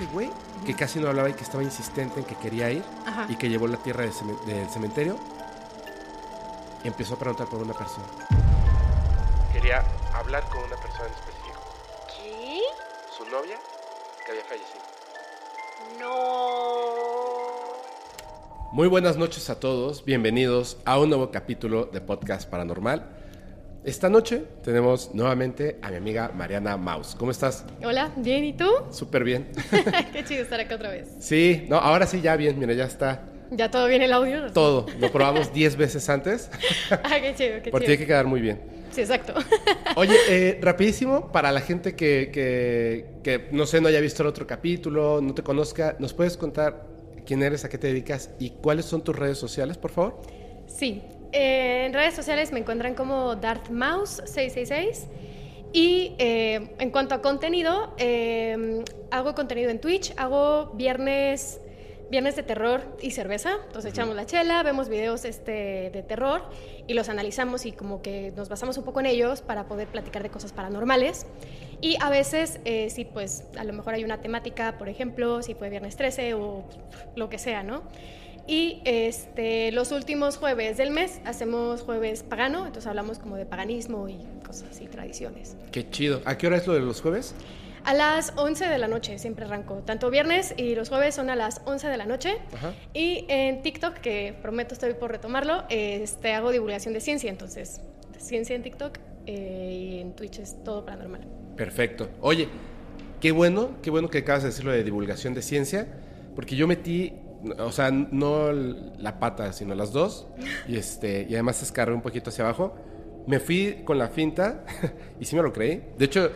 Ese güey que casi no hablaba y que estaba insistente en que quería ir Ajá. y que llevó la tierra del, ceme- del cementerio, empezó a preguntar por una persona. Quería hablar con una persona en específico. ¿Qué? Su novia, que había fallecido. No. Muy buenas noches a todos, bienvenidos a un nuevo capítulo de Podcast Paranormal. Esta noche tenemos nuevamente a mi amiga Mariana Maus. ¿Cómo estás? Hola, bien, ¿y tú? Súper bien. Qué chido estar acá otra vez. Sí, no, ahora sí ya bien, mira, ya está ¿Ya todo bien el audio? todo. Lo probamos 10 veces antes, ah, qué chido, qué porque chido. tiene que quedar muy bien. Sí, exacto. Oye, eh, rapidísimo, para la gente que, que, que, no sé, no haya visto el otro capítulo, no te conozca, ¿nos puedes contar quién eres, a qué te dedicas y cuáles son tus redes sociales, por favor? sí, eh, en redes sociales me encuentran como DarthMouse666 y eh, en cuanto a contenido, eh, hago contenido en Twitch, hago viernes... Viernes de terror y cerveza, entonces echamos la chela, vemos videos este, de terror y los analizamos y como que nos basamos un poco en ellos para poder platicar de cosas paranormales. Y a veces, eh, sí, pues a lo mejor hay una temática, por ejemplo, si fue viernes 13 o lo que sea, ¿no? Y este, los últimos jueves del mes hacemos jueves pagano, entonces hablamos como de paganismo y cosas así, tradiciones. Qué chido. ¿A qué hora es lo de los jueves? A las 11 de la noche siempre arranco, tanto viernes y los jueves son a las 11 de la noche. Ajá. Y en TikTok, que prometo estoy por retomarlo, este, hago divulgación de ciencia, entonces ciencia en TikTok eh, y en Twitch es todo paranormal. Perfecto. Oye, qué bueno, qué bueno que acabas de decirlo de divulgación de ciencia, porque yo metí, o sea, no la pata, sino las dos, y este, y además escarré un poquito hacia abajo. Me fui con la finta y sí me lo creí. De hecho,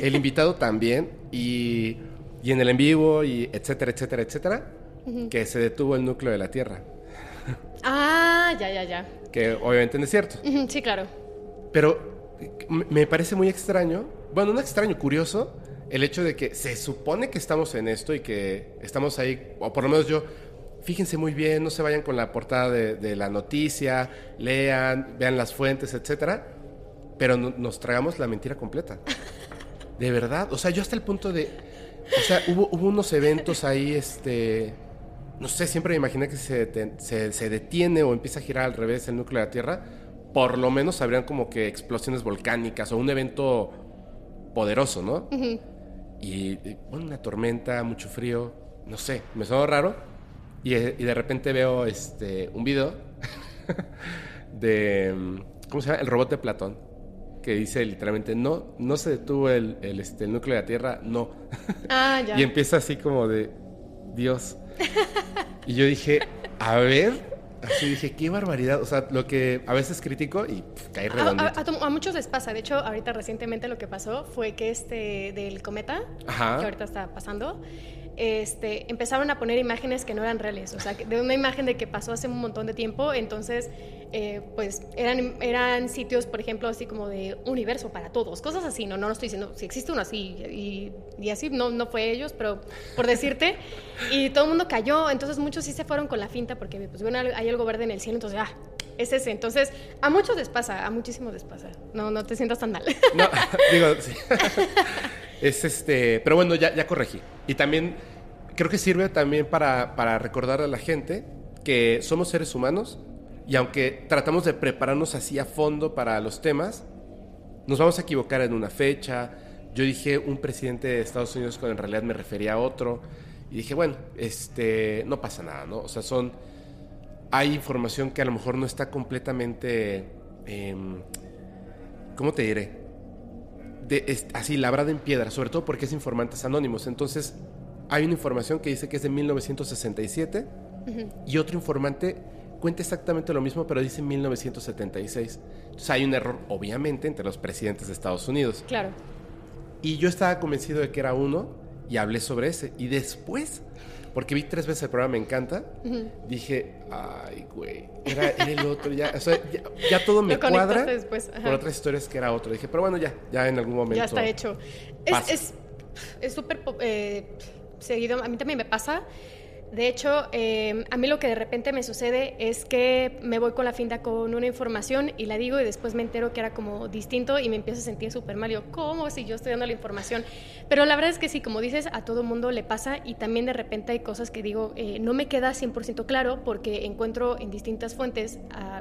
el invitado también y, y en el en vivo y etcétera, etcétera, etcétera, que se detuvo el núcleo de la Tierra, Ah, ya, ya, ya. que obviamente no es cierto. Sí, claro. Pero me parece muy extraño, bueno, no extraño, curioso, el hecho de que se supone que estamos en esto y que estamos ahí, o por lo menos yo, fíjense muy bien, no se vayan con la portada de, de la noticia, lean, vean las fuentes, etcétera, pero no- nos tragamos la mentira completa. De verdad, o sea, yo hasta el punto de, o sea, hubo, hubo unos eventos ahí, este, no sé, siempre me imaginé que se, deten- se, se detiene o empieza a girar al revés el núcleo de la Tierra, por lo menos habrían como que explosiones volcánicas o un evento poderoso, ¿no? Y, y, bueno, una tormenta, mucho frío, no sé, me sonó raro. Y, eh, y de repente veo este, un video de, mm, ¿cómo se llama? El robot de Platón, que dice literalmente, no, no se detuvo el, el, este, el núcleo de la Tierra, no. Ah, ya. Y empieza así como de, Dios. Y yo dije, a ver, así dije, qué barbaridad. O sea, lo que a veces critico y pff, cae A, redondito. a- a to- a muchos les pasa. De hecho, ahorita recientemente lo que pasó fue que este del cometa, Ajá. que ahorita está pasando, este, empezaron a poner imágenes que no eran reales. O sea, de una imagen de que pasó hace un montón de tiempo. Entonces, eh, pues eran, eran sitios, por ejemplo, así como de universo para todos. Cosas así, no, no lo estoy diciendo. Si existe uno así y, así, no, no fue ellos, pero por decirte. Y todo el mundo cayó. Entonces, muchos sí se fueron con la finta porque pues ven hay algo verde en el cielo. Entonces, ah, es ese. Entonces, a muchos les pasa, a muchísimos les pasa. No, no te sientas tan mal. No, digo, sí. Es este, pero bueno, ya, ya corregí. Y también creo que sirve también para, para recordar a la gente que somos seres humanos y aunque tratamos de prepararnos así a fondo para los temas, nos vamos a equivocar en una fecha. Yo dije un presidente de Estados Unidos cuando en realidad me refería a otro. Y dije, bueno, este, no pasa nada, ¿no? O sea, son... Hay información que a lo mejor no está completamente... em, ¿Cómo te diré? Así, labrada en piedra, sobre todo porque es informantes anónimos. Entonces, hay una información que dice que es de 1967 y otro informante cuenta exactamente lo mismo, pero dice 1976. Entonces, hay un error, obviamente, entre los presidentes de Estados Unidos. Claro. Y yo estaba convencido de que era uno y hablé sobre ese. Y después, porque vi tres veces el programa Me Encanta, dije, ay, güey, era, era el otro. Ya, o sea, ya, ya todo me cuadra después, por otras historias que era otro. Dije, pero bueno, ya, ya en algún momento. Ya está hecho. Es- Es es súper po- eh, seguido, a mí también me pasa. De hecho, eh, a mí lo que de repente me sucede es que me voy con la finta con una información y la digo y después me entero que era como distinto y me empiezo a sentir súper mal. Yo, ¿cómo si yo estoy dando la información? Pero la verdad es que sí, como dices, a todo mundo le pasa y también de repente hay cosas que digo, eh, no me queda 100% claro porque encuentro en distintas fuentes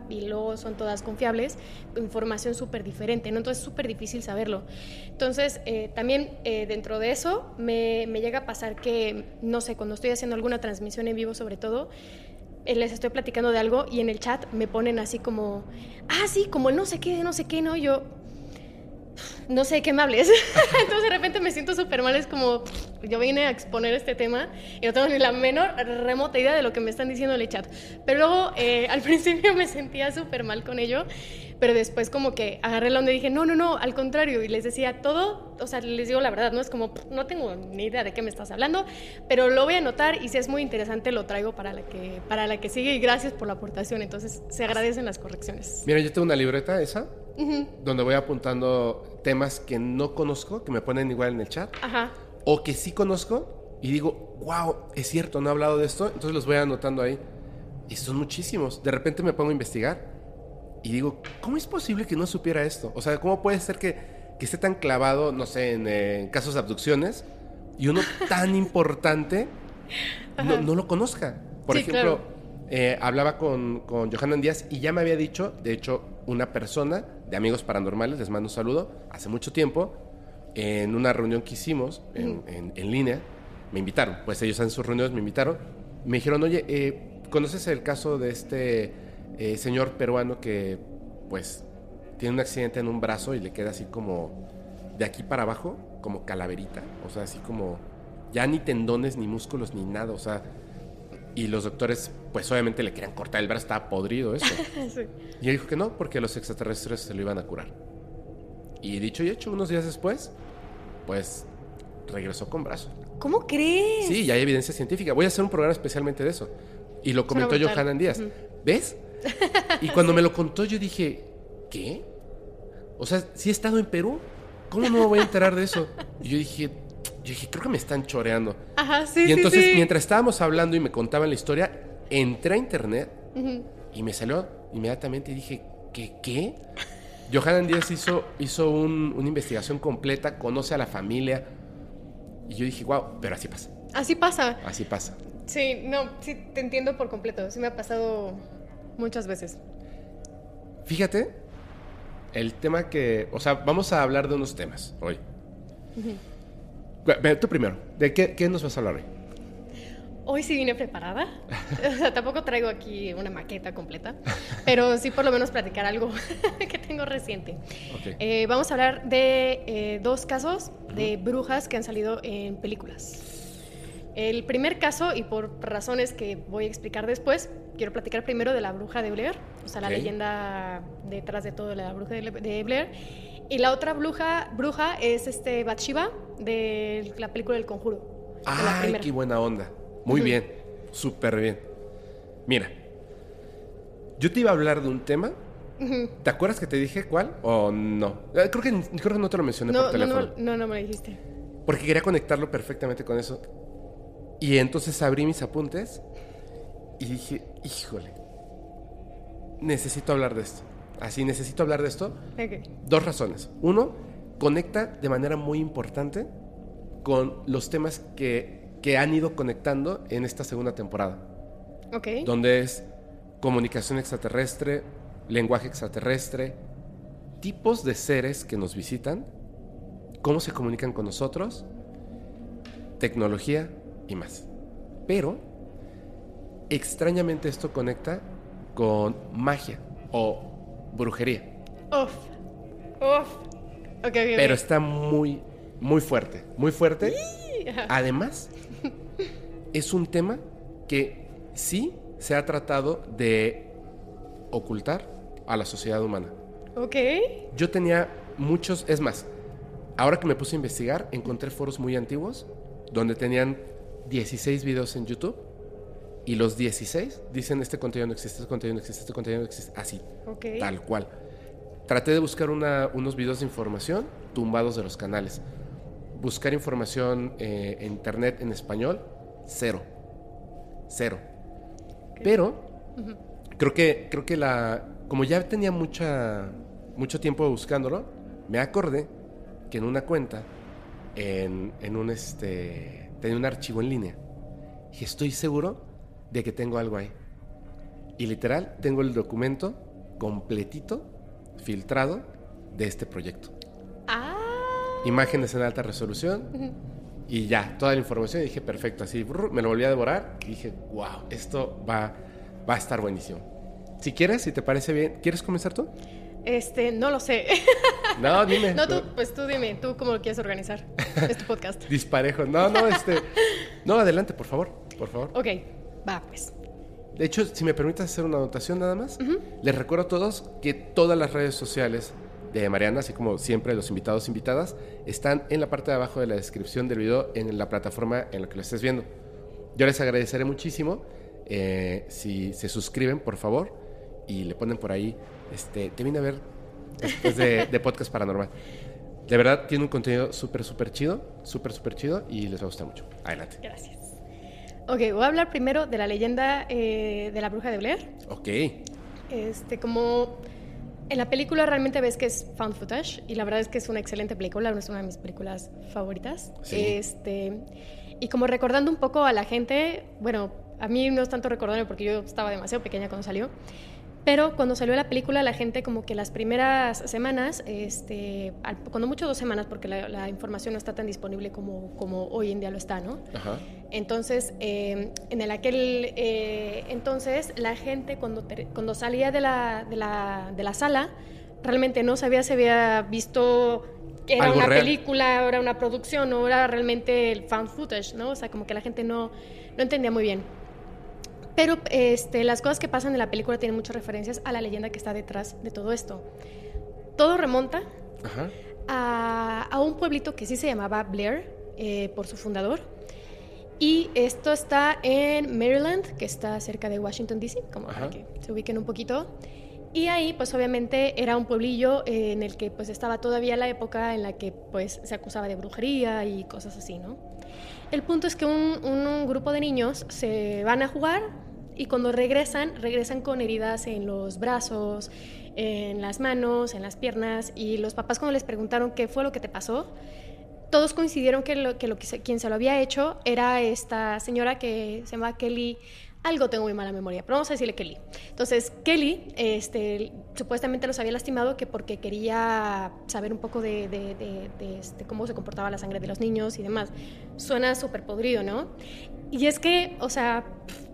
y luego son todas confiables, información súper diferente, ¿no? Entonces es súper difícil saberlo. Entonces, eh, también eh, dentro de eso me, me llega a pasar que, no sé, cuando estoy haciendo alguna transmisión en vivo sobre todo, eh, les estoy platicando de algo y en el chat me ponen así como, ah, sí, como no sé qué, no sé qué, ¿no? Yo, no sé qué me hables. Entonces de repente me siento súper mal, es como, yo vine a exponer este tema y no tengo ni la menor remota idea de lo que me están diciendo en el chat. Pero luego eh, al principio me sentía súper mal con ello, pero después como que agarré la onda y dije, no, no, no, al contrario, y les decía todo, o sea, les digo la verdad, no es como, no tengo ni idea de qué me estás hablando, pero lo voy a anotar y si es muy interesante lo traigo para la que, para la que sigue y gracias por la aportación, entonces se agradecen las correcciones. Mira, yo tengo una libreta esa, donde voy apuntando temas que no conozco, que me ponen igual en el chat, Ajá. o que sí conozco y digo, wow, es cierto, no he hablado de esto, entonces los voy anotando ahí. Y son muchísimos. De repente me pongo a investigar y digo, ¿cómo es posible que no supiera esto? O sea, ¿cómo puede ser que, que esté tan clavado, no sé, en, eh, en casos de abducciones y uno tan importante no, no lo conozca? Por Sí, ejemplo, claro. eh, hablaba con, con Johanan Díaz y ya me había dicho, de hecho, una persona de Amigos Paranormales, les mando un saludo, hace mucho tiempo, en una reunión que hicimos en, en- en línea, me invitaron, pues ellos en sus reuniones me invitaron, me dijeron, oye, eh, ¿conoces el caso de este eh, señor peruano que, pues, tiene un accidente en un brazo y le queda así como de aquí para abajo, como calaverita, o sea, así como ya ni tendones, ni músculos, ni nada, o sea, y los doctores, pues obviamente le querían cortar el brazo, estaba podrido eso. Sí. Y él dijo que no, porque los extraterrestres se lo iban a curar. Y dicho y hecho, unos días después, pues regresó con brazo. ¿Cómo crees? Sí, y hay evidencia científica. Voy a hacer un programa especialmente de eso. Y lo comentó. Johanan Díaz. ¿Ves? Y cuando me lo contó, yo dije, ¿qué? O sea, si he estado en Perú, ¿cómo no me voy a enterar de eso? Y yo dije, yo dije, creo que me están choreando. Ajá, sí, y entonces, sí. mientras estábamos hablando y me contaban la historia, entré a internet y me salió inmediatamente y dije, ¿qué? ¿Qué? Johanan Díaz hizo, hizo un- una investigación completa, conoce a la familia. Y yo dije, wow, pero así pasa, Así pasa. así pasa. Sí, no, sí, te entiendo por completo. Sí me ha pasado muchas veces. Fíjate, el tema que, o sea, vamos a hablar de unos temas hoy. Ve, Tú primero, ¿de qué, qué nos vas a hablar hoy? Hoy sí vine preparada. O sea, tampoco traigo aquí una maqueta completa, pero sí por lo menos platicar algo que tengo reciente. Ok. Eh, vamos a hablar de eh, dos casos de brujas que han salido en películas. El primer caso, y por razones que voy a explicar después, quiero platicar primero de la bruja de Blair, o sea, la leyenda detrás de todo de la bruja de, Blair. Y la otra bruja, bruja es este Bathsheba de la película El Conjuro. Ay, qué buena onda. Muy bien, súper bien. Mira, yo te iba a hablar de un tema. ¿Te acuerdas que te dije cuál o no? Eh, Creo que, creo que no te lo mencioné No, por no, teléfono. no, no, no me lo dijiste. Porque quería conectarlo perfectamente con eso. Y entonces abrí mis apuntes y dije, híjole, necesito hablar de esto. Así, necesito hablar de esto. Dos razones. Uno, conecta de manera muy importante con los temas que, que han ido conectando en esta segunda temporada, Ok. donde es comunicación extraterrestre, lenguaje extraterrestre, tipos de seres que nos visitan, cómo se comunican con nosotros, tecnología y más. Pero, extrañamente esto conecta con magia o brujería. Uf. Uf. Ok, ok. Pero está muy, muy fuerte. Muy fuerte. Además, es un tema que sí se ha tratado de ocultar a la sociedad humana. Ok. Yo tenía muchos, es más, ahora que me puse a investigar, encontré foros muy antiguos donde tenían 16 videos en YouTube y los 16 dicen este contenido no existe, este contenido no existe, este contenido no existe, así, Ok. tal cual. Traté de buscar una- unos videos de información tumbados de los canales. Buscar información eh, en internet en español, cero. Cero. Pero creo que, creo que la. Como ya tenía mucha, mucho tiempo buscándolo, me acordé que en una cuenta, en, en un este. tenía un archivo en línea. Y estoy seguro de que tengo algo ahí. Y literal, tengo el documento completito, filtrado, de este proyecto. Ah. Imágenes en alta resolución. Y ya, toda la información. Y dije, perfecto, así. brr, me lo volví a devorar. Y dije, wow, esto va, va a estar buenísimo. Si quieres, si te parece bien, ¿quieres comenzar tú? Este, no lo sé. No, dime. No, tú, pues tú dime, tú cómo lo quieres organizar. Es tu podcast. Disparejo. No, no, este. No, adelante, por favor. Por favor. Ok, va pues. De hecho, si me permites hacer una anotación nada más, les recuerdo a todos que todas las redes sociales de Mariana, así como siempre los invitados e invitadas, están en la parte de abajo de la descripción del video en la plataforma en la que lo estés viendo. Yo les agradeceré muchísimo eh, si se suscriben, por favor, y le ponen por ahí, este, te vine a ver después de, de Podcast Paranormal. De verdad, tiene un contenido súper, súper chido, súper, súper chido y les va a gustar mucho. Adelante. Gracias. Ok, voy a hablar primero de la leyenda eh, de la bruja de Blair. Ok. Este, como en la película realmente ves que es found footage y la verdad es que es una excelente película, es una de mis películas favoritas. Sí. Este, y como recordando un poco a la gente, bueno, a mí no es tanto recordarme porque yo estaba demasiado pequeña cuando salió, pero cuando salió la película la gente como que las primeras semanas, este, al- cuando mucho dos semanas porque la, la información no está tan disponible como, como hoy en día lo está, ¿no? Ajá. Entonces, eh, en el aquel eh, entonces, la gente cuando, cuando salía de la, de, la, de la sala, realmente no sabía si había visto que era Algo una real. película, era una producción, o era realmente el fan footage, ¿no? O sea, como que la gente no, no entendía muy bien. Pero este, las cosas que pasan en la película tienen muchas referencias a la leyenda que está detrás de todo esto. Todo remonta Ajá. a, a un pueblito que sí se llamaba Blair eh, por su fundador. Y esto está en Maryland, que está cerca de Washington, D.C., como Ajá. para que se ubiquen un poquito. Y ahí, pues obviamente era un pueblillo eh, en el que pues estaba todavía la época en la que pues se acusaba de brujería y cosas así, ¿no? El punto es que un, un- un grupo de niños se van a jugar y cuando regresan, regresan con heridas en los brazos, en las manos, en las piernas y los papás cuando les preguntaron qué fue lo que te pasó, todos coincidieron que, lo, que, lo que se- quien se lo había hecho era esta señora que se llama Kelly. Algo tengo muy mala memoria, pero vamos a decirle Kelly. Entonces, Kelly este, supuestamente los había lastimado que porque quería saber un poco de, de- de- de, este, cómo se comportaba la sangre de los niños y demás. Suena súper podrido, ¿no? Y es que, o sea,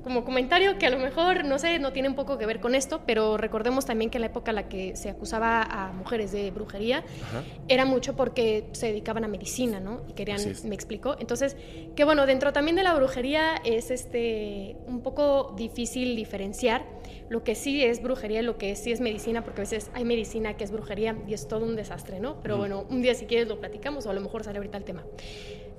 como comentario que a lo mejor, no sé, no tiene un poco que ver con esto, pero recordemos también que en la época en la que se acusaba a mujeres de brujería, Ajá. era mucho porque se dedicaban a medicina, ¿no? Y querían, me explicó. Entonces, que bueno, dentro también de la brujería es este un poco difícil diferenciar lo que sí es brujería y lo que sí es medicina, porque a veces hay medicina que es brujería y es todo un desastre, ¿no? Pero bueno, un día si quieres lo platicamos o a lo mejor sale ahorita el tema.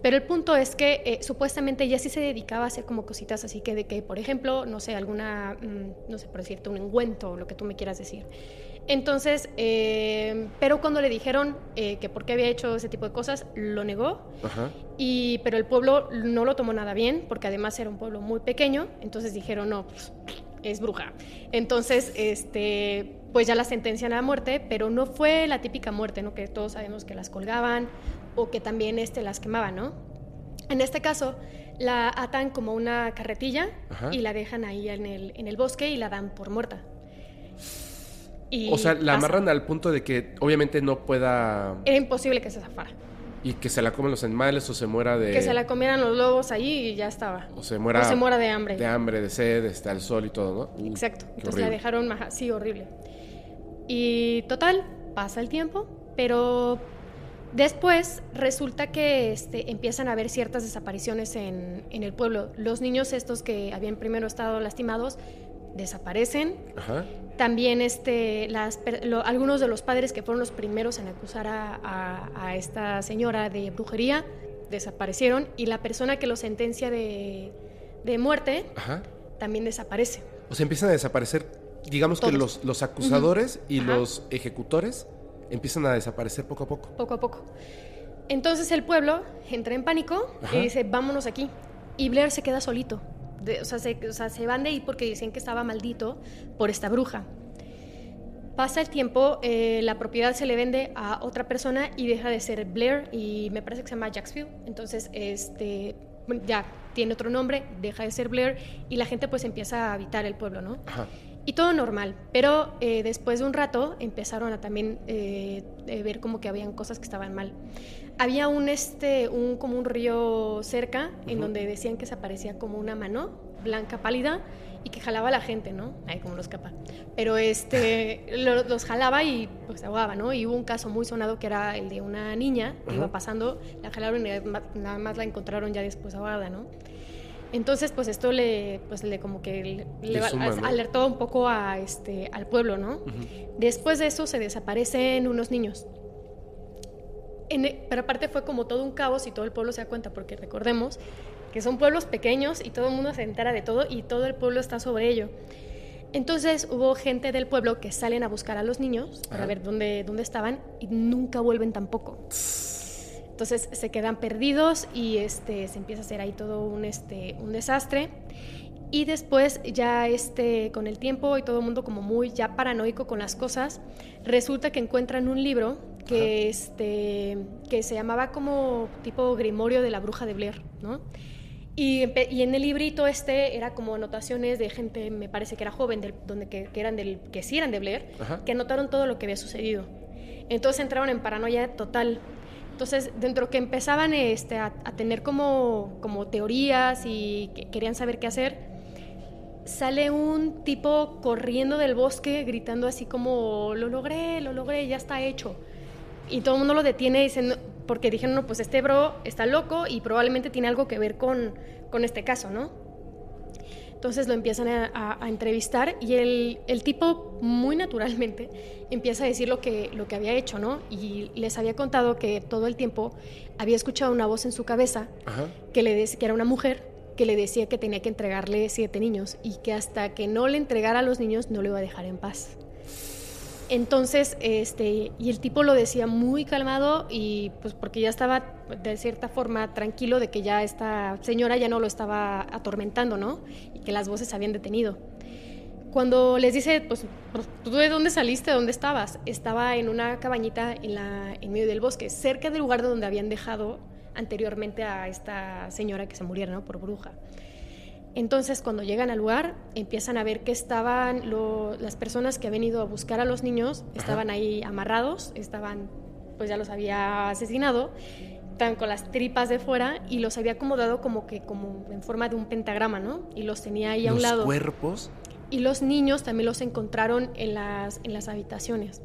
Pero el punto es que eh, supuestamente ella sí se dedicaba a hacer como cositas así que de que, por ejemplo, no sé, alguna, mm, no sé, por decirte, un ungüento o lo que tú me quieras decir. Entonces, eh, pero cuando le dijeron eh, que por qué había hecho ese tipo de cosas, lo negó. Ajá. Y, pero el pueblo no lo tomó nada bien, porque además era un pueblo muy pequeño, entonces dijeron, no, pues, es bruja. Entonces, este, pues ya la sentencian a muerte, pero no fue la típica muerte, ¿no? Que todos sabemos que las colgaban o que también este, las quemaban, ¿no? En este caso, la atan como una carretilla Ajá. y la dejan ahí en el, en el bosque y la dan por muerta. Y O sea, la pasa. amarran al punto de que obviamente no pueda... Era imposible que se zafara. Y que se la comen los animales o se muera de... Que se la comieran los lobos ahí y ya estaba. O se muera... O se muera de hambre. De hambre, de sed, está el sol y todo, ¿no? Uh, Exacto. Entonces la horrible. dejaron maja- sí, horrible. Y total, pasa el tiempo, pero después resulta que este, empiezan a haber ciertas desapariciones en, en el pueblo. Los niños estos que habían primero estado lastimados desaparecen. Ajá. También este, las, lo- algunos de los padres que fueron los primeros en acusar a, a- a esta señora de brujería desaparecieron y la persona que lo sentencia de, de muerte Ajá. también desaparece. O sea, empiezan a desaparecer, digamos que los, los acusadores y Ajá. los ejecutores empiezan a desaparecer poco a poco. poco a poco. Entonces el pueblo entra en pánico Ajá. y dice, vámonos aquí. Y Blair se queda solito. De- o, sea, se, o sea, se van de ahí porque decían que estaba maldito por esta bruja. Pasa el tiempo, eh, la propiedad se le vende a otra persona y deja de ser Blair y me parece que se llama Jacksfield. Entonces, este, ya tiene otro nombre, deja de ser Blair y la gente pues empieza a habitar el pueblo, ¿no? Ajá. Y todo normal, pero eh, después de un rato empezaron a también eh, eh, ver como que habían cosas que estaban mal. Había un, este, un, como un río cerca en donde decían que se aparecía como una mano blanca pálida y que jalaba a la gente, ¿no? Ay, como los capa. Pero este, lo- los jalaba y pues se ahogaba, ¿no? Y hubo un caso muy sonado que era el de una niña que iba pasando, la jalaron y nada más la encontraron ya después ahogada, ¿no? Entonces, pues esto le, pues le como que alertó un poco a este, al pueblo, ¿no? Después de eso se desaparecen unos niños. En e- pero aparte fue como todo un caos y todo el pueblo se da cuenta, porque recordemos que son pueblos pequeños y todo el mundo se entera de todo y todo el pueblo está sobre ello. Entonces hubo gente del pueblo que salen a buscar a los niños para ver dónde, dónde estaban y nunca vuelven tampoco. Entonces se quedan perdidos y este, se empieza a hacer ahí todo un, este, un desastre. Y después ya este, con el tiempo y todo el mundo como muy ya paranoico con las cosas, resulta que encuentran un libro que, este, que se llamaba como tipo Grimorio de la Bruja de Blair, ¿no? Y, y en el librito este era como anotaciones de gente, me parece que era joven, del- donde que, que eran del, que sí eran de Blair, Ajá. que anotaron todo lo que había sucedido. Entonces entraron en paranoia total. Entonces, dentro que empezaban este, a, tener como, como teorías y que querían saber qué hacer, sale un tipo corriendo del bosque gritando así como, lo logré, lo logré, ya está hecho. Y todo el mundo lo detiene dicen, porque dijeron, no, pues este bro está loco y probablemente tiene algo que ver con, con este caso, ¿no? Entonces lo empiezan a, a- a entrevistar y el, el tipo muy naturalmente empieza a decir lo que, lo que había hecho, ¿no? Y les había contado que todo el tiempo había escuchado una voz en su cabeza Ajá. que, le dec- que era una mujer que le decía que tenía que entregarle siete niños y que hasta que no le entregara a los niños no le iba a dejar en paz. Entonces, este, y el tipo lo decía muy calmado y pues porque ya estaba de cierta forma tranquilo de que ya esta señora ya no lo estaba atormentando, ¿no? Que las voces habían detenido. Cuando les dice, pues, pues, ¿tú de dónde saliste? ¿Dónde estabas? Estaba en una cabañita en, la, en medio del bosque, cerca del lugar donde habían dejado anteriormente a esta señora que se muriera, ¿no? Por bruja. Entonces, cuando llegan al lugar, empiezan a ver que estaban lo- las personas que habían ido a buscar a los niños, estaban ahí amarrados, estaban, pues ya los había asesinado, estaban con las tripas de fuera y los había acomodado como que como en forma de un pentagrama, ¿no? Y los tenía ahí a un Los lado. cuerpos. Y los niños también los encontraron en las, en las habitaciones.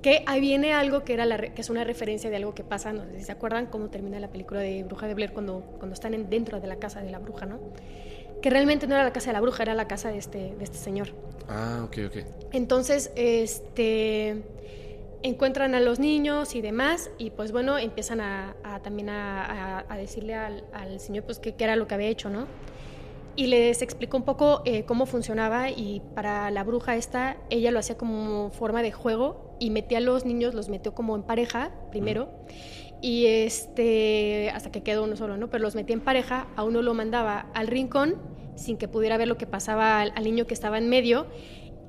Que ahí viene algo que, era la que es una referencia de algo que pasa, no sé si se acuerdan cómo termina la película de Bruja de Blair cuando, cuando están en- dentro de la casa de la bruja, ¿no? Que realmente no era la casa de la bruja, era la casa de este, de este señor. Ah, ok, ok. Entonces, este, encuentran a los niños y demás, y pues bueno, empiezan a, a también a, decirle al, señor pues qué era lo que había hecho, ¿no? Y les explicó un poco eh, cómo funcionaba y para la bruja esta, ella lo hacía como forma de juego y metía a los niños, los metió como en pareja primero y este, hasta que quedó uno solo, ¿no? Pero los metía en pareja, a uno lo mandaba al rincón sin que pudiera ver lo que pasaba al, al niño que estaba en medio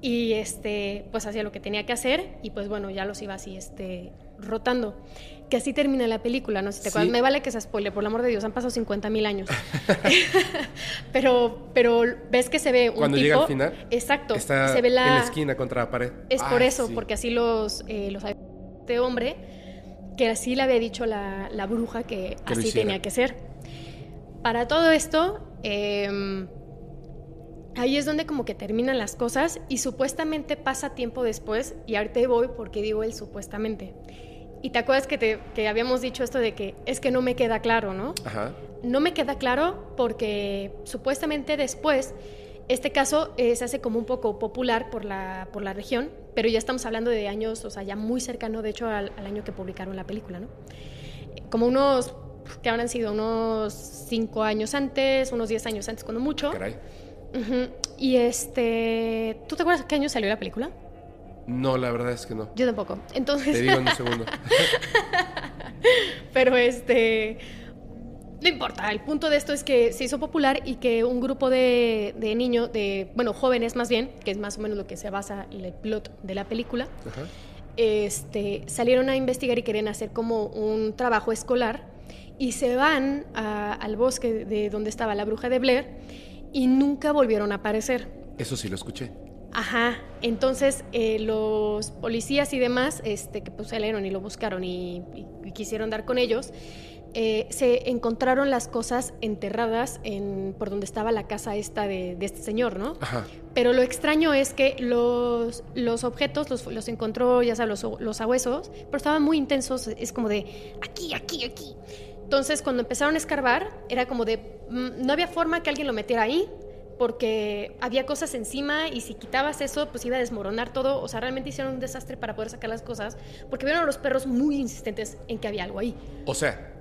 y este, pues hacía lo que tenía que hacer y pues bueno, ya los iba así este, rotando. que así termina la película, no sé si te Sí. acuerdas. Me vale que sea spoiler, por el amor de Dios, han pasado 50 mil años. pero, pero ves que se ve un Cuando tipo. llega al final, Exacto. Está se ve la, en la esquina contra la pared. Es por Ah, eso, sí. porque así los, eh, los este hombre, que así le había dicho la, la bruja que, así tenía que ser. Para todo esto, eh, ahí es donde como que terminan las cosas y supuestamente pasa tiempo después, y ahorita voy porque digo el supuestamente. Y te acuerdas que, te, que habíamos dicho esto de que es que no me queda claro, ¿no? Ajá. No me queda claro porque supuestamente después este caso eh, se hace como un poco popular por la, por la región, pero ya estamos hablando de años, o sea, ya muy cercano, de hecho, al, al año que publicaron la película, ¿no? Como unos, que habrán sido unos cinco años antes, unos 10 años antes, cuando mucho. Caray. Y este, ¿tú te acuerdas qué año salió la película? No, la verdad es que no. Yo tampoco. Entonces, Te digo en un segundo. Pero este. No importa, el punto de esto es que se hizo popular y que un grupo de, de niños, de, bueno, jóvenes más bien, que es más o menos lo que se basa el plot de la película, Ajá. este, salieron a investigar y querían hacer como un trabajo escolar y se van a- al bosque de donde estaba la bruja de Blair y nunca volvieron a aparecer. Eso sí lo escuché. Ajá, entonces eh, los policías y demás, este, que pues salieron y lo buscaron y, y- y quisieron dar con ellos, eh, se encontraron las cosas enterradas en, por donde estaba la casa esta de, de este señor, ¿no? Ajá. Pero lo extraño es que los, los objetos los, los encontró, ya sabes, los, los ahuesos, pero estaban muy intensos, es como de aquí, aquí, aquí. Entonces, cuando empezaron a escarbar, era como de, mm, no había forma que alguien lo metiera ahí, porque había cosas encima y si quitabas eso, pues iba a desmoronar todo. O sea, realmente hicieron un desastre para poder sacar las cosas, porque vieron a los perros muy insistentes en que había algo ahí. O sea,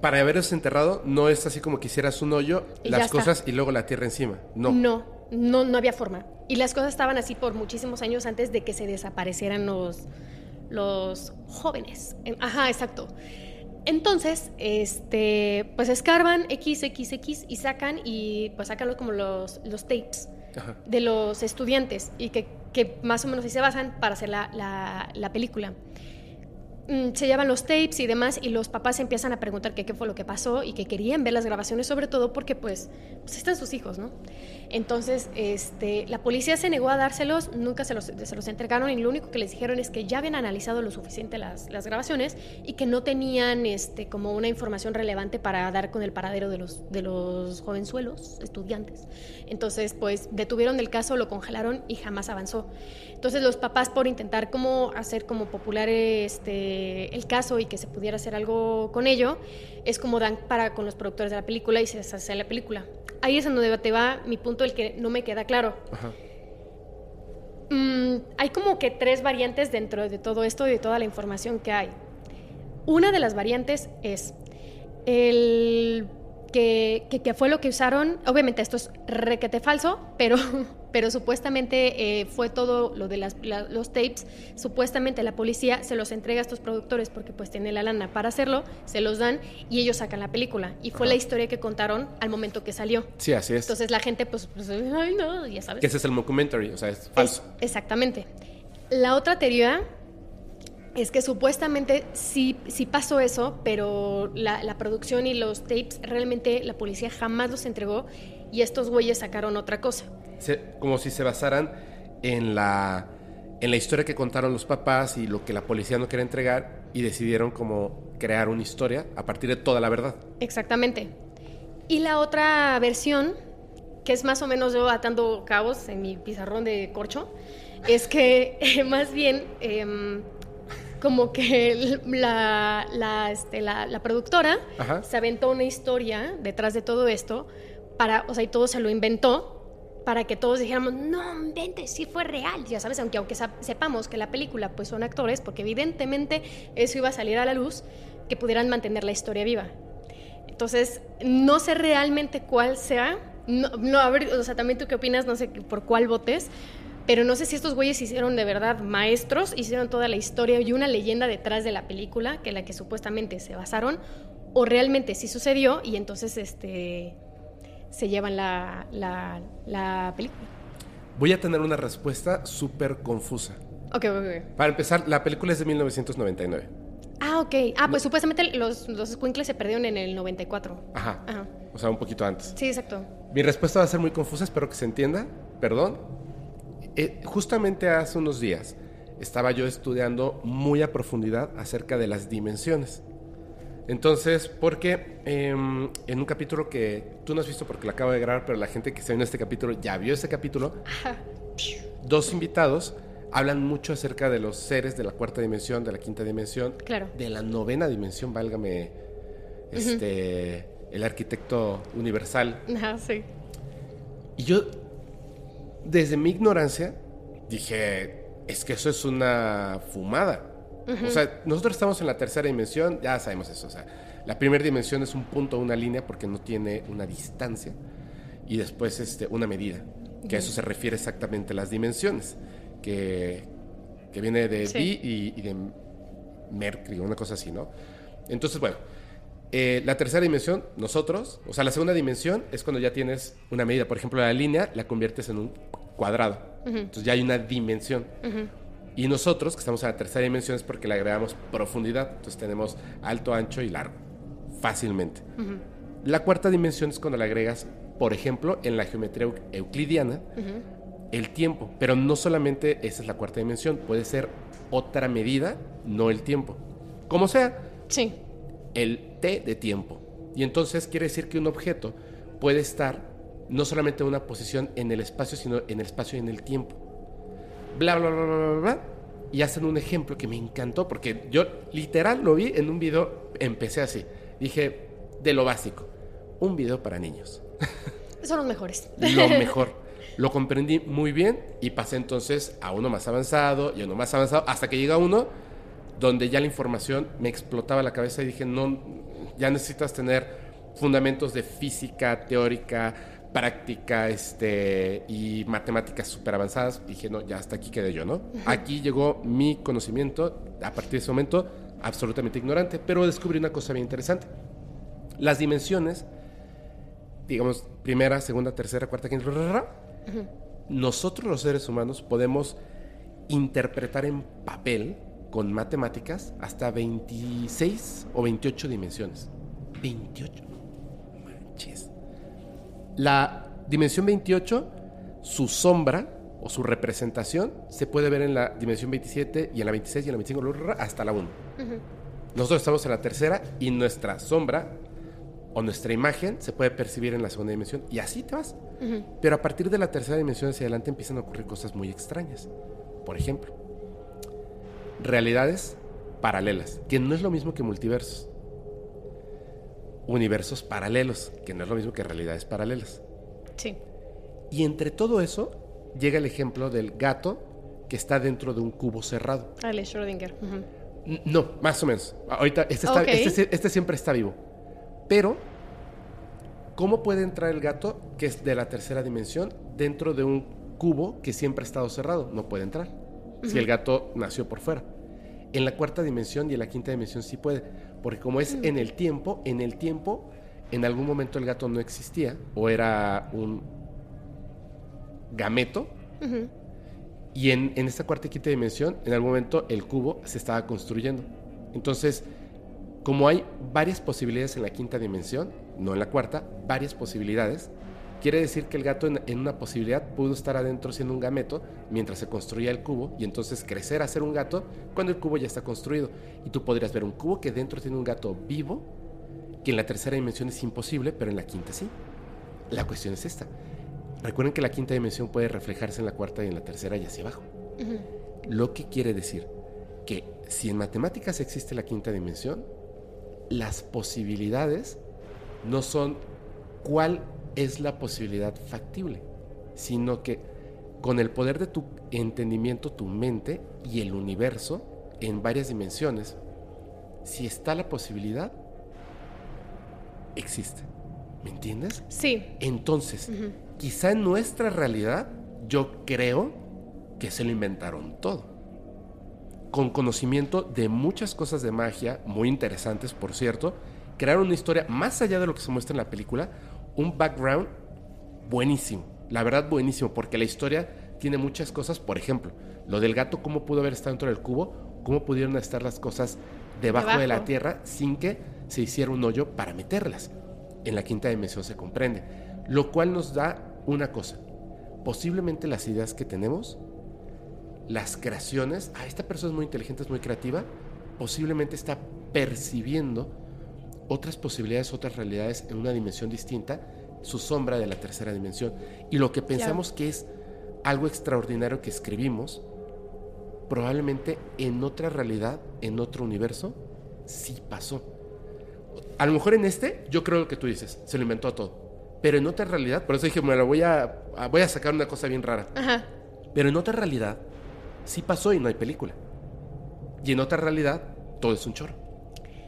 para haberse enterrado, no es así como que hicieras un hoyo, Y las está. cosas y luego la tierra encima. No. No, no, no había forma. Y las cosas estaban así por muchísimos años antes de que se desaparecieran los, los jóvenes. En- Ajá, exacto. Entonces, este, pues escarban X, X, X y sacan y pues sacan los- como los, los tapes Ajá. de los estudiantes y que, que más o menos ahí se basan para hacer la, la- la película. Mm, Se llevan los tapes y demás y los papás empiezan a preguntar que qué fue lo que pasó y que querían ver las grabaciones sobre todo porque pues, pues están sus hijos, ¿no? Entonces, este, la policía se negó a dárselos, nunca se los, entregaron y lo único que les dijeron es que ya habían analizado lo suficiente las, grabaciones y que no tenían este, como una información relevante para dar con el paradero de los, de los jovenzuelos, estudiantes. Entonces, pues detuvieron el caso, lo congelaron y jamás avanzó. Entonces, los papás por intentar como hacer como popular este, el caso y que se pudiera hacer algo con ello, es como dan para con los productores de la película y se deshace la película. Ahí es en donde te va mi punto, el que no me queda claro. Ajá. Mm, hay como que tres variantes dentro de todo esto y de toda la información que hay. Una de las variantes es el que, que, que fue lo que usaron, obviamente esto es requete falso, pero, pero supuestamente eh, fue todo lo de las, la- los tapes, supuestamente la policía se los entrega a estos productores porque pues tiene la lana para hacerlo, se los dan y ellos sacan la película. Y fue Ajá. la historia que contaron al momento que salió. Sí, así es. Entonces la gente pues, pues, ay no, ya sabes. que ese es el mockumentary, o sea, es falso. Es- exactamente. La otra teoría es que supuestamente sí, sí pasó eso, pero la, la producción y los tapes realmente la policía jamás los entregó y estos güeyes sacaron otra cosa. Se- como si se basaran en la, en la historia que contaron los papás y lo que la policía no quería entregar y decidieron como crear una historia a partir de toda la verdad. Exactamente. Y la otra versión, que es más o menos yo atando cabos en mi pizarrón de corcho, es que eh, más bien em, como que la, la, este, la- la productora Ajá. se aventó una historia detrás de todo esto, para, o sea, y todo se lo inventó para que todos dijéramos, no, inventes, sí fue real, ya sabes, aunque, aunque sepamos que la película pues son actores, porque evidentemente eso iba a salir a la luz, que pudieran mantener la historia viva. Entonces, no sé realmente cuál sea. No, no, a ver, o sea, también tú qué opinas, no sé por cuál votes, pero no sé si estos güeyes hicieron de verdad maestros, hicieron toda la historia y una leyenda detrás de la película, que la que supuestamente se basaron, o realmente sí sucedió y entonces este se llevan la, la, la película. Voy a tener una respuesta súper confusa. Ok, ok, ok. Para empezar, la película es de 1999. Ah, ok. Ah, pues supuestamente los, los squinkles se perdieron en el 94. Ajá. Ajá. O sea, un poquito antes. Sí, exacto. Mi respuesta va a ser muy confusa, espero que se entienda. Perdón. Eh, justamente hace unos días estaba yo estudiando muy a profundidad acerca de las dimensiones. Entonces, porque em, en un capítulo que tú no has visto porque lo acabo de grabar, pero la gente que está en este capítulo ya vio ese capítulo, dos invitados hablan mucho acerca de los seres de la cuarta dimensión, de la quinta dimensión, Claro. de la novena dimensión, válgame, este, el arquitecto universal. Ajá, sí. Y yo, desde mi ignorancia, dije, es que eso es una fumada. O sea, nosotros estamos en la tercera dimensión, ya sabemos eso. O sea, la primera dimensión es un punto, una línea, porque no tiene una distancia. Y después este, una medida, que a eso se refiere exactamente las dimensiones, que, que viene de Sí. Di y, y de Mercury, una cosa así, ¿no? Entonces, bueno, eh, la tercera dimensión, nosotros, o sea, la segunda dimensión es cuando ya tienes una medida. Por ejemplo, la línea la conviertes en un cuadrado. Entonces ya hay una dimensión. Y nosotros, que estamos en la tercera dimensión, es porque le agregamos profundidad. Entonces tenemos alto, ancho y largo. Fácilmente. La cuarta dimensión es cuando le agregas, por ejemplo, en la geometría eu- euclidiana, el tiempo. Pero no solamente esa es la cuarta dimensión, puede ser otra medida, no el tiempo. Como sea, Sí. el t de tiempo. Y entonces quiere decir que un objeto puede estar no solamente en una posición en el espacio, sino en el espacio y en el tiempo. Bla, bla, bla, bla, bla, bla. Y hacen un ejemplo que me encantó, porque yo literal lo vi en un video, empecé así. Dije, de lo básico, un video para niños. Son los mejores. Lo mejor. Lo comprendí muy bien y pasé entonces a uno más avanzado y a uno más avanzado, hasta que llega uno donde ya la información me explotaba la cabeza y dije, no, ya necesitas tener fundamentos de física teórica, práctica este, y matemáticas súper avanzadas. Dije, no, ya hasta aquí quedé yo, ¿no? Aquí llegó mi conocimiento, a partir de ese momento, absolutamente ignorante, pero descubrí una cosa bien interesante. Las dimensiones, digamos, primera, segunda, tercera, cuarta, quinta, nosotros los seres humanos podemos interpretar en papel con matemáticas hasta 26 o 28 dimensiones. 28. Manches. La dimensión 28, su sombra o su representación se puede ver en la dimensión 27 y en la 26 y en la 25 ra, ra, hasta la 1. Nosotros estamos en la tercera y nuestra sombra o nuestra imagen se puede percibir en la segunda dimensión y así te vas. Pero a partir de la tercera dimensión hacia adelante empiezan a ocurrir cosas muy extrañas. Por ejemplo, realidades paralelas, que no es lo mismo que multiversos. Universos paralelos, que no es lo mismo que realidades paralelas. Sí. Y entre todo eso llega el ejemplo del gato que está dentro de un cubo cerrado. Ale Schrödinger. Ujú. N- No, más o menos. Ahorita, este, está- este este siempre está vivo. Pero, ¿cómo puede entrar el gato, que es de la tercera dimensión, dentro de un cubo que siempre ha estado cerrado? No puede entrar. Si el gato nació por fuera. En la cuarta dimensión y en la quinta dimensión sí puede. Porque como es en el tiempo, en el tiempo, en algún momento el gato no existía o era un gameto. Y en, en esta cuarta y quinta dimensión, en algún momento el cubo se estaba construyendo. Entonces, como hay varias posibilidades en la quinta dimensión, no en la cuarta, varias posibilidades, quiere decir que el gato en, en una posibilidad pudo estar adentro siendo un gameto mientras se construía el cubo y entonces crecer a ser un gato cuando el cubo ya está construido. Y tú podrías ver un cubo que dentro tiene un gato vivo, que en la tercera dimensión es imposible, pero en la quinta sí. La cuestión es esta. Recuerden que la quinta dimensión puede reflejarse en la cuarta y en la tercera y hacia abajo. Lo que quiere decir que si en matemáticas existe la quinta dimensión, las posibilidades no son cuál es la posibilidad factible, sino que con el poder de tu entendimiento, tu mente y el universo en varias dimensiones, si está la posibilidad, existe. ¿Me entiendes? Sí. Entonces, quizá en nuestra realidad, yo creo que se lo inventaron todo. Con conocimiento de muchas cosas de magia, muy interesantes, por cierto, crearon una historia más allá de lo que se muestra en la película, un background buenísimo. La verdad, buenísimo, porque la historia tiene muchas cosas. Por ejemplo, lo del gato, cómo pudo haber estado dentro del cubo, cómo pudieron estar las cosas debajo, de la. Tierra sin que se hiciera un hoyo para meterlas. En la quinta dimensión se comprende. Lo cual nos da una cosa. Posiblemente las ideas que tenemos, las creaciones, ah, esta persona es muy inteligente, es muy creativa, posiblemente está percibiendo otras posibilidades, otras realidades en una dimensión distinta, su sombra de la tercera dimensión. Y lo que pensamos que es algo extraordinario que escribimos, probablemente en otra realidad, en otro universo, sí pasó. A lo mejor en este, yo creo lo que tú dices, se lo inventó todo. Pero en otra realidad, por eso dije, me la voy a, voy a sacar una cosa bien rara. Ajá. Pero en otra realidad, sí pasó y no hay película. Y en otra realidad, todo es un choro.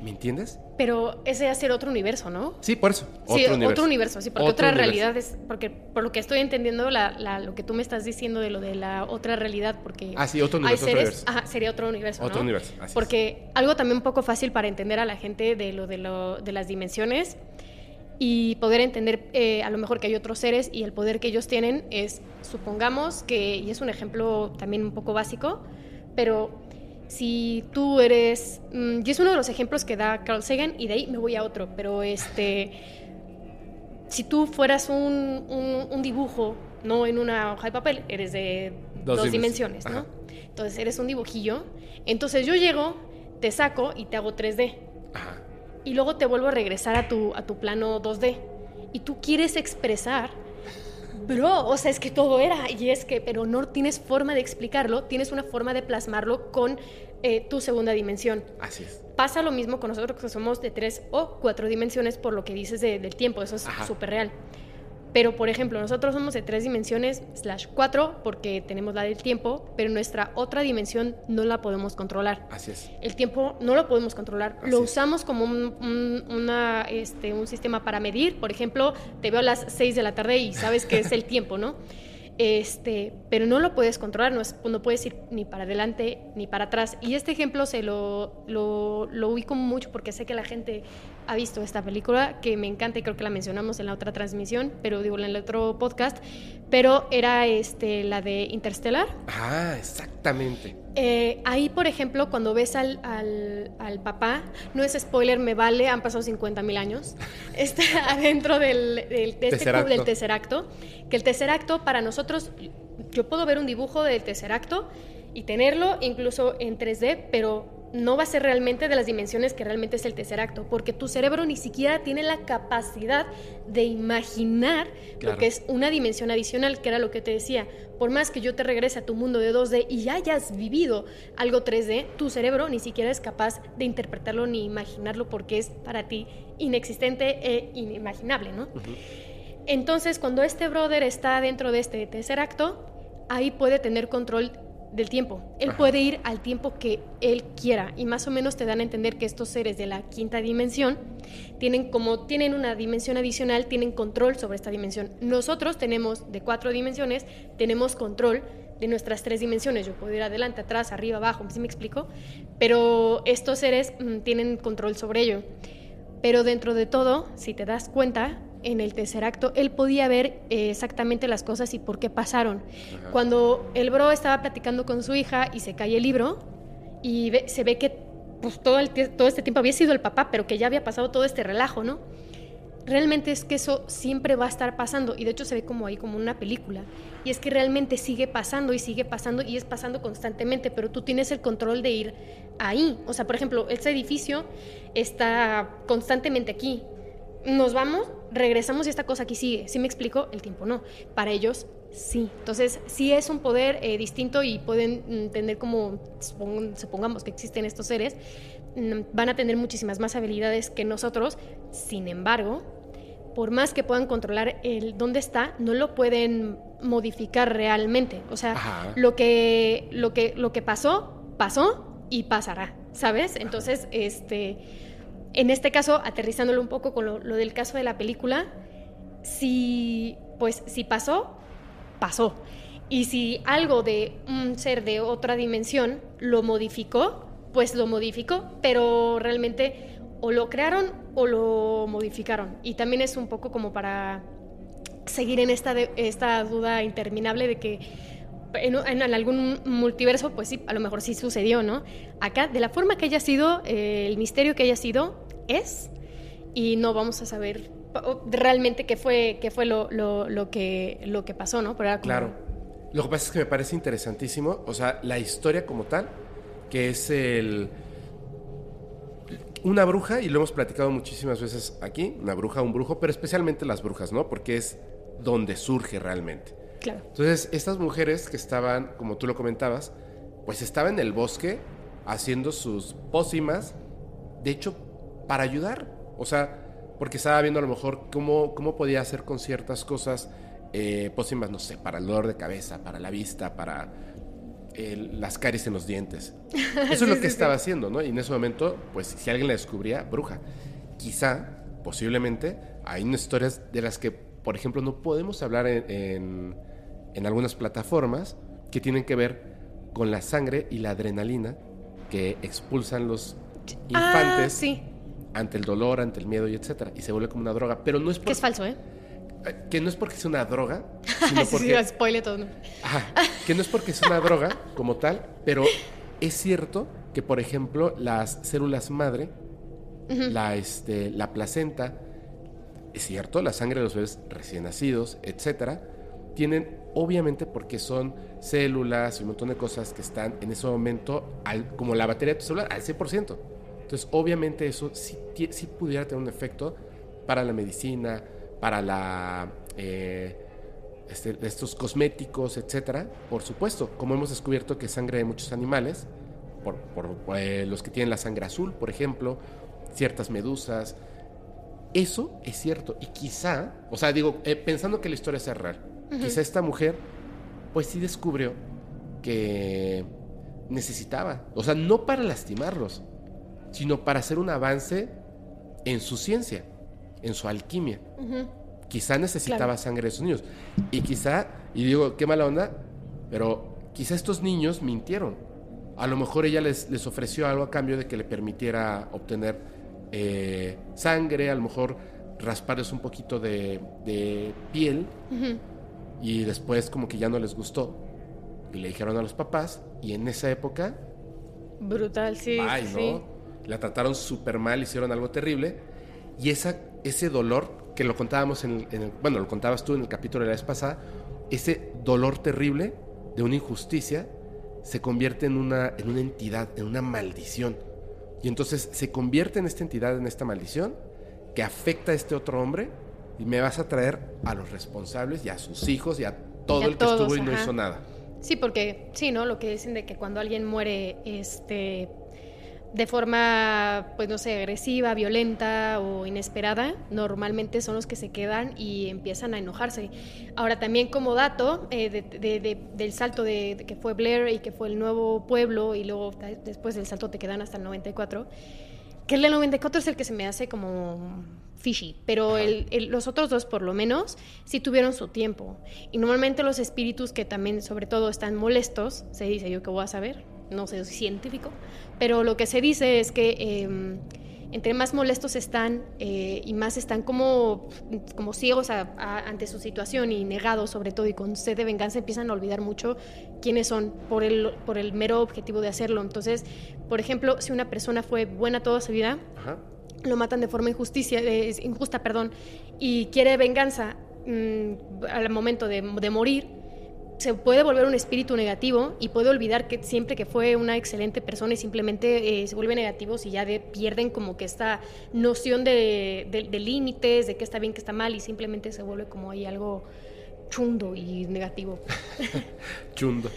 ¿Me entiendes? Pero ese va a ser otro universo, ¿no? Sí, por eso. sí, otro universo, sí, porque Otro otra universo. realidad es, porque por lo que estoy entendiendo, la, la- lo que tú me estás diciendo de lo de la otra realidad, porque Ah, sí, otro hay universo, otro seres, universo. ajá, sería otro universo, Otro ¿no? universo, así es. porque algo también un poco fácil para entender a la gente de lo de, lo, de las dimensiones y poder entender eh, a lo mejor que hay otros seres y el poder que ellos tienen es, supongamos que, y es un ejemplo también un poco básico, pero si tú eres, mm, y es uno de los ejemplos que da Carl Sagan y de ahí me voy a otro, pero este, si tú fueras un, un- un dibujo, no en una hoja de papel, eres de Dos dos, dimensiones. dimensiones, ¿no? Ajá. Entonces eres un dibujillo, entonces yo llego, te saco y te hago 3D Ajá. y luego te vuelvo a regresar a tu, a tu plano 2D. Y tú quieres expresar, bro, o sea, es que todo era, y es que, pero no tienes forma de explicarlo, tienes una forma de plasmarlo con eh, tu segunda dimensión. Así es. Pasa lo mismo con nosotros que somos de tres o cuatro dimensiones por lo que dices de- del tiempo, eso es súper real. Pero, por ejemplo, nosotros somos de tres dimensiones slash cuatro porque tenemos la del tiempo, pero nuestra otra dimensión no la podemos controlar. Así es. El tiempo no lo podemos controlar. Así lo es. usamos como un, un- una, este, un sistema para medir. Por ejemplo, te veo a las 6 de la tarde y sabes que es el tiempo, ¿no? Este, pero no lo puedes controlar, no, es- no puedes ir ni para adelante ni para atrás. Y este ejemplo se lo, lo, lo ubico mucho porque sé que la gente ha visto esta película, que me encanta y creo que la mencionamos en la otra transmisión, pero digo en el otro podcast, pero era este, la de Interstellar. Ah, exactamente. Eh, ahí, por ejemplo, cuando ves al, al- al papá, no es spoiler, me vale, han pasado 50 mil años, está adentro del, del, de este cubo del tesseracto, que el tesseracto para nosotros, yo puedo ver un dibujo del tesseracto y tenerlo incluso en 3D, pero no va a ser realmente de las dimensiones que realmente es el tesseracto, porque tu cerebro ni siquiera tiene la capacidad de imaginar Claro. lo que es una dimensión adicional, que era lo que te decía. Por más que yo te regrese a tu mundo de 2D y ya hayas vivido algo 3D, tu cerebro ni siquiera es capaz de interpretarlo ni imaginarlo porque es para ti inexistente e inimaginable, ¿no? Entonces, cuando este brother está dentro de este tercer acto, ahí puede tener control del tiempo. Él Ajá. puede ir al tiempo que él quiera y más o menos te dan a entender que estos seres de la quinta dimensión tienen como tienen una dimensión adicional, tienen control sobre esta dimensión. Nosotros tenemos de cuatro dimensiones, tenemos control de nuestras tres dimensiones. Yo puedo ir adelante, atrás, arriba, abajo, ¿sí me explico? Pero estos seres mm, tienen control sobre ello. Pero dentro de todo, si te das cuenta, en el tercer acto, él podía ver eh, exactamente las cosas y por qué pasaron. Ajá. Cuando el bro estaba platicando con su hija y se cae el libro y ve- se ve que pues, todo, el todo este tiempo había sido el papá, pero que ya había pasado todo este relajo, ¿no? Realmente es que eso siempre va a estar pasando y de hecho se ve como ahí como una película. Y es que realmente sigue pasando y sigue pasando y es pasando constantemente, pero tú tienes el control de ir ahí. O sea, por ejemplo, este edificio está constantemente aquí. Nos vamos, regresamos y esta cosa aquí sigue. ¿Sí me explico? El tiempo no. Para ellos sí. Entonces, sí es un poder eh, distinto y pueden mm, tener como, supong- supongamos que existen estos seres, mm, van a tener muchísimas más habilidades que nosotros. Sin embargo, por más que puedan controlar el dónde está, no lo pueden modificar realmente. O sea, Ajá. lo que, lo que, lo que pasó, pasó y pasará, ¿sabes? Entonces, este, en este caso, aterrizándolo un poco con lo, del caso de la película, si, pues, si pasó, pasó. Y si algo de un ser de otra dimensión lo modificó, pues lo modificó, pero realmente o lo crearon o lo modificaron. Y también es un poco como para seguir en esta, de- esta duda interminable de que en, en algún multiverso, pues sí, a lo mejor sí sucedió, ¿no? Acá, de la forma que haya sido, eh, el misterio que haya sido, es, y no vamos a saber realmente qué fue, qué fue lo, lo, lo que, lo que pasó, ¿no? Pero era como- Claro. Lo que pasa es que me parece interesantísimo, o sea, la historia como tal, que es el... Una bruja, y lo hemos platicado muchísimas veces aquí, una bruja, un brujo, pero especialmente las brujas, ¿no? Porque es donde surge realmente. Claro. Entonces, estas mujeres que estaban, como tú lo comentabas, pues estaban en el bosque haciendo sus pócimas, de hecho, para ayudar. O sea, porque estaba viendo a lo mejor cómo, cómo podía hacer con ciertas cosas eh, pócimas, no sé, para el dolor de cabeza, para la vista, para las caries en los dientes. Eso es lo que estaba haciendo, ¿no? Y en ese momento, pues si alguien la descubría, bruja. Quizá, posiblemente, hay unas historias de las que, por ejemplo, no podemos hablar en, en- en algunas plataformas que tienen que ver con la sangre y la adrenalina que expulsan los infantes Ah, sí. Ante el dolor, ante el miedo y etcétera. Y se vuelve como una droga. Pero no es, por- Que es falso, ¿eh? eh, que no es porque sea una droga, sino porque sí, spoiler todo. ¿no? Ajá, que no es porque sea una droga como tal, pero es cierto que, por ejemplo, las células madre, la, este, la placenta, es cierto, la sangre de los bebés recién nacidos, etcétera, tienen, obviamente, porque son células y un montón de cosas que están en ese momento, al- como la batería de tu celular, al 100%. Entonces, obviamente, eso sí, sí pudiera tener un efecto para la medicina, para la. eh, este, estos cosméticos, etcétera, por supuesto, como hemos descubierto que sangre de muchos animales, por, por, eh, los que tienen la sangre azul, por ejemplo, ciertas medusas, eso es cierto. Y quizá, o sea, digo, eh, pensando que la historia sea real, quizá esta mujer, pues sí descubrió que necesitaba, o sea, no para lastimarlos, sino para hacer un avance en su ciencia, en su alquimia. Quizá necesitaba Claro. sangre de esos niños. Y quizá, y digo, qué mala onda, pero quizá estos niños mintieron. A lo mejor ella les, les ofreció algo a cambio de que le permitiera obtener eh, sangre, a lo mejor rasparles un poquito de, de piel y después como que ya no les gustó y le dijeron a los papás y en esa época Brutal, sí. Ay, sí. ¿no? La trataron súper mal, hicieron algo terrible. Y esa, ese dolor, que lo contábamos en el, en el- Bueno, lo contabas tú en el capítulo de la vez pasada. Ese dolor terrible de una injusticia se convierte en una, en una entidad, en una maldición. Y entonces se convierte en esta entidad, en esta maldición, que afecta a este otro hombre. Y me vas a traer a los responsables y a sus hijos y a todo Y a el que estuvo y no hizo nada. Sí, porque sí, ¿no? Lo que dicen de que cuando alguien muere este, de forma, pues no sé, agresiva, violenta o inesperada, normalmente son los que se quedan y empiezan a enojarse. Ahora, también como dato eh, de- de- de- del salto de, que fue Blair y que fue el nuevo pueblo y luego después del salto te quedan hasta el 94, que el del 94 es el que se me hace como fishy, pero el- el- los otros dos por lo menos sí tuvieron su tiempo. Y normalmente los espíritus que también sobre todo están molestos, se dice yo que voy a saber, no sé, soy científico, pero lo que se dice es que eh, entre más molestos están eh, y más están como, como ciegos a- a- ante su situación y negados sobre todo y con sed de venganza empiezan a olvidar mucho quiénes son por el, por el mero objetivo de hacerlo. Entonces, por ejemplo, si una persona fue buena toda su vida, Ajá. lo matan de forma injusticia, eh, injusta, perdón, y quiere venganza mm, al momento de, de morir, se puede volver un espíritu negativo y puede olvidar que siempre que fue una excelente persona y simplemente eh, se vuelve negativo y ya de- pierden como que esta noción de, de- de límites, de qué está bien, qué está mal y simplemente se vuelve como ahí algo chundo y negativo. Chundo.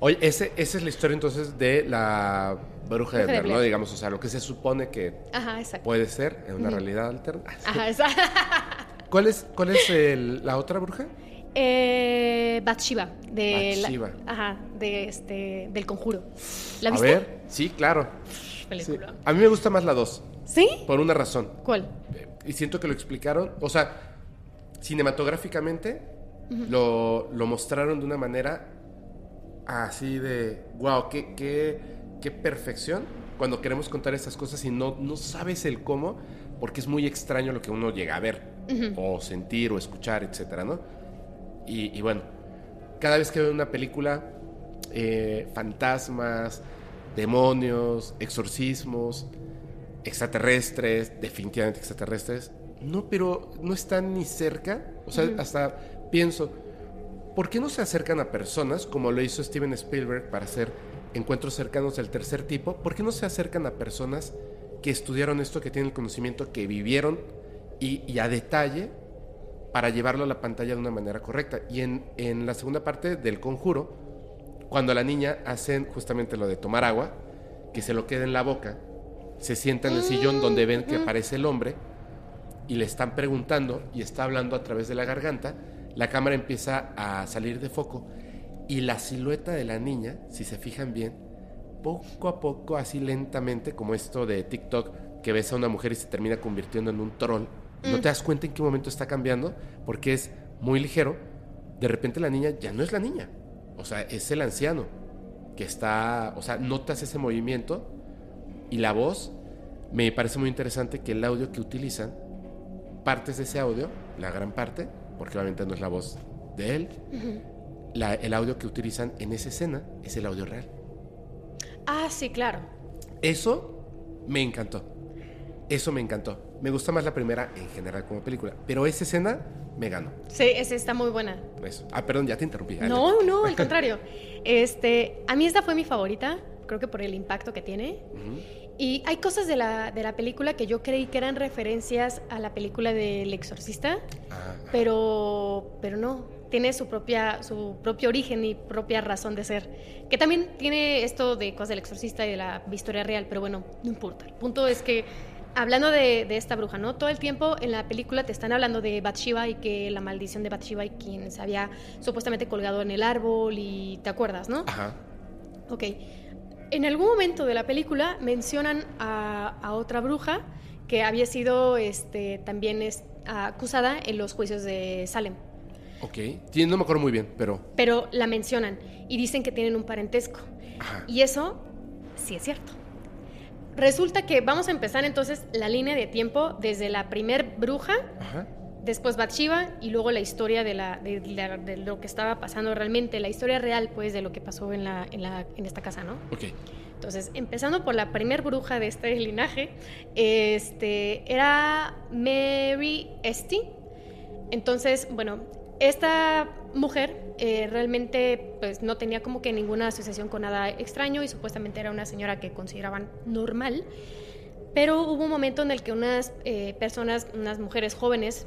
Oye, ese, esa es la historia entonces de la bruja de Blair, ¿no? Digamos, o sea, lo que se supone que Ajá, puede ser en una realidad alterna. Ajá, exacto. ¿Cuál es, cuál es el- la otra bruja? Eh, Bathsheba, de la- Bathsheba. ajá, de este, del conjuro. ¿La A ver, sí, claro. Sí. Película. A mí me gusta más la 2, ¿Sí? por una razón. ¿Cuál? Y siento que lo explicaron, o sea, cinematográficamente lo, lo mostraron de una manera así de, wow, qué, qué, qué perfección cuando queremos contar estas cosas y no, no sabes el cómo, porque es muy extraño lo que uno llega a ver, o sentir, o escuchar, etcétera, ¿no? Y, y bueno, cada vez que veo una película, eh, fantasmas, demonios, exorcismos, extraterrestres, definitivamente extraterrestres, no, pero no están ni cerca. O sea, hasta pienso, ¿por qué no se acercan a personas como lo hizo Steven Spielberg para hacer encuentros cercanos del tercer tipo? ¿Por qué no se acercan a personas que estudiaron esto, que tienen el conocimiento, que vivieron y, y a detalle para llevarlo a la pantalla de una manera correcta? Y en, en la segunda parte del conjuro, cuando a la niña hacen justamente lo de tomar agua, que se lo queda en la boca, se sienta en el sillón donde ven que aparece el hombre y le están preguntando y está hablando a través de la garganta, la cámara empieza a salir de foco y la silueta de la niña, si se fijan bien, poco a poco, así lentamente, como esto de TikTok, que ves a una mujer y se termina convirtiendo en un troll, no te das cuenta en qué momento está cambiando, porque es muy ligero, de repente la niña ya no es la niña, o sea, es el anciano, que está, o sea, notas ese movimiento y la voz, me parece muy interesante que el audio que utilizan, partes de ese audio, la gran parte, porque obviamente no es la voz de él, la- el audio que utilizan en esa escena es el audio real. Ah, sí, claro. Eso me encantó. Eso me encantó. Me gusta más la primera en general como película, pero esa escena me ganó. Sí, esa está muy buena. Eso. Ah, perdón, ya te interrumpí. No, no, al contrario. Este, a mí esta fue mi favorita, creo que por el impacto que tiene. Y hay cosas de la, de la película que yo creí que eran referencias a la película del exorcista, Ah, pero, pero no. Tiene su, propia, su propio origen y propia razón de ser. Que también tiene esto de cosas del exorcista y de la historia real, pero bueno, no importa. El punto es que, hablando de, de esta bruja, ¿no? Todo el tiempo en la película te están hablando de Bathsheba y que la maldición de Bathsheba y quien se había supuestamente colgado en el árbol y te acuerdas, ¿no? Ajá. Ok. En algún momento de la película mencionan a, a otra bruja que había sido este, también es, acusada en los juicios de Salem. Ok. No me acuerdo muy bien, pero. Pero la mencionan y dicen que tienen un parentesco. Ajá. Y eso sí es cierto. Resulta que vamos a empezar entonces la línea de tiempo desde la primer bruja, Ajá. después Bathsheba y luego la historia de, la, de, de lo que estaba pasando realmente, la historia real pues de lo que pasó en, la, en, la, en esta casa, ¿no? Ok. Entonces, empezando por la primer bruja de este linaje, este, era Mary Esty. Entonces, bueno, esta mujer eh, realmente pues, no tenía como que ninguna asociación con nada extraño y supuestamente era una señora que consideraban normal. Pero hubo un momento en el que unas eh, personas, unas mujeres jóvenes,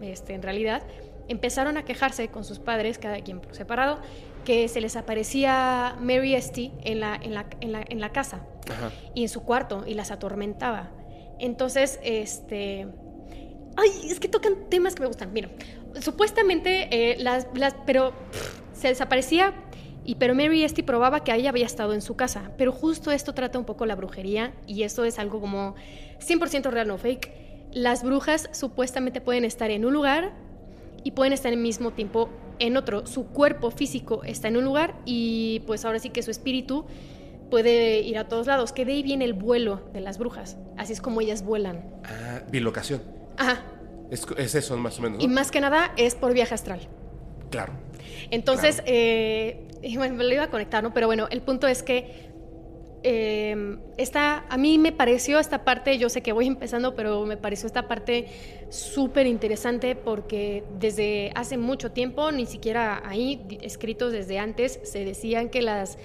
este, en realidad, empezaron a quejarse con sus padres, cada quien por separado, que se les aparecía Mary Esty en la, en la, en la, en la casa Ajá. y en su cuarto y las atormentaba. Entonces, este... Ay, es que tocan temas que me gustan. Mira, supuestamente eh, las, las... Pero pff, se desaparecía y pero Mary Esty probaba que ella había estado en su casa. Pero justo esto trata un poco la brujería y esto es algo como 100% real, no fake. Las brujas supuestamente pueden estar en un lugar y pueden estar al mismo tiempo en otro. Su cuerpo físico está en un lugar y pues ahora sí que su espíritu puede ir a todos lados, que de ahí viene el vuelo de las brujas. Así es como ellas vuelan. Ah, bilocación. Ajá. Es, es eso más o menos, ¿no? Y más que nada es por viaje astral. Claro. Entonces, Claro. eh, bueno, me lo iba a conectar, ¿no? Pero bueno, el punto es que eh, esta, a mí me pareció esta parte, yo sé que voy empezando, pero me pareció esta parte súper interesante porque desde hace mucho tiempo, ni siquiera ahí, escritos desde antes, se decían que las...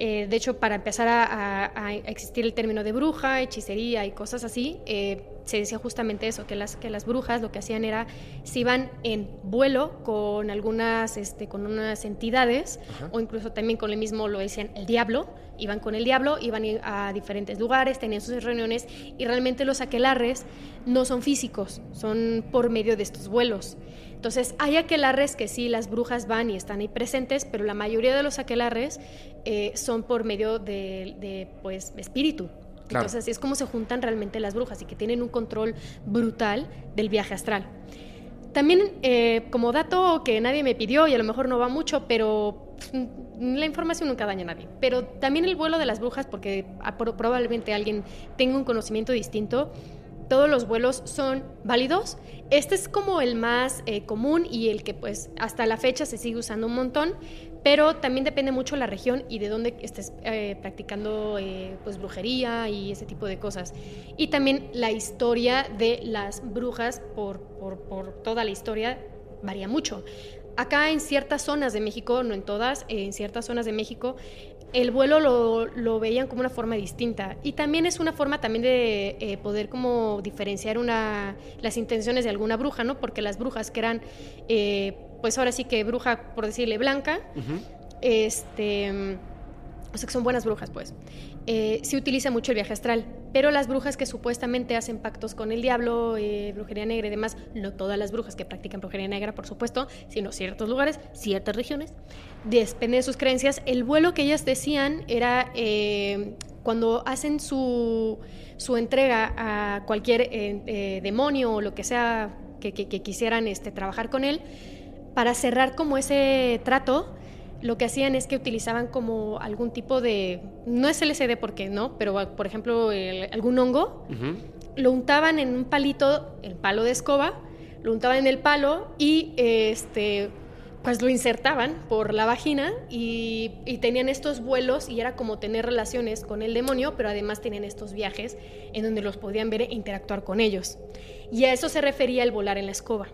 eh, de hecho, para empezar a, a- a existir el término de bruja, hechicería y cosas así, eh, se decía justamente eso, que las, que las brujas lo que hacían era, se iban en vuelo con algunas, este, con unas entidades, Ajá. o incluso también con el mismo, lo decían, el diablo, iban con el diablo, iban a diferentes lugares, tenían sus reuniones, y realmente los aquelarres no son físicos, son por medio de estos vuelos. Entonces, hay aquelarres que sí, las brujas van y están ahí presentes, pero la mayoría de los aquelarres eh, son por medio de, de, pues, espíritu. Claro. Entonces, así es como se juntan realmente las brujas y que tienen un control brutal del viaje astral. También, eh, como dato que nadie me pidió y a lo mejor no va mucho, pero mm, la información nunca daña a nadie. Pero también el vuelo de las brujas, porque ah, pro- probablemente alguien tenga un conocimiento distinto, todos los vuelos son válidos. Este es como el más eh, común y el que pues hasta la fecha se sigue usando un montón, pero también depende mucho la región y de dónde estés eh, practicando eh, pues brujería y ese tipo de cosas. Y también la historia de las brujas por, por, por toda la historia varía mucho. Acá en ciertas zonas de México, no en todas, en ciertas zonas de México, el vuelo lo, lo, veían como una forma distinta. Y también es una forma también de eh, poder como diferenciar una, las intenciones de alguna bruja, ¿no? Porque las brujas que eran, eh, pues ahora sí que bruja, por decirle, blanca, este, o sea que son buenas brujas, pues eh, se utiliza mucho el viaje astral, pero las brujas que supuestamente hacen pactos con el diablo, eh, brujería negra y demás, no todas las brujas que practican brujería negra, por supuesto, sino ciertos lugares, ciertas regiones, depende de sus creencias. El vuelo que ellas decían era eh, cuando hacen su, su, entrega a cualquier demonio o lo que sea que, que, que quisieran este, trabajar con él, para cerrar como ese trato, lo que hacían es que utilizaban como algún tipo de, no es LSD porque no, pero por ejemplo el, algún hongo, lo untaban en un palito, el palo de escoba, lo untaban en el palo y este pues lo insertaban por la vagina y, y, tenían estos vuelos y era como tener relaciones con el demonio, pero además tenían estos viajes en donde los podían ver e interactuar con ellos. Y a eso se refería el volar en la escoba.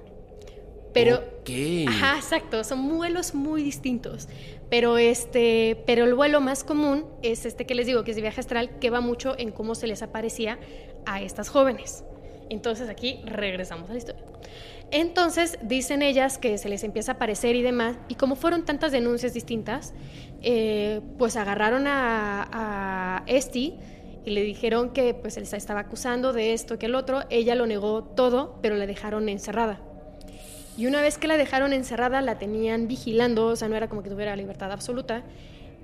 Pero, okay. ajá, exacto, son vuelos muy distintos. Pero, este, pero el vuelo más común es este que les digo, que es de viaje astral, que va mucho en cómo se les aparecía a estas jóvenes. Entonces aquí regresamos a la historia. Entonces dicen ellas que se les empieza a aparecer y demás, y como fueron tantas denuncias distintas, eh, pues agarraron a, a Esti y le dijeron que pues él estaba acusando de esto, que el otro, ella lo negó todo, pero la dejaron encerrada. Y una vez que la dejaron encerrada, la tenían vigilando, o sea, no era como que tuviera libertad absoluta.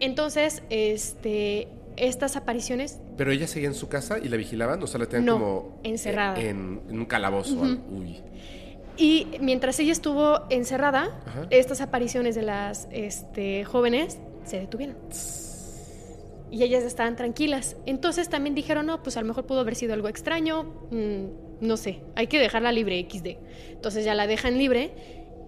Entonces, este, estas apariciones... ¿Pero ella seguía en su casa y la vigilaban? O sea, la tenían no, como... encerrada. En, en un calabozo. Uy. Y mientras ella estuvo encerrada, Ajá. estas apariciones de las este, jóvenes se detuvieron. Y ellas estaban tranquilas. Entonces también dijeron, no, pues a lo mejor pudo haber sido algo extraño, mm, no sé, hay que dejarla libre XD. Entonces ya la dejan libre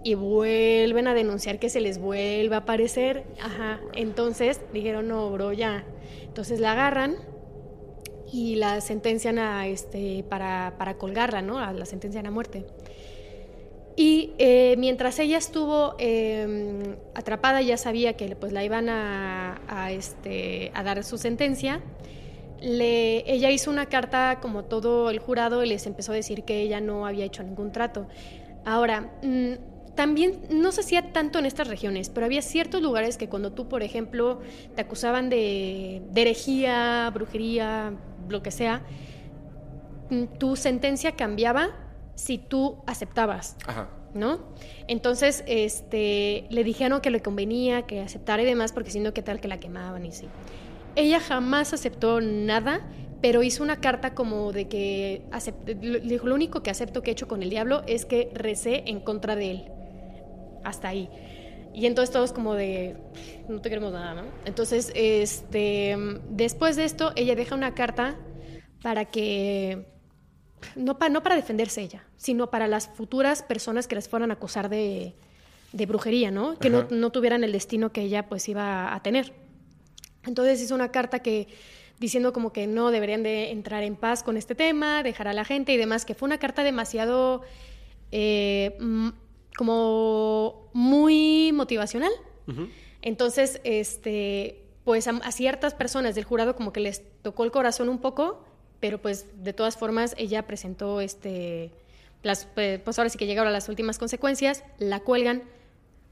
y vuelven a denunciar que se les vuelve a aparecer. Ajá. Entonces dijeron, no, bro, ya. Entonces la agarran y la sentencian a este para, para colgarla, ¿no? A- La sentencian a muerte. Y eh, mientras ella estuvo eh, atrapada, ya sabía que pues la iban a, este, a dar su sentencia. Le, ella hizo una carta como todo el jurado y les empezó a decir que ella no había hecho ningún trato. Ahora, mm, también no se hacía tanto en estas regiones, pero había ciertos lugares que cuando tú, por ejemplo, te acusaban de, de herejía, brujería, lo que sea, mm, tu sentencia cambiaba si tú aceptabas. Ajá. ¿no? Entonces, este, le dijeron que le convenía que aceptara y demás, porque si no, qué tal que la quemaban y sí. Ella jamás aceptó nada, pero hizo una carta como de que acepte- le dijo, lo único que acepto que he hecho con el diablo es que recé en contra de él. Hasta ahí. Y entonces todos como de, no te queremos nada, ¿no? Entonces, este, después de esto, ella deja una carta para que no, pa- no para defenderse ella, sino para las futuras personas que les fueran a acusar de, de brujería, ¿no? Que no, no tuvieran el destino que ella pues iba a tener. Entonces hizo una carta que diciendo como que no deberían de entrar en paz con este tema, dejar a la gente y demás, que fue una carta demasiado eh, mm, como muy motivacional. Entonces, este, pues a, a ciertas personas del jurado como que les tocó el corazón un poco, pero pues de todas formas ella presentó este, las, eh, pues ahora sí que llegaron a las últimas consecuencias, la cuelgan,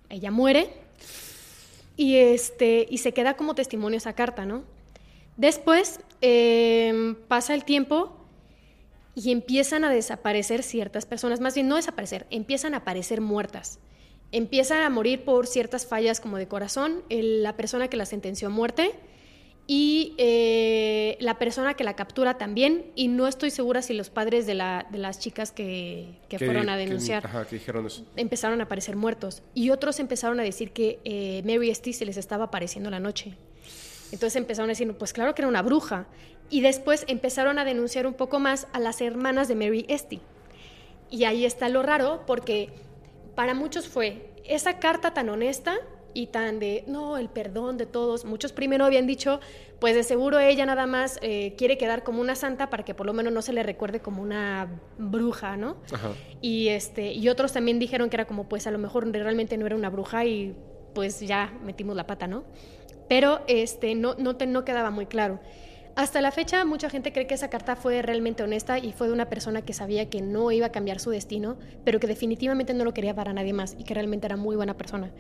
ella muere y este, y se queda como testimonio esa carta, ¿no? Después eh, pasa el tiempo y empiezan a desaparecer ciertas personas, más bien no desaparecer, empiezan a aparecer muertas. Empiezan a morir por ciertas fallas como de corazón, la persona que la sentenció a muerte y eh, la persona que la captura también, y no estoy segura si los padres de, la- de las chicas que, que fueron a que- denunciar ajá, que dijeron eso. empezaron a aparecer muertos y otros empezaron a decir que eh, Mary Esty se les estaba apareciendo en la noche. Entonces empezaron a decir, pues claro que era una bruja. Y después empezaron a denunciar un poco más a las hermanas de Mary Esty. Y ahí está lo raro, porque para muchos fue esa carta tan honesta y tan de, no, el perdón de todos. Muchos primero habían dicho, pues de seguro ella nada más eh, quiere quedar como una santa para que por lo menos no se le recuerde como una bruja, ¿no? Ajá. Y, este, y otros también dijeron que era como, pues a lo mejor realmente no era una bruja y pues ya metimos la pata, ¿no? Pero este, no, no, te, no quedaba muy claro. Hasta la fecha, mucha gente cree que esa carta fue realmente honesta y fue de una persona que sabía que no iba a cambiar su destino, pero que definitivamente no lo quería para nadie más y que realmente era muy buena persona.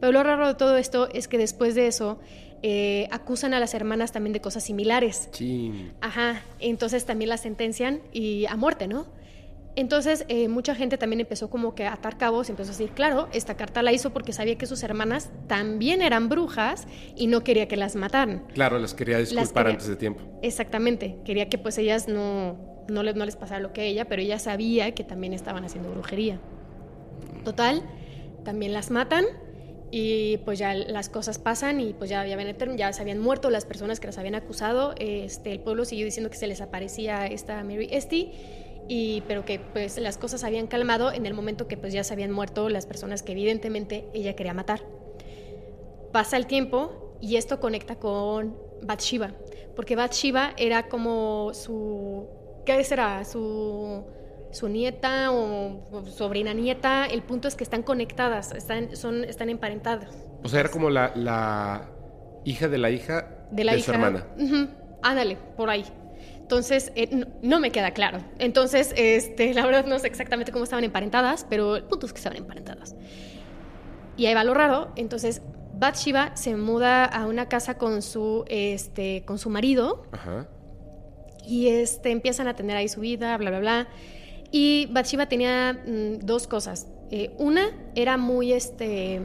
Pero lo raro de todo esto es que después de eso eh, acusan a las hermanas también de cosas similares. Sí. Ajá, entonces también las sentencian y a muerte, ¿no? Entonces, eh, mucha gente también empezó como que a atar cabos y empezó a decir, claro, esta carta la hizo porque sabía que sus hermanas también eran brujas y no quería que las mataran. Claro, las quería disculpar quería- antes de tiempo. Exactamente, quería que pues ellas no, no, les, no les pasara lo que a ella, pero ella sabía que también estaban haciendo brujería. Total, también las matan y pues ya las cosas pasan y pues ya, ya, habían ya se habían muerto las personas que las habían acusado. Este, el pueblo siguió diciendo que se les aparecía esta Mary Esty, y, pero que pues las cosas habían calmado en el momento que pues ya se habían muerto las personas que evidentemente ella quería matar. Pasa el tiempo y esto conecta con Bathsheba, porque Bathsheba era como su, ¿qué será? Su, su nieta o sobrina nieta. El punto es que están conectadas, están, son, están emparentadas. O sea, era como la, la hija de la hija De la hija. su hermana. Ándale, por ahí. Entonces, eh, no, no me queda claro. Entonces, este, la verdad no sé exactamente cómo estaban emparentadas, pero el punto es que estaban emparentadas. Y ahí va lo raro. Entonces, Bathsheba se muda a una casa con su, este, con su marido Ajá. y este, empiezan a tener ahí su vida, bla, bla, bla. Y Bathsheba tenía mm, dos cosas. Eh, una era muy, este,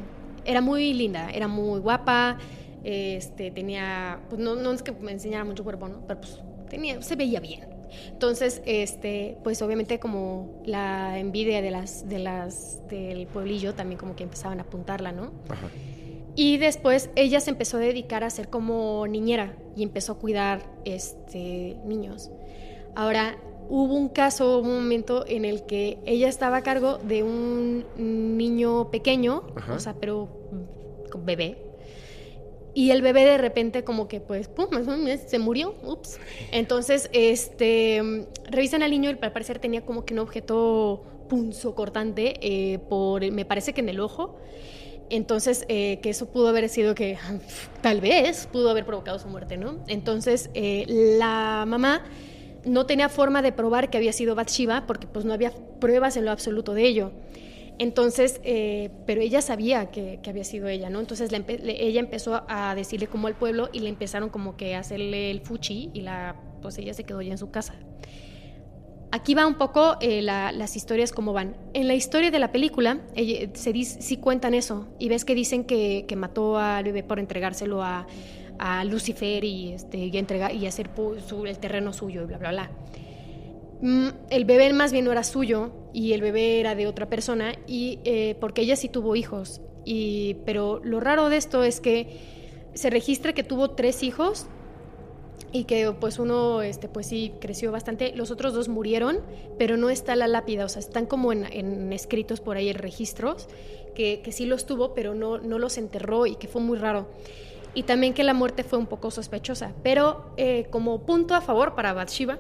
era muy linda, era muy guapa, este, tenía, pues no, no es que me enseñara mucho cuerpo, ¿no? Pero pues tenía, se veía bien. Entonces, este, pues obviamente como la envidia de las, de las, del pueblillo también como que empezaban a apuntarla, ¿no? Ajá. Y después ella se empezó a dedicar a ser como niñera y empezó a cuidar este, niños. Ahora, hubo un caso, un momento en el que ella estaba a cargo de un niño pequeño, Ajá. o sea, pero bebé. Y el bebé de repente como que pues, pum, se murió, ups. Entonces, este, revisan al niño y al parecer tenía como que un objeto punzo cortante eh, por, me parece que en el ojo. Entonces, eh, que eso pudo haber sido que tal vez pudo haber provocado su muerte, ¿no? Entonces, eh, la mamá no tenía forma de probar que había sido Bathsheba porque pues no había pruebas en lo absoluto de ello. Entonces, eh, pero ella sabía que, había sido ella, ¿no? Entonces ella empezó a decirle como al pueblo y le empezaron como que a hacerle el fuchi y la, pues ella se quedó ya en su casa. Aquí va un poco eh, la- las historias como van. En la historia de la película se dice, sí cuentan eso y ves que dicen que, mató al bebé por entregárselo a, Lucifer y, este, y, entregar, y hacer el terreno suyo y bla, bla, bla. Mm, el bebé más bien no era suyo y el bebé era de otra persona y eh, porque ella sí tuvo hijos. Pero lo raro de esto es que se registra que tuvo tres hijos y que pues uno este pues sí creció bastante. Los otros dos murieron pero no está la lápida. O sea están como en, escritos por ahí en registros que, que sí los tuvo pero no no los enterró y que fue muy raro. Y también que la muerte fue un poco sospechosa. Pero eh, como punto a favor para Bathsheba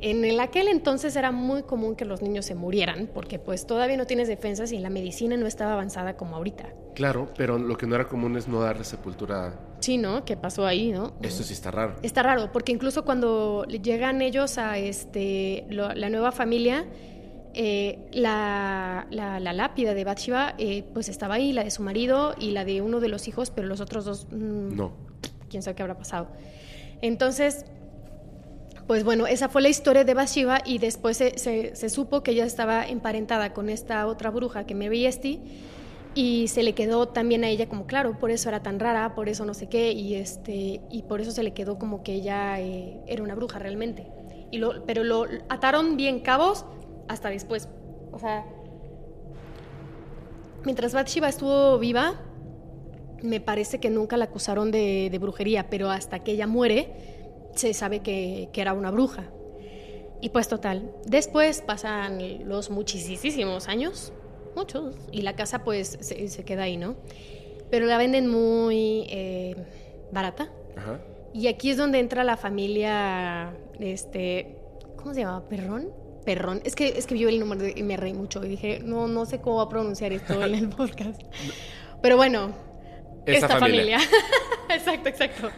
en el aquel entonces era muy común que los niños se murieran, porque pues todavía no tienes defensas y la medicina no estaba avanzada como ahorita. Claro, pero lo que no era común es no darle sepultura. Sí, ¿no? ¿Qué pasó ahí, no? Esto sí está raro. Está raro, porque incluso cuando llegan ellos a este, lo- la nueva familia, eh, la, la- la lápida de Bathsheba eh, pues estaba ahí, la de su marido y la de uno de los hijos, pero los otros dos mm, No. quién sabe qué habrá pasado. Entonces, pues bueno, esa fue la historia de Bathsheba y después se, se- supo que ella estaba emparentada con esta otra bruja que Mary Esty y se le quedó también a ella como claro, por eso era tan rara, por eso no sé qué y este y por eso se le quedó como que ella eh, era una bruja realmente. Y lo, pero lo ataron bien cabos hasta después. O sea, mientras Bathsheba estuvo viva, me parece que nunca la acusaron de brujería, pero hasta que ella muere se sabe que, que era una bruja. Y pues total, después pasan los muchísimos años, muchos, y la casa pues se, se queda ahí, ¿no? Pero la venden muy eh, barata. Ajá. Y aquí es donde entra la familia, este, ¿cómo se llama? ¿Perrón? Perrón. Es que, es que vio el número y me reí mucho y dije, no, no sé cómo va a pronunciar esto en el podcast. Pero bueno, Esta esta familia. familia. exacto, exacto.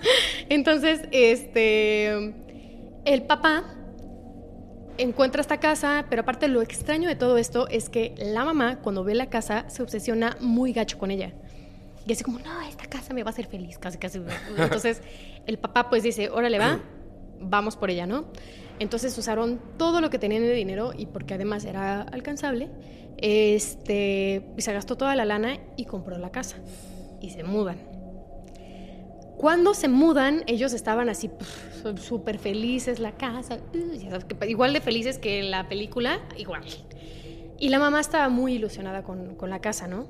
Entonces, este, el papá encuentra esta casa, pero aparte lo extraño de todo esto es que la mamá, cuando ve la casa, se obsesiona muy gacho con ella. Y así como, no, esta casa me va a hacer feliz, casi, casi. Entonces, el papá pues dice, órale, va, vamos por ella, ¿no? Entonces usaron todo lo que tenían de dinero y porque además era alcanzable, este, se gastó toda la lana y compró la casa. Y se mudan. Cuando se mudan, ellos estaban así súper felices, la casa, uh, igual de felices que la película, igual. Y la mamá estaba muy ilusionada con, con la casa, ¿no?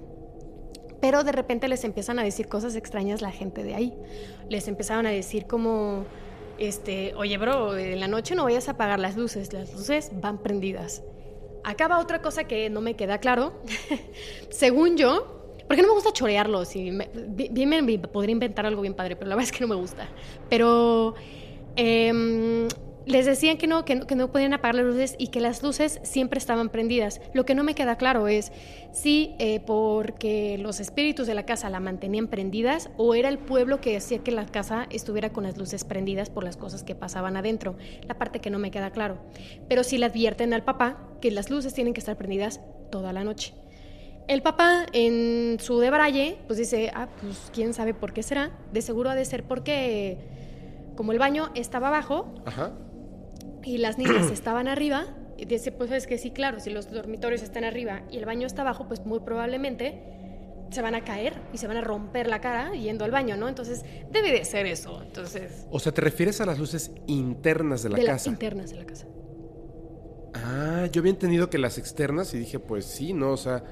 Pero de repente les empiezan a decir cosas extrañas la gente de ahí. Les empezaron a decir como, este, oye, bro, en la noche no vayas a apagar las luces, las luces van prendidas. Acaba otra cosa que no me queda claro. Según yo, porque no me gusta chorearlo, si bien me podría inventar algo bien padre, pero la verdad es que no me gusta. Pero em, les decían que no, que no, que no podían apagar las luces y que las luces siempre estaban prendidas. Lo que no me queda claro es si eh, porque los espíritus de la casa la mantenían prendidas o era el pueblo que hacía que la casa estuviera con las luces prendidas por las cosas que pasaban adentro. La parte que no me queda claro. Pero sí le advierten al papá que las luces tienen que estar prendidas toda la noche. El papá en su debraye, pues dice, ah, pues quién sabe por qué será. De seguro ha de ser porque como el baño estaba abajo Ajá. y las niñas estaban arriba, y dice, pues es que sí, claro, si los dormitorios están arriba y el baño está abajo, pues muy probablemente se van a caer y se van a romper la cara yendo al baño, ¿no? Entonces, debe de ser eso. Entonces, O sea, ¿te refieres a las luces internas de la de las casa? internas de la casa. ah, yo había entendido que las externas y dije, pues sí, no, o sea.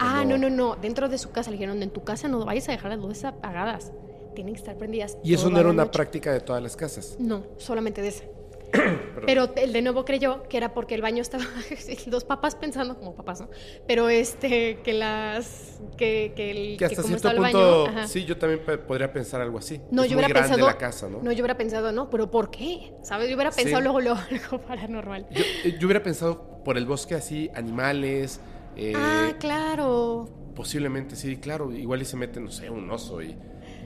Ah, no, no, no. Dentro de su casa le dijeron, en tu casa no vayas a dejar las luces apagadas. Tienen que estar prendidas. Y eso no era una noche". práctica de todas las casas. No, solamente de esa. Pero él de nuevo creyó que era porque el baño estaba dos papás pensando como papás, ¿no? Pero este que las que, que el Que hasta como cierto punto, baño, sí, yo también podría pensar algo así. No, es yo muy hubiera pensado la casa, ¿no? yo hubiera pensado, no, pero ¿por qué? ¿Sabes? Yo hubiera Sí. pensado luego, luego algo paranormal. Yo, eh, yo hubiera pensado por el bosque así, animales, eh, ah, claro. posiblemente sí, claro, igual y se mete, no sé, un oso y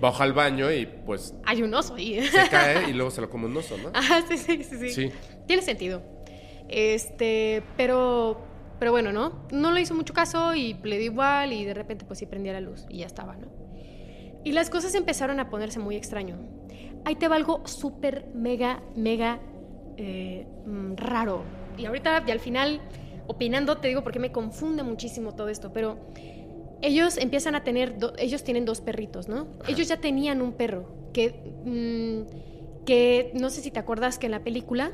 baja al baño y pues Hay un oso ahí. se cae y luego se lo come un oso, ¿no? Ah, sí, sí, sí, sí. Sí. Tiene sentido. Este, pero, pero bueno, ¿no? No le hizo mucho caso y le dio igual y de repente pues sí prendía la luz y ya estaba, ¿no? Y las cosas empezaron a ponerse muy extraño. Ahí te va algo súper, mega, mega eh, mm, raro. Y ahorita, y al final, opinando, te digo porque me confunde muchísimo todo esto, pero ellos empiezan a tener, do- ellos tienen dos perritos, ¿no? Ellos ya tenían un perro que, mm, que no sé si te acuerdas que en la película,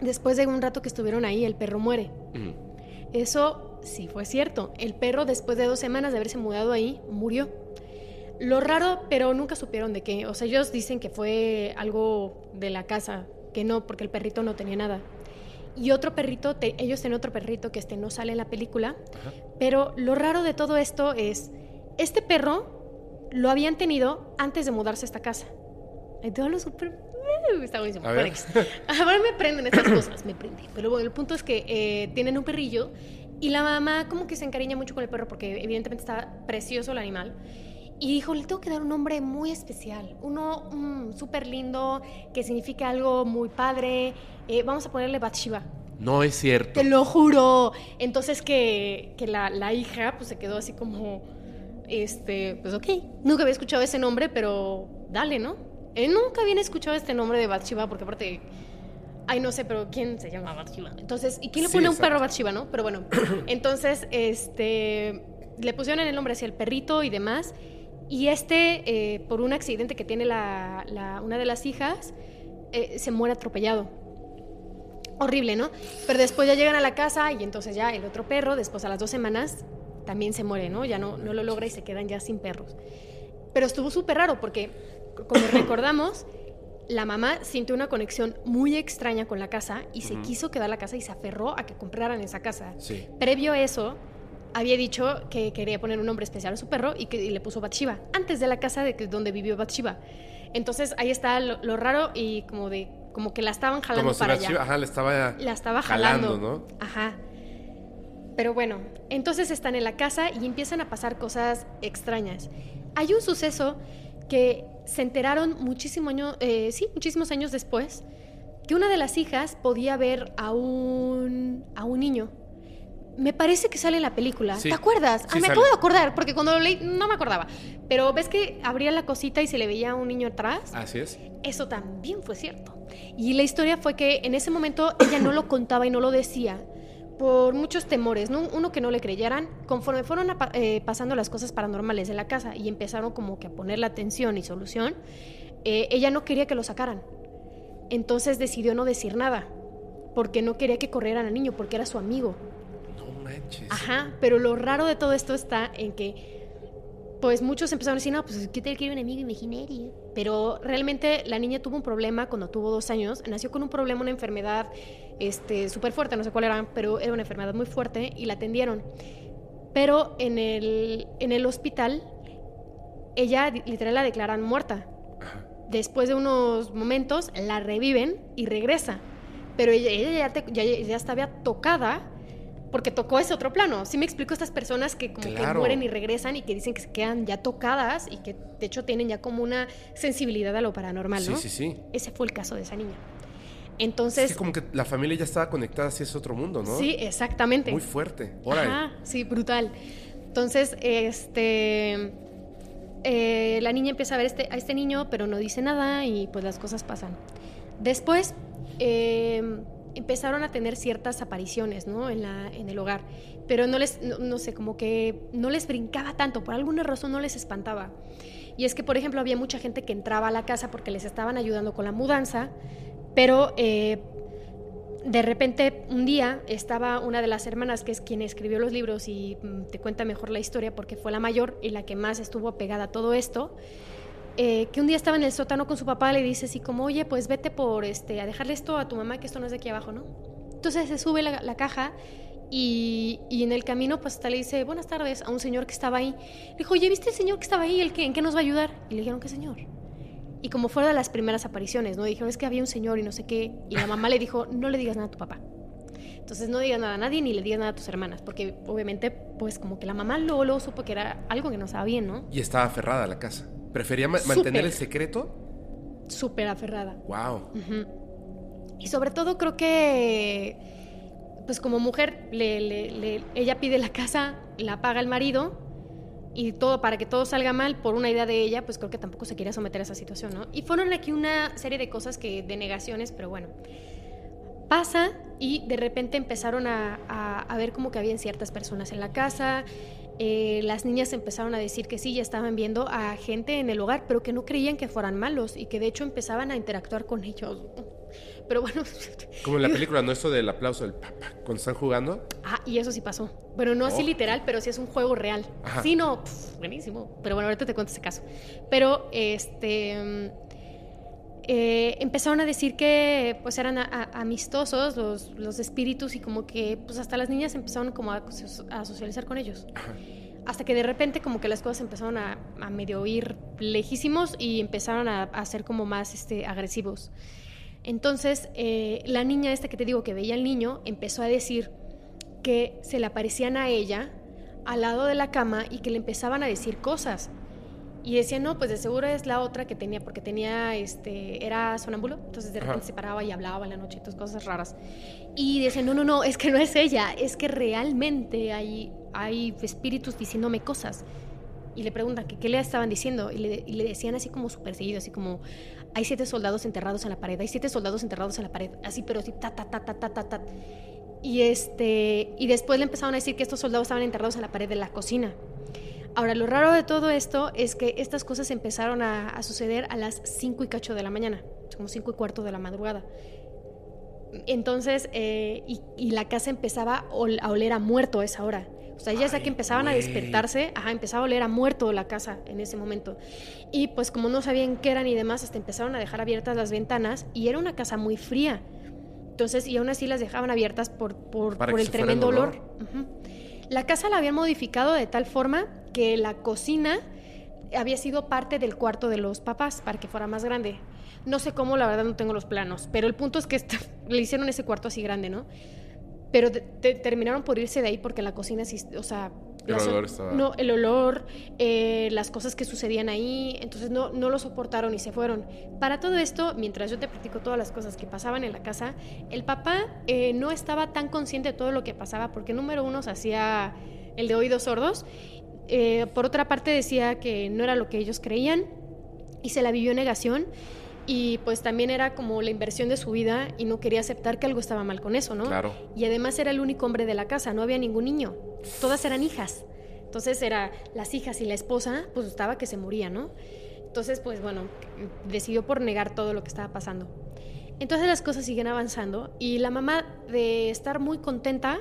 después de un rato que estuvieron ahí, el perro muere. Eso sí fue cierto. El perro, después de dos semanas de haberse mudado ahí, murió. Lo raro, pero nunca supieron de qué. O sea, ellos dicen que fue algo de la casa, que no, porque el perrito no tenía nada. Y otro perrito, te- ellos tienen otro perrito que este no sale en la película. Ajá. Pero lo raro de todo esto es, este perro lo habían tenido antes de mudarse a esta casa. Todo lo súper... Está buenísimo. Bueno. Ahora me prenden estas cosas, me prenden. Pero bueno, el punto es que eh, tienen un perrillo y la mamá como que se encariña mucho con el perro porque evidentemente está precioso el animal. Y dijo, le tengo que dar un nombre muy especial, uno mm, súper lindo, que significa algo muy padre. Eh, vamos a ponerle Bathsheba. No es cierto. Te lo juro. Entonces que, que la, la hija pues se quedó así como, este, pues ok, nunca había escuchado ese nombre, pero dale, ¿no? Eh, nunca había escuchado este nombre de Bathsheba porque aparte, ay no sé, pero ¿quién se llama Bathsheba? Entonces, ¿y quién le pone a un perro Bathsheba, no? Pero bueno, entonces, este, le pusieron el nombre hacia el perrito y demás. Y este, eh, por un accidente que tiene la, la- una de las hijas, eh, se muere atropellado horrible, ¿no? Pero después ya llegan a la casa y entonces ya el otro perro, después a las dos semanas, también se muere, ¿no? Ya no, no lo logra y se quedan ya sin perros. Pero estuvo súper raro porque, como recordamos, la mamá sintió una conexión muy extraña con la casa y se quiso quedar la casa y se aferró a que compraran esa casa. Sí. Previo a eso, había dicho que quería poner un nombre especial a su perro y que y le puso Bathsheba, antes de la casa de que, donde vivió Bathsheba. Entonces ahí está lo, lo raro y como de como que la estaban jalando Como para la allá. ajá, le estaba, La estaba jalando. jalando, ¿no? Ajá. Pero bueno, entonces están en la casa y empiezan a pasar cosas extrañas. Hay un suceso que se enteraron muchísimo año, eh, sí, muchísimos años después, que una de las hijas podía ver a un, a un niño. Me parece que sale en la película. Sí. ¿Te acuerdas? Sí ah, me sale. acabo de acordar, porque cuando lo leí no me acordaba. Pero ves que abría la cosita y se le veía a un niño atrás. Así es. Eso también fue cierto. Y la historia fue que en ese momento ella no lo contaba y no lo decía por muchos temores, ¿no? Uno que no le creyeran, conforme fueron eh, pasando las cosas paranormales de la casa y empezaron como que a ponerle atención y solución, eh, ella no quería que lo sacaran. Entonces decidió no decir nada, porque no quería que corrieran al niño, porque era su amigo. Manches. Ajá, pero lo raro de todo esto está en que, pues muchos empezaron a decir, no, pues ¿qué tal que un amigo imaginario? Pero realmente la niña tuvo un problema cuando tuvo dos años, nació con un problema, una enfermedad este, súper fuerte, no sé cuál era, pero era una enfermedad muy fuerte y la atendieron. Pero en el, en el hospital, ella literal la declaran muerta. Después de unos momentos la reviven y regresa. Pero ella, ella ya, te- ya, ya estaba tocada porque tocó ese otro plano. Sí me explico estas personas que como que mueren y regresan y que dicen que se quedan ya tocadas y que de hecho tienen ya como una sensibilidad a lo paranormal, Sí, ¿no? sí, sí. Ese fue el caso de esa niña. Es Entonces, que como que la familia ya estaba conectada hacia ese otro mundo, ¿no? sí, exactamente. Muy fuerte. Órale. Ajá, sí, brutal. Entonces, este, eh, la niña empieza a ver este, a este niño, pero no dice nada y pues las cosas pasan. Después eh, empezaron a tener ciertas apariciones, ¿no? En, la, en el hogar, pero no les, no, sé, como que no les brincaba tanto, por alguna razón no les espantaba. Y es que, por ejemplo, había mucha gente que entraba a la casa porque les estaban ayudando con la mudanza, pero eh, de repente un día estaba una de las hermanas que es quien escribió los libros y mm, te cuenta mejor la historia porque fue la mayor y la que más estuvo apegada a todo esto eh, que un día estaba en el sótano con su papá le dice así como oye pues vete por este a dejarle esto a tu mamá que esto no es de aquí abajo no entonces se sube la, la caja y, y en el camino pues hasta le dice buenas tardes a un señor que estaba ahí le dijo oye viste el señor que estaba ahí el que en qué nos va a ayudar y le dijeron qué señor y como fuera de las primeras apariciones, ¿no? Dijeron, es que había un señor y no sé qué. Y la mamá le dijo, no le digas nada a tu papá. Entonces no digas nada a nadie ni le digas nada a tus hermanas. Porque obviamente, pues como que la mamá luego, luego supo que era algo que no estaba bien, ¿no? Y estaba aferrada a la casa. ¿Prefería ma- mantener el secreto? Súper aferrada. Wow. Y sobre todo creo que, pues como mujer, le, le- le- ella pide la casa, la paga el marido y todo para que todo salga mal por una idea de ella, pues creo que tampoco se quería someter a esa situación, ¿no? Y fueron aquí una serie de cosas que, de negaciones, pero bueno. Pasa y de repente empezaron a, a- a ver como que habían ciertas personas en la casa. Eh, las niñas empezaron a decir que sí, ya estaban viendo a gente en el hogar, pero que no creían que fueran malos y que de hecho empezaban a interactuar con ellos. Pero bueno, Como en la película, ¿no? Esto del aplauso del papá cuando están jugando. Ah, y eso sí pasó. Bueno, no así Oh. literal, pero sí es un juego real. Ajá. Sí, no, pf, buenísimo. Pero bueno, ahorita te cuento ese caso. Pero, este, mm, eh, empezaron a decir que, pues, eran a- a- amistosos los, los espíritus y como que, pues, hasta las niñas empezaron como a, so- a socializar con ellos. Hasta que de repente como que las cosas empezaron a, medio ir lejísimos y empezaron a, a ser como más este, agresivos. Entonces, eh, la niña esta que te digo que veía al niño empezó a decir que se le aparecían a ella al lado de la cama y que le empezaban a decir cosas. Y decía, no, pues de seguro es la otra que tenía, porque tenía, este, era sonámbulo, entonces de repente Ajá. se paraba y hablaba en la noche y todas cosas raras. Y decía, no, no, no, es que no es ella, es que realmente hay, hay espíritus diciéndome cosas. Y le preguntan que qué le estaban diciendo y le, y le decían así como súper seguido, así como, hay siete soldados enterrados en la pared, hay siete soldados enterrados en la pared, así, pero así, ta, ta, ta, ta, ta, ta, ta. Y, este, y después le empezaron a decir que estos soldados estaban enterrados en la pared de la cocina. Ahora, lo raro de todo esto es que estas cosas empezaron a, a suceder a las 5 y cacho de la mañana, como 5 y cuarto de la madrugada. Entonces, eh, y, y la casa empezaba a ol- a oler a muerto a esa hora. O sea, ya sea que empezaban a despertarse, ajá, empezaba a oler a muerto la casa en ese momento. Y pues como no sabían qué eran y demás, hasta empezaron a dejar abiertas las ventanas y era una casa muy fría. Entonces, y aún así las dejaban abiertas por, por, el tremendo olor. olor. La casa la habían modificado de tal forma que la cocina había sido parte del cuarto de los papás para que fuera más grande. No sé cómo, la verdad no tengo los planos, pero el punto es que le hicieron ese cuarto así grande, ¿no? Pero terminaron por irse de ahí porque la cocina, o sea... El las- olor estaba- No, el olor, eh, las cosas que sucedían ahí, entonces no, no lo soportaron y se fueron. Para todo esto, mientras yo te platico todas las cosas que pasaban en la casa, el papá eh, no estaba tan consciente de todo lo que pasaba porque número uno se hacía el de oídos sordos, eh, por otra parte decía que no era lo que ellos creían y se la vivió en negación y pues también era como la inversión de su vida y no quería aceptar que algo estaba mal con eso, ¿no? Claro. Y además era el único hombre de la casa, no había ningún niño, todas eran hijas. Entonces era las hijas y la esposa, pues estaba que se moría, ¿no? Entonces, pues bueno, decidió por negar todo lo que estaba pasando. Entonces las cosas siguen avanzando y la mamá de estar muy contenta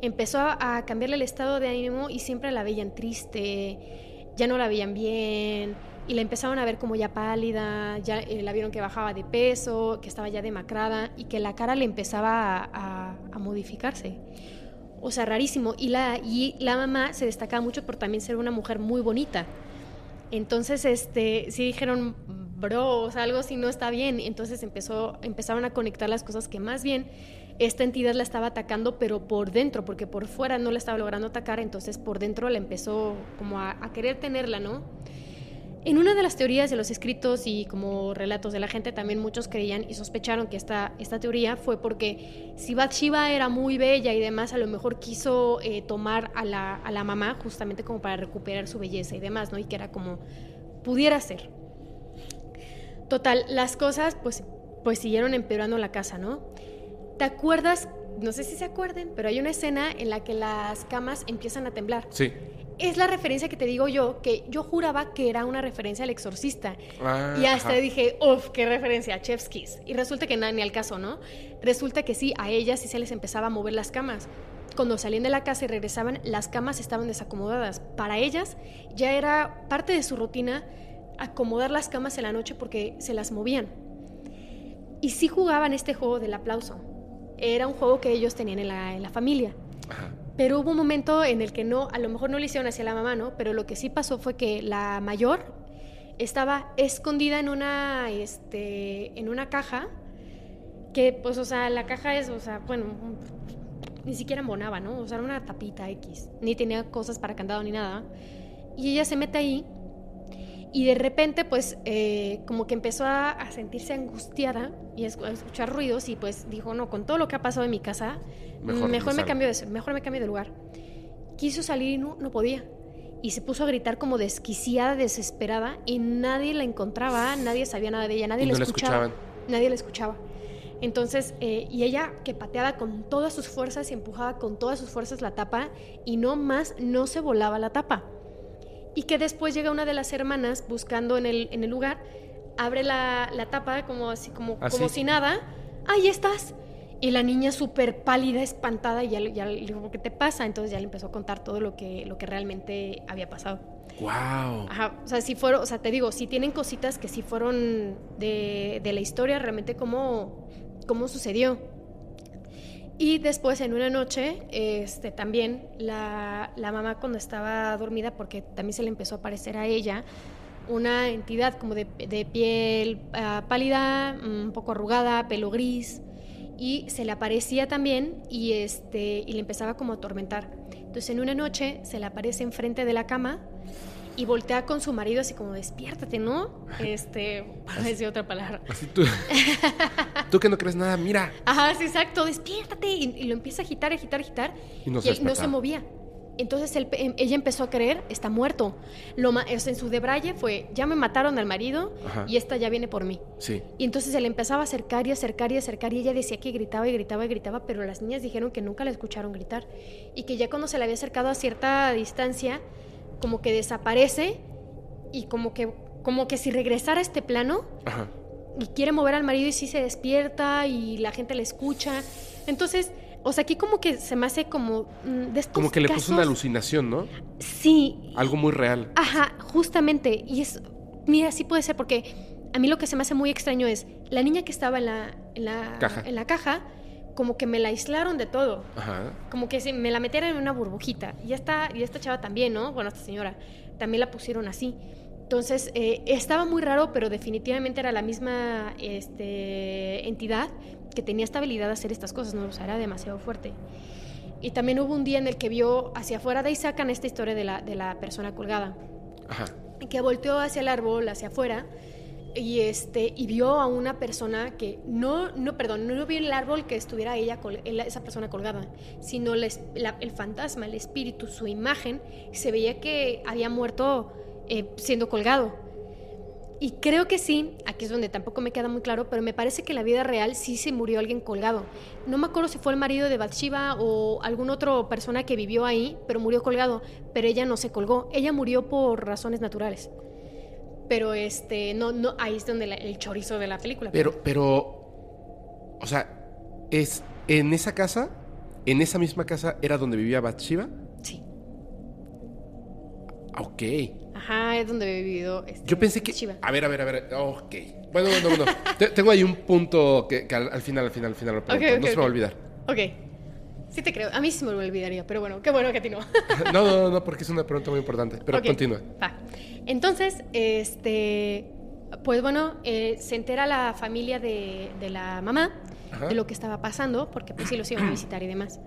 empezó a, a cambiarle el estado de ánimo y siempre la veían triste, ya no la veían bien y la empezaron a ver como ya pálida, ya eh, la vieron que bajaba de peso, que estaba ya demacrada y que la cara le empezaba a, a- modificarse. O sea, rarísimo. Y la, y la mamá se destacaba mucho por también ser una mujer muy bonita. Entonces, este, sí dijeron, bro, o sea, algo así no está bien. Entonces empezó, empezaron a conectar las cosas que más bien esta entidad la estaba atacando, pero por dentro, porque por fuera no la estaba logrando atacar, entonces por dentro la empezó como a, a querer tenerla, ¿no? En una de las teorías de los escritos y como relatos de la gente, también muchos creían y sospecharon que esta, esta teoría fue porque si Bathsheba era muy bella y demás, a lo mejor quiso eh, tomar a la, a la mamá justamente como para recuperar su belleza y demás, ¿no? Y que era como pudiera ser. Total, las cosas pues, pues siguieron empeorando la casa, ¿no? ¿Te acuerdas? No sé si se acuerden, pero hay una escena en la que las camas empiezan a temblar. Sí. Es la referencia que te digo yo, que yo juraba que era una referencia al exorcista. Ah, y hasta ajá. dije, uff, qué referencia a Chef's Kiss. Y resulta que nada, ni al caso, ¿no? Resulta que sí, a ellas sí se les empezaba a mover las camas. Cuando salían de la casa y regresaban, las camas estaban desacomodadas. Para ellas ya era parte de su rutina acomodar las camas en la noche porque se las movían. Y sí jugaban este juego del aplauso. Era un juego que ellos tenían en la, en la familia. Ajá. Pero hubo un momento en el que no, a lo mejor no le hicieron hacia la mamá, ¿no? Pero lo que sí pasó fue que la mayor estaba escondida en una, este, en una caja, que pues, o sea, la caja es, o sea, bueno, ni siquiera embonaba, ¿no? O sea, era una tapita X, ni tenía cosas para candado ni nada. Y ella se mete ahí y de repente, pues, eh, como que empezó a, a sentirse angustiada y a escu- a escuchar ruidos y pues dijo, no, con todo lo que ha pasado en mi casa, Mejor mejor, me me salgo". cambio de, mejor me cambio de lugar. Quiso salir y no, no podía. Y se puso a gritar como desquiciada, desesperada y nadie la encontraba, nadie sabía nada de ella, nadie Y la no la escuchaba. Nadie la escuchaba. Entonces, eh, y ella que pateaba con todas sus fuerzas y empujaba con todas sus fuerzas la tapa y no más, no se volaba la tapa. Y que después llega una de las hermanas buscando en el, en el lugar, abre la, la tapa como así, como, Así. como si nada. ¡Ahí estás! Y la niña súper pálida, espantada, y ya, le- ya le dijo, ¿qué te pasa? Entonces ya le empezó a contar todo lo que, lo que realmente había pasado. Wow. Ajá, o sea, si fueron, o sea, te digo, si tienen cositas que sí fueron de, de la historia, realmente cómo, cómo sucedió. Y después en una noche, este, también la, la mamá cuando estaba dormida, porque también se le empezó a aparecer a ella, una entidad como de, de piel ah, pálida, un poco arrugada, pelo gris, y se le aparecía también y, este, y le empezaba como a atormentar. Entonces en una noche se le aparece enfrente de la cama y voltea con su marido así como despiértate, ¿no? Este, para decir otra palabra. Así tú. tú que no crees nada, mira. Ajá, sí, exacto, despiértate. Y, y lo empieza a agitar, agitar, agitar. Y no se él no se movía. Entonces él- em- ella empezó a creer, está muerto. Lo, o sea, en su debraye fue, ya me mataron al marido Ajá. y esta ya viene por mí. Sí. Y entonces se le empezaba a acercar y acercar y acercar y ella decía que gritaba y gritaba y gritaba, pero las niñas dijeron que nunca la escucharon gritar y que ya cuando se le había acercado a cierta distancia, como que desaparece y como que, como que si regresara a este plano Ajá. y quiere mover al marido y sí se despierta y la gente le escucha. Entonces, O sea, aquí como que se me hace como mm, de estos Como que le puso una alucinación, ¿no? Sí, Algo muy real. Ajá, justamente. Y es, mira, sí puede ser porque a mí lo que se me hace muy extraño es la niña que estaba en la, en la, Caja. En la caja, como que me la aislaron de todo. Ajá. Como que si me la metieran en una burbujita. Y esta, y esta chava también, ¿no? Bueno, esta señora también la pusieron así. Entonces, eh, estaba muy raro, pero definitivamente era la misma este, entidad que tenía esta habilidad de hacer estas cosas, ¿no? O sea, era demasiado fuerte. Y también hubo un día en el que vio hacia afuera, de ahí sacan esta historia de la, de la persona colgada Ajá. que volteó hacia el árbol, hacia afuera, y este y vio a una persona que no no perdón no vio el árbol que estuviera ella esa persona colgada sino la la- el fantasma el espíritu su imagen se veía que había muerto eh, siendo colgado. Y creo que sí aquí es donde tampoco me queda muy claro pero me parece que la vida real sí se murió alguien colgado. No me acuerdo si fue el marido de Bathsheba o algún otro persona que vivió ahí pero murió colgado pero ella no se colgó. Ella murió por razones naturales pero este, no, no, ahí es donde la- el chorizo de la película. Pero, pero, o sea, es en esa casa, en esa misma casa era donde vivía Bathsheba. Sí. Ah, Ok. Ajá, es donde he vivido. este, Yo pensé que. Shiva. A ver, a ver, a ver. Ok. Bueno, bueno, bueno. Te- Tengo ahí un punto que, que al, al final, al final, al final lo pregunto. ok, no se me va a olvidar. Ok. Sí te creo. A mí sí me lo olvidaría, pero bueno, qué bueno que a ti no. No, no, no, porque es una pregunta muy importante. Pero continúa. va. Entonces, este, pues bueno, eh, se entera la familia de, de la mamá Ajá. de lo que estaba pasando, porque pues sí los iban a visitar y demás.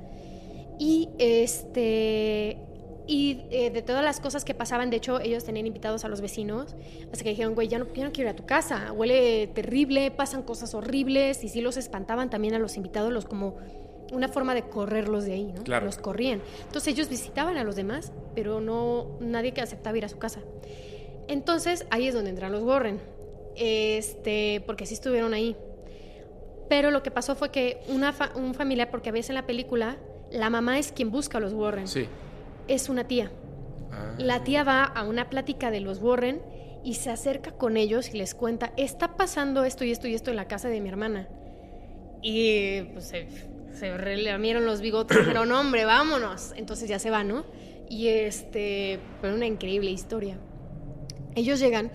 Y este, y eh, de todas las cosas que pasaban, de hecho, ellos tenían invitados a los vecinos, hasta que dijeron, güey, ya no, ya no quiero ir a tu casa, huele terrible, pasan cosas horribles, y sí los espantaban también a los invitados, los como una forma de correrlos de ahí, ¿no? Claro. Los corrían. Entonces ellos visitaban a los demás, pero no nadie que aceptaba ir a su casa. Entonces ahí es donde entran los Warren, este, porque sí estuvieron ahí. Pero lo que pasó fue que una fa- un familiar, porque ves en la película, la mamá es quien busca a los Warren, Sí. es una tía. Ah. La tía va a una plática de los Warren y se acerca con ellos y les cuenta, está pasando esto y esto y esto en la casa de mi hermana. Y pues se, se relamieron los bigotes, pero no, hombre, vámonos. Entonces ya se va, ¿no? Y este, fue una increíble historia. Ellos llegan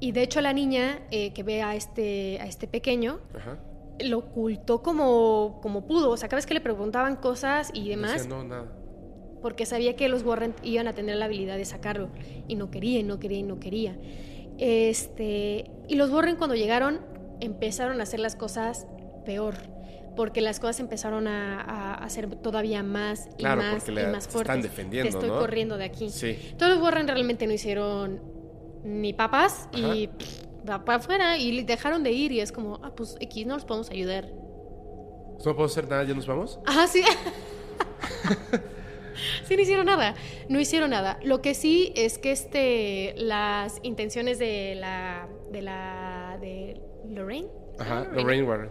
y de hecho la niña eh, que ve a este, a este pequeño Ajá. lo ocultó como, como pudo. O sea, cada vez que le preguntaban cosas y demás, no, nada. porque sabía que los Warren iban a tener la habilidad de sacarlo y no quería y no quería y no quería. Este, y los Warren cuando llegaron empezaron a hacer las cosas peor, porque las cosas empezaron a, a hacer todavía más y Claro, más porque y más te fuertes. están defendiendo, Te estoy ¿no? corriendo de aquí. Sí. Todos los Warren realmente no hicieron ni papas y pff, para afuera y dejaron de ir y es como, ah, pues X, no los podemos ayudar. No puedo hacer nada, ya nos vamos. Ajá, sí. sí, no hicieron nada. No hicieron nada. Lo que sí es que este, las intenciones de la. de la. de Lorraine. Ajá, Ah, Lorraine Warren.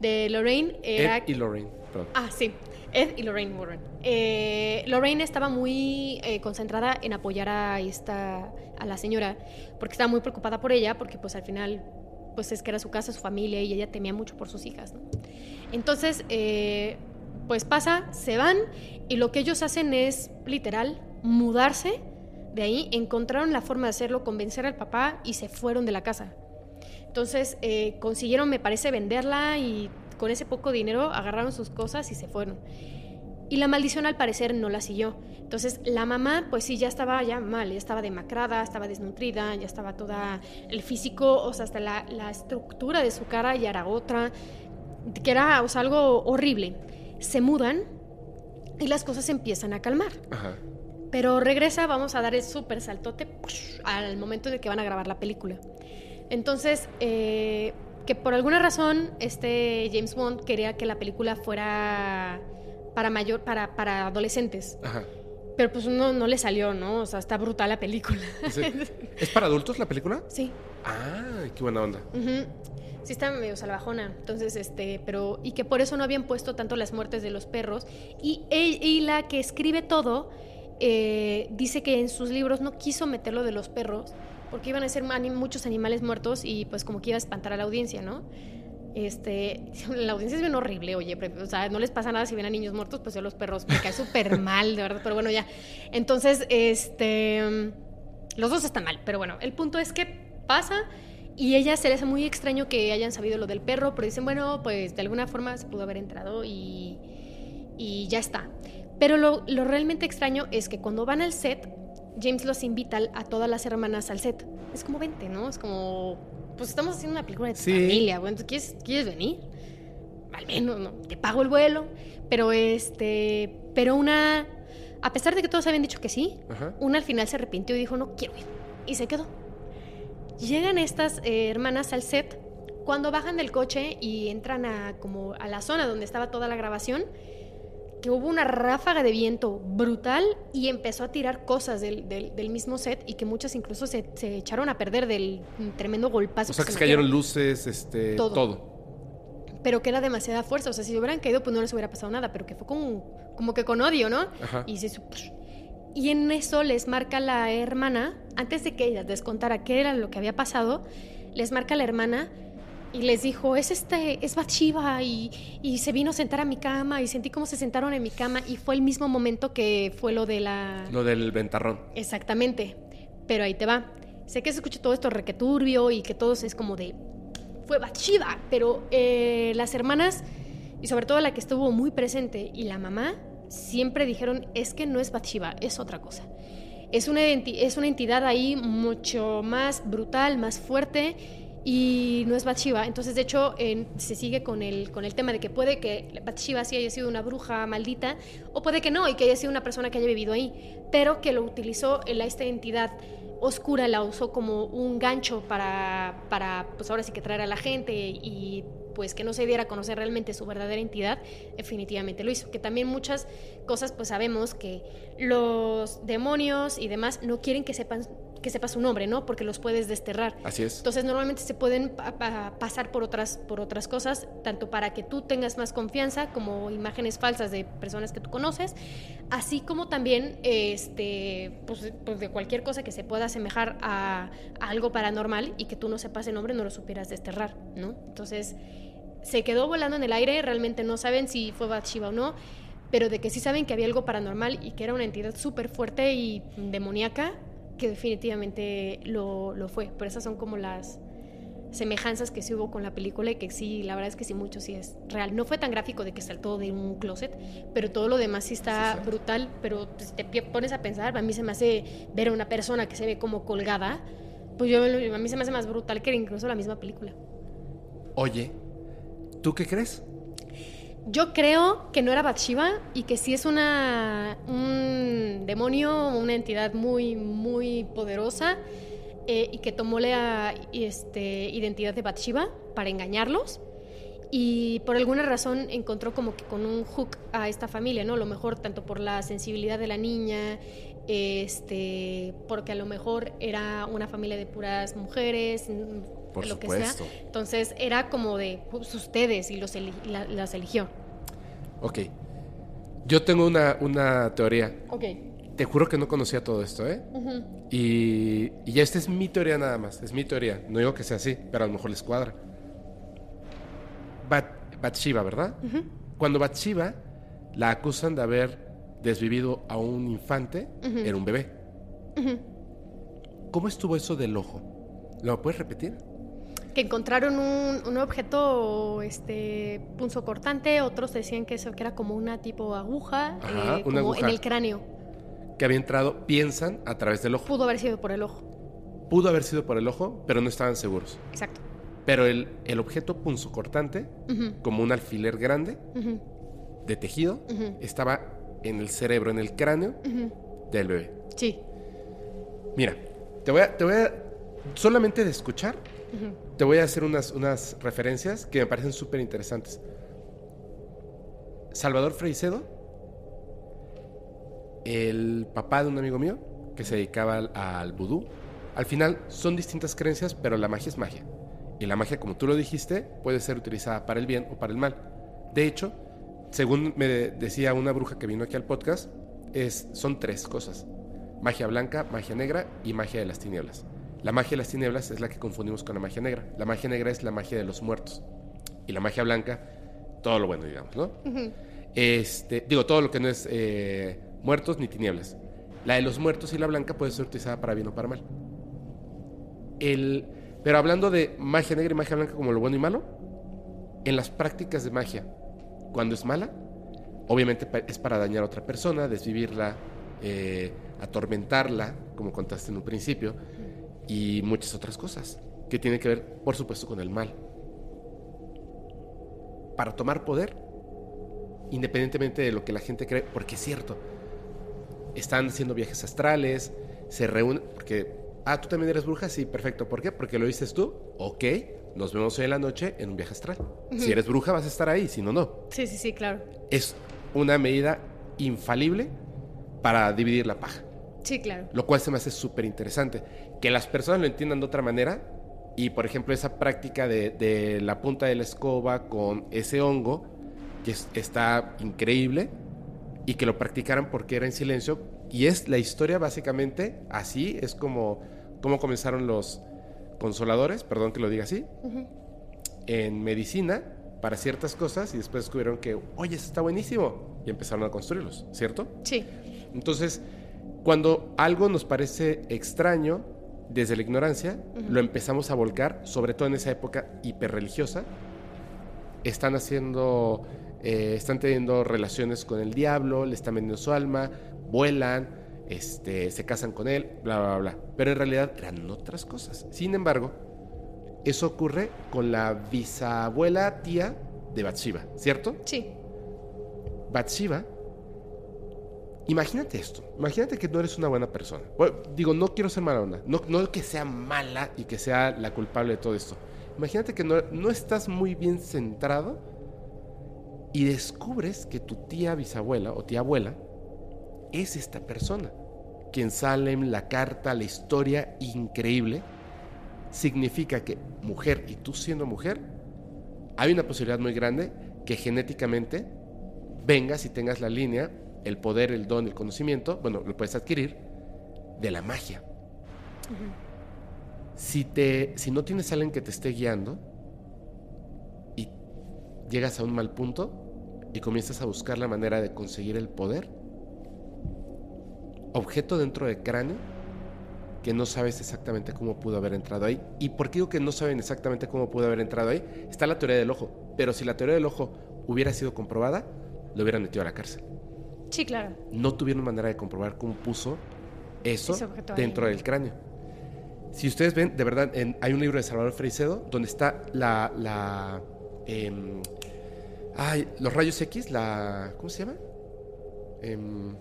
De Lorraine era. Ed y Lorraine. Perdón. Ah, sí. Ed y Lorraine Warren. Eh, Lorraine estaba muy eh, concentrada en apoyar a esta a la señora porque estaba muy preocupada por ella porque pues al final pues es que era su casa, su familia y ella temía mucho por sus hijas. Entonces eh, pues pasa, se van y lo que ellos hacen es literal mudarse de ahí, encontraron la forma de hacerlo, convencer al papá y se fueron de la casa. Entonces eh, consiguieron, me parece, venderla y con ese poco dinero agarraron sus cosas y se fueron. Y la maldición al parecer no la siguió. Entonces la mamá, pues sí, ya estaba ya mal, ya estaba demacrada, estaba desnutrida, ya estaba toda el físico, o sea, hasta la, la estructura de su cara ya era otra, que era o sea, algo horrible. Se mudan y las cosas se empiezan a calmar. Ajá. Pero regresa, vamos a dar el súper saltote al momento de que van a grabar la película. Entonces, eh, que por alguna razón este James Bond quería que la película fuera para mayor, para, para adolescentes. Ajá. Pero pues no, no le salió, ¿no? O sea, está brutal la película. ¿Es para adultos la película? sí. Ah, qué buena onda. Ujú. Sí está medio salvajona, entonces, este, pero, y que por eso no habían puesto tanto las muertes de los perros. Y, y la que escribe todo eh, dice que en sus libros no quiso meter lo de los perros, porque iban a ser muchos animales muertos y pues como que iba a espantar a la audiencia, ¿no? Este, la audiencia es bien horrible, oye, o sea, no les pasa nada si ven a niños muertos, pues yo los perros me cae súper mal, de verdad, pero bueno, ya. Entonces, este, los dos están mal, pero bueno, el punto es que pasa y ella se les hace muy extraño que hayan sabido lo del perro, pero dicen, bueno, pues de alguna forma se pudo haber entrado y, y ya está. Pero lo, lo realmente extraño es que cuando van al set, James los invita a todas las hermanas al set. Es como vente, ¿no? Es como, pues estamos haciendo una película de tu familia, bueno, ¿quieres, ¿quieres venir? Al menos, ¿no? Te pago el vuelo. Pero este, pero una, a pesar de que todos habían dicho que sí, una al final se arrepintió y dijo, no quiero ir. Y se quedó. Llegan estas eh, hermanas al set. Cuando bajan del coche y entran a, como a la zona donde estaba toda la grabación, que hubo una ráfaga de viento brutal y empezó a tirar cosas del, mismo set y que muchas incluso se, echaron a perder del tremendo golpazo. O sea, que, se cayeron luces, este, todo. Pero que era demasiada fuerza. O sea, si hubieran caído, pues no les hubiera pasado nada, pero que fue como, como que con odio, ¿no? Y, y en eso les marca la hermana, antes de que ella les contara qué era lo que había pasado, les marca la hermana y les dijo, es este, es Bathsheba y, y, se vino a sentar a mi cama y sentí cómo se sentaron en mi cama y fue el mismo momento que fue lo de la... Lo del ventarrón. Exactamente, pero ahí te va. Sé que se escucha todo esto requeturbio y que todo es como de, fue Bathsheba, pero eh, las hermanas y sobre todo la que estuvo muy presente y la mamá siempre dijeron, es que no es Bathsheba, es otra cosa. Es una, es una entidad ahí mucho más brutal, más fuerte y no es Bathsheba. Entonces, de hecho, se sigue con el, con el tema de que puede que Bathsheba sí haya sido una bruja maldita, o puede que no, y que haya sido una persona que haya vivido ahí, pero que lo utilizó en esta entidad oscura, la usó como un gancho para, para, pues ahora sí que traer a la gente y pues que no se diera a conocer realmente su verdadera entidad, definitivamente lo hizo. Que también muchas cosas pues sabemos que los demonios y demás no quieren que sepan que sepa su nombre, ¿no? Porque los puedes desterrar. Así es. Entonces normalmente se pueden pasar por otras, por otras cosas, tanto para que tú tengas más confianza como imágenes falsas de personas que tú conoces, así como también este, pues, pues de cualquier cosa que se pueda asemejar a, algo paranormal y que tú no sepas el nombre, no lo supieras desterrar, ¿no? Entonces se quedó volando en el aire, realmente no saben si fue Bathsheba o no, pero de que sí saben que había algo paranormal y que era una entidad súper fuerte y demoníaca, que definitivamente lo, lo, fue. Pero esas son como las semejanzas que sí hubo con la película y que sí, la verdad es que sí, mucho sí es real. No fue tan gráfico de que saltó de un closet, pero todo lo demás sí está brutal, pero si te pones a pensar, a mí se me hace ver a una persona que se ve como colgada, pues yo, a mí se me hace más brutal que incluso la misma película. Oye, ¿tú qué crees? Yo creo que no era Bathsheba y que sí es una, un demonio, una entidad muy, muy poderosa eh, y que tomó la este, identidad de Bathsheba para engañarlos y por alguna razón encontró como que con un hook a esta familia, ¿no? A lo mejor tanto por la sensibilidad de la niña, este, porque a lo mejor era una familia de puras mujeres, lo que sea. Entonces era como de pues, ustedes y los las eligió. Ok. Yo tengo una, una teoría. Ok. Te juro que no conocía todo esto, ¿eh? y, y esta es mi teoría nada más. Es mi teoría. No digo que sea así, pero a lo mejor les cuadra. Bat, Bathsheba, ¿verdad? Cuando Bathsheba la acusan de haber desvivido a un infante, era un bebé. ¿Cómo estuvo eso del ojo? ¿Lo puedes repetir? Que encontraron un, objeto este cortante otros decían que eso que era como una tipo aguja, eh, como en el cráneo. Que había entrado, piensan, a través del ojo. Pudo haber sido por el ojo. Pudo haber sido por el ojo, pero no estaban seguros. Exacto. Pero el, el objeto punzocortante, como un alfiler grande, de tejido, estaba en el cerebro, en el cráneo del bebé. Sí. Mira, te voy a, te voy a solamente de escuchar, te voy a hacer unas, unas referencias que me parecen súper interesantes. Salvador Freicedo, el papá de un amigo mío que se dedicaba al, al vudú. Al final son distintas creencias, pero la magia es magia. Y la magia, como tú lo dijiste, puede ser utilizada para el bien o para el mal. De hecho, según me decía una bruja que vino aquí al podcast, es, son tres cosas. Magia blanca, magia negra y magia de las tinieblas. La magia de las tinieblas es la que confundimos con la magia negra. La magia negra es la magia de los muertos. Y la magia blanca, todo lo bueno, digamos, ¿no? este, digo, todo lo que no es eh, muertos ni tinieblas. La de los muertos y la blanca puede ser utilizada para bien o para mal. El, pero hablando de magia negra y magia blanca como lo bueno y malo, en las prácticas de magia, cuando es mala, obviamente es para dañar a otra persona, desvivirla, eh, atormentarla, como contaste en un principio, y muchas otras cosas que tienen que ver, por supuesto, con el mal. Para tomar poder, independientemente de lo que la gente cree, porque es cierto, están haciendo viajes astrales, se reúnen, porque, ah, tú también eres bruja, sí, perfecto, ¿por qué? Porque lo dices tú, ok, nos vemos hoy en la noche en un viaje astral. Si eres bruja vas a estar ahí, si no, no. Sí, sí, sí, claro. Es una medida infalible para dividir la paja. Sí, claro. Lo cual se me hace súper interesante. Que las personas lo entiendan de otra manera y, por ejemplo, esa práctica de, la punta de la escoba con ese hongo, que está increíble, y que lo practicaran porque era en silencio. Y es la historia básicamente así, es como, como comenzaron los consoladores, perdón que lo diga así, en medicina para ciertas cosas y después descubrieron que, oye, eso está buenísimo y empezaron a construirlos, ¿cierto? Sí. Entonces, cuando algo nos parece extraño desde la ignorancia, lo empezamos a volcar, sobre todo en esa época hiperreligiosa. Están haciendo, eh, están teniendo relaciones con el diablo, le están vendiendo su alma, vuelan, este, se casan con él, bla, bla, bla. Pero en realidad eran otras cosas. Sin embargo, eso ocurre con la bisabuela tía de Bathsheba, ¿cierto? Sí. Bathsheba Imagínate esto, imagínate que no eres una buena persona. digo, no quiero ser mala no que sea mala y que sea la culpable de todo esto. Imagínate que no, no estás muy bien centrado y descubres que tu tía bisabuela o tía abuela es esta persona. Quien sale en la carta, la historia increíble, significa que mujer y tú siendo mujer, hay una posibilidad muy grande que genéticamente vengas y tengas la línea el poder, el don, el conocimiento, bueno, lo puedes adquirir de la magia. si, te, si no tienes a alguien que te esté guiando y llegas a un mal punto y comienzas a buscar la manera de conseguir el poder, objeto dentro del cráneo que no sabes exactamente cómo pudo haber entrado ahí. ¿Y por qué digo que no saben exactamente cómo pudo haber entrado ahí? Está la teoría del ojo, pero si la teoría del ojo hubiera sido comprobada, lo hubieran metido a la cárcel. Sí, claro. No tuvieron manera de comprobar cómo puso eso dentro del cráneo. Si ustedes ven, de verdad, hay un libro de Salvador Freicedo donde está la... la em, ay, los rayos X, la... ¿Cómo se llama? Em,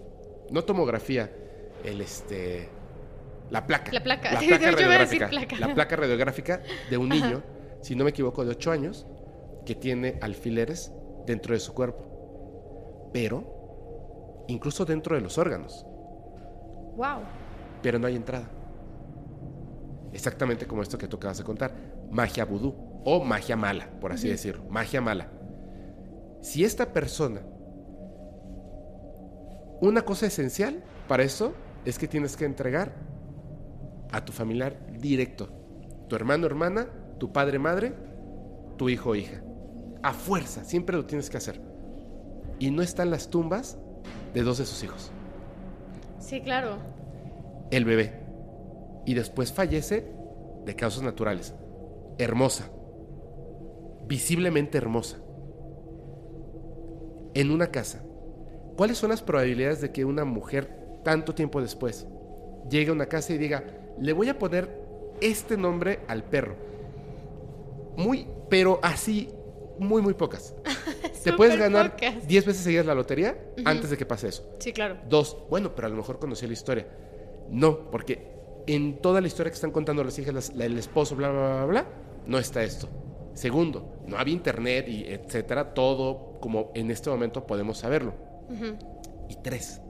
no tomografía, el este... La placa. La placa. La placa radiográfica. La placa radiográfica de un niño, si no me equivoco, de 8 años, que tiene alfileres dentro de su cuerpo. Pero incluso dentro de los órganos. Wow. Pero no hay entrada. Exactamente como esto que tú acabas de contar, magia vudú o magia mala, por así decirlo, magia mala. Si esta persona, una cosa esencial para eso es que tienes que entregar a tu familiar directo, tu hermano, hermana, tu padre, madre, tu hijo o hija. A fuerza, siempre lo tienes que hacer. Y no están las tumbas de dos de sus hijos. Sí, claro. El bebé. Y después fallece de causas naturales. Hermosa. Visiblemente hermosa. En una casa. ¿Cuáles son las probabilidades de que una mujer, tanto tiempo después, llegue a una casa y diga, le voy a poner este nombre al perro? Muy, pero así, muy, muy pocas. Te puedes ganar 10 veces seguidas la lotería antes de que pase eso. Sí, claro. Dos, bueno, pero a lo mejor conocí la historia. No, porque en toda la historia que están contando las hijas, el esposo, bla, bla, bla, bla, no está esto. Segundo, no había internet y etcétera, todo como en este momento podemos saberlo. Y tres,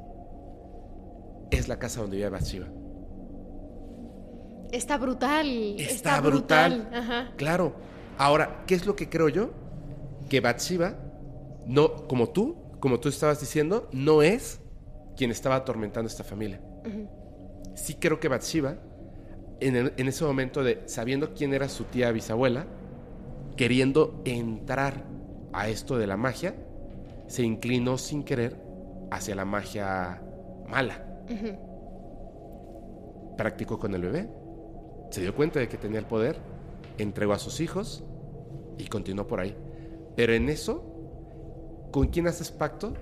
es la casa donde vive Bathsheba. Está brutal. Está, brutal. Claro. Ahora, ¿qué es lo que creo yo? Que Bathsheba no, como tú, como tú estabas diciendo, no es quien estaba atormentando a esta familia. Sí creo que Bathsheba, en, en, ese momento de sabiendo quién era su tía bisabuela, queriendo entrar a esto de la magia, se inclinó sin querer hacia la magia mala. Practicó con el bebé, se dio cuenta de que tenía el poder, entregó a sus hijos y continuó por ahí. Pero en eso, ¿con quién haces pacto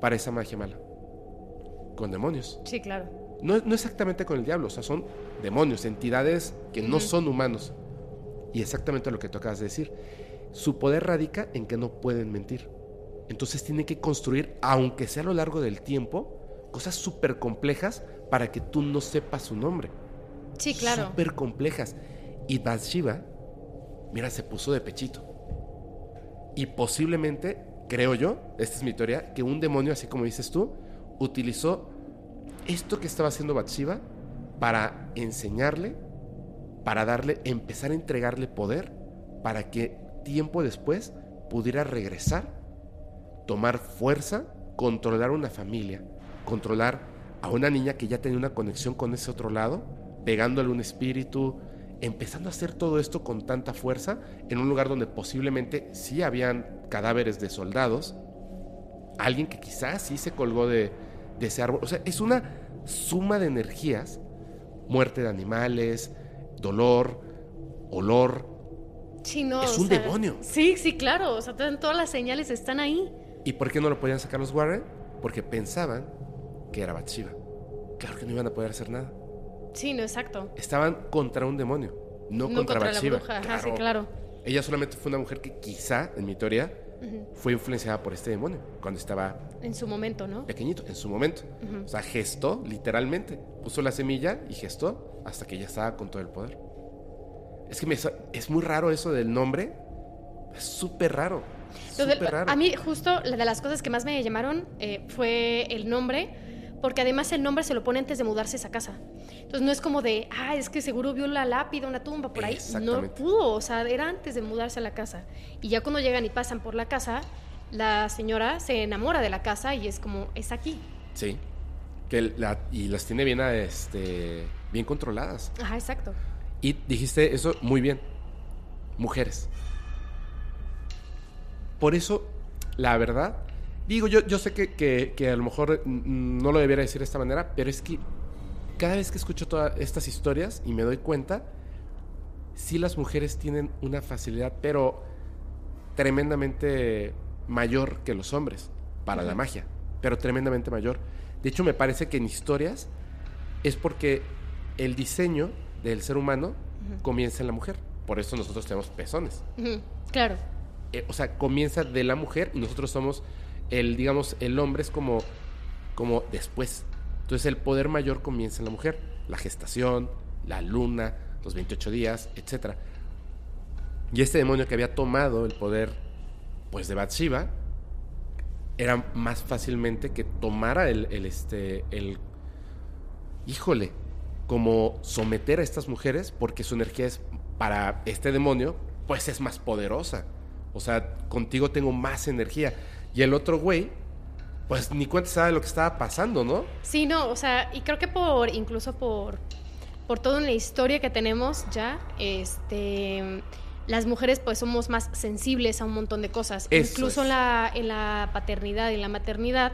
para esa magia mala? Con demonios. Sí, claro. No, no exactamente con el diablo, o sea, son demonios, entidades que no son humanos. Y exactamente lo que tú acabas de decir. Su poder radica en que no pueden mentir. Entonces tienen que construir, aunque sea a lo largo del tiempo, cosas súper complejas para que tú no sepas su nombre. Sí, claro. Súper complejas. Y Bathsheba, mira, se puso de pechito. Y posiblemente, creo yo, esta es mi teoría, que un demonio, así como dices tú, utilizó esto que estaba haciendo Bathsheba para enseñarle, para darle, empezar a entregarle poder, para que tiempo después pudiera regresar, tomar fuerza, controlar una familia, controlar a una niña que ya tenía una conexión con ese otro lado, pegándole un espíritu, empezando a hacer todo esto con tanta fuerza en un lugar donde posiblemente sí habían cadáveres de soldados, alguien que quizás sí se colgó de, de ese árbol. O sea, es una suma de energías, muerte de animales, dolor, olor. Sí, no, Es o un sea, demonio. Sí, sí, claro. O sea, todas las señales están ahí. ¿Y por qué no lo podían sacar los Warren? Porque pensaban que era Bathsheba. Claro que no iban a poder hacer nada. Sí, no, exacto. Estaban contra un demonio, no, No contra, contra la Bathsheba. bruja, ajá, sí, claro. Ella solamente fue una mujer que quizá, en mi teoría, fue influenciada por este demonio cuando estaba En su momento, ¿no? pequeñito, en su momento. O sea, gestó literalmente. Puso la semilla y gestó hasta que ya estaba con todo el poder. Es que me, es muy raro eso del nombre. Es raro. Súper raro. a mí justo la de las cosas que más me llamaron eh, fue el nombre, porque además el nombre se lo pone antes de mudarse a esa casa. Entonces no es como de, ah, es que seguro vio la lápida, una tumba por ahí. No pudo, o sea, era antes de mudarse a la casa. Y ya cuando llegan y pasan por la casa, la señora se enamora de la casa y es como, es aquí. Sí. Que la- y las tiene bien, este, bien controladas. Ajá, exacto. Y dijiste eso muy bien. Mujeres. Por eso, la verdad, digo, yo, yo sé que, que- que a lo mejor mm, no lo debiera decir de esta manera, pero es que cada vez que escucho todas estas historias y me doy cuenta, sí las mujeres tienen una facilidad, pero tremendamente mayor que los hombres para la magia, pero tremendamente mayor. De hecho, me parece que en historias es porque el diseño del ser humano comienza en la mujer. Por eso nosotros tenemos pezones. Claro. Eh, o sea, comienza de la mujer y nosotros somos el, digamos, el hombre es como, como después. Entonces el poder mayor comienza en la mujer. La gestación, la luna, los 28 días, etc. Y este demonio que había tomado el poder, pues, de Bathsheba, era más fácilmente que tomara el, el, este, el, híjole, como someter a estas mujeres porque su energía es, para este demonio, pues es más poderosa. O sea, contigo tengo más energía. Y el otro güey, pues ni cuenta sabe lo que estaba pasando, ¿no? Sí, no, o sea, y creo que por, incluso por, por toda una historia que tenemos ya, este, las mujeres pues somos más sensibles a un montón de cosas. Eso incluso es. la, en la paternidad y en la maternidad,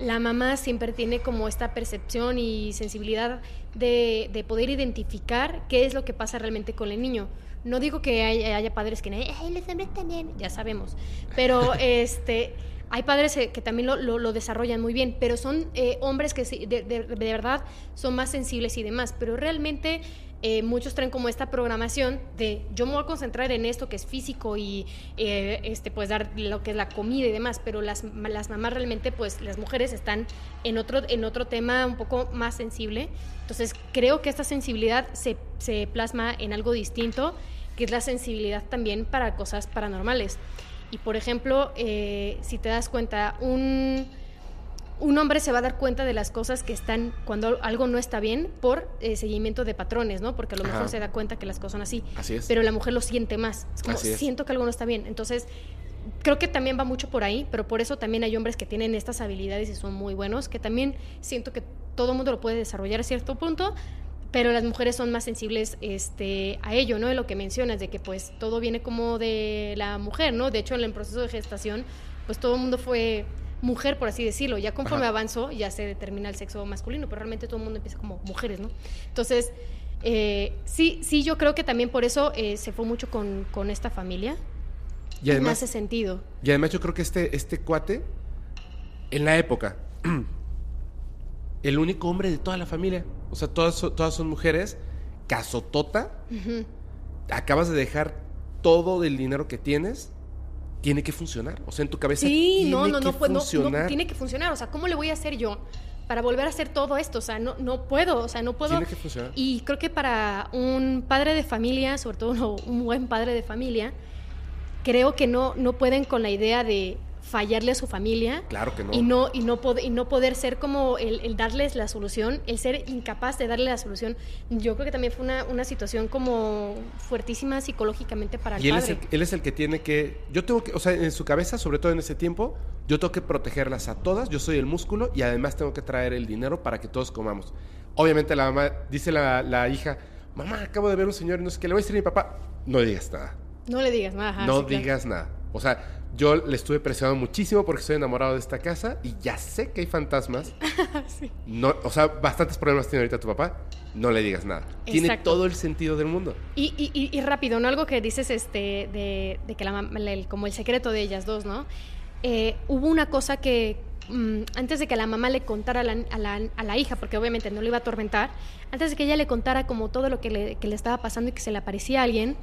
la mamá siempre tiene como esta percepción y sensibilidad de, de poder identificar qué es lo que pasa realmente con el niño. No digo que haya, haya padres que, ay, los hombres también, ya sabemos, pero este... Hay padres eh, que también lo, lo- lo desarrollan muy bien, pero son eh, hombres que de, de- de verdad son más sensibles y demás. Pero realmente eh, muchos traen como esta programación de yo me voy a concentrar en esto que es físico y eh, este, pues dar lo que es la comida y demás. Pero las, las mamás realmente, pues las mujeres están en otro, en otro tema un poco más sensible. Entonces creo que esta sensibilidad se, se plasma en algo distinto, que es la sensibilidad también para cosas paranormales. Y por ejemplo, eh, si te das cuenta, un, un hombre se va a dar cuenta de las cosas que están cuando algo no está bien por eh, seguimiento de patrones, ¿no? Porque a lo Ajá. mejor se da cuenta que las cosas son así. Así es. Pero la mujer lo siente más. Es como, es. siento que algo no está bien. Entonces, creo que también va mucho por ahí, pero por eso también hay hombres que tienen estas habilidades y son muy buenos, que también siento que todo el mundo lo puede desarrollar a cierto punto, pero las mujeres son más sensibles este, a ello, ¿no? De lo que mencionas, de que pues todo viene como de la mujer, ¿no? De hecho, en el proceso de gestación, pues todo el mundo fue mujer, por así decirlo. Ya conforme Ajá. avanzó, ya se determina el sexo masculino, pero realmente todo el mundo empieza como mujeres, ¿no? Entonces, eh, sí, sí, yo creo que también por eso eh, se fue mucho con, con esta familia. Y además, hace sentido. y además yo creo que este, este cuate, en la época, el único hombre de toda la familia. O sea, todas, son- todas son mujeres. Casotota. Acabas de dejar todo el dinero que tienes. Tiene que funcionar. O sea, en tu cabeza Sí, tiene no, no, que no, pues, no, no, funcionar. tiene que funcionar. O sea, ¿cómo le voy a hacer yo para volver a hacer todo esto? O sea, no, no puedo, o sea, no puedo. Tiene que funcionar. Y creo que para un padre de familia, sobre todo un buen padre de familia, creo que no, no pueden con la idea de fallarle a su familia Claro que no. y no y no y no poder ser como el, el darles la solución el ser incapaz de darle la solución yo creo que también fue una, una situación como fuertísima psicológicamente para el Y él es, padre el, él es el que tiene que. Yo tengo que. O sea, en su cabeza, sobre todo en ese tiempo, yo tengo que protegerlas a todas. Yo soy el músculo y además tengo que traer el dinero para que todos comamos. Obviamente, la mamá. Dice la, la hija: Mamá, acabo de ver un señor y no sé qué. Le voy a decir a mi papá: No digas nada. no le digas nada ajá, no sí, claro. digas nada. O sea, yo le estuve presionando muchísimo porque estoy enamorado de esta casa y ya sé que hay fantasmas. no, o sea, bastantes problemas tiene ahorita tu papá. No le digas nada. Tiene todo el sentido del mundo. Y, y- y- y rápido, ¿no? Algo que dices este, de, de que la- el- como el secreto de ellas dos, ¿no? Eh, hubo una cosa que mm, antes de que la mamá le contara a la, a la- a la hija, porque obviamente no le iba a atormentar, antes de que ella le contara como todo lo que le, que le estaba pasando y que se le aparecía a alguien,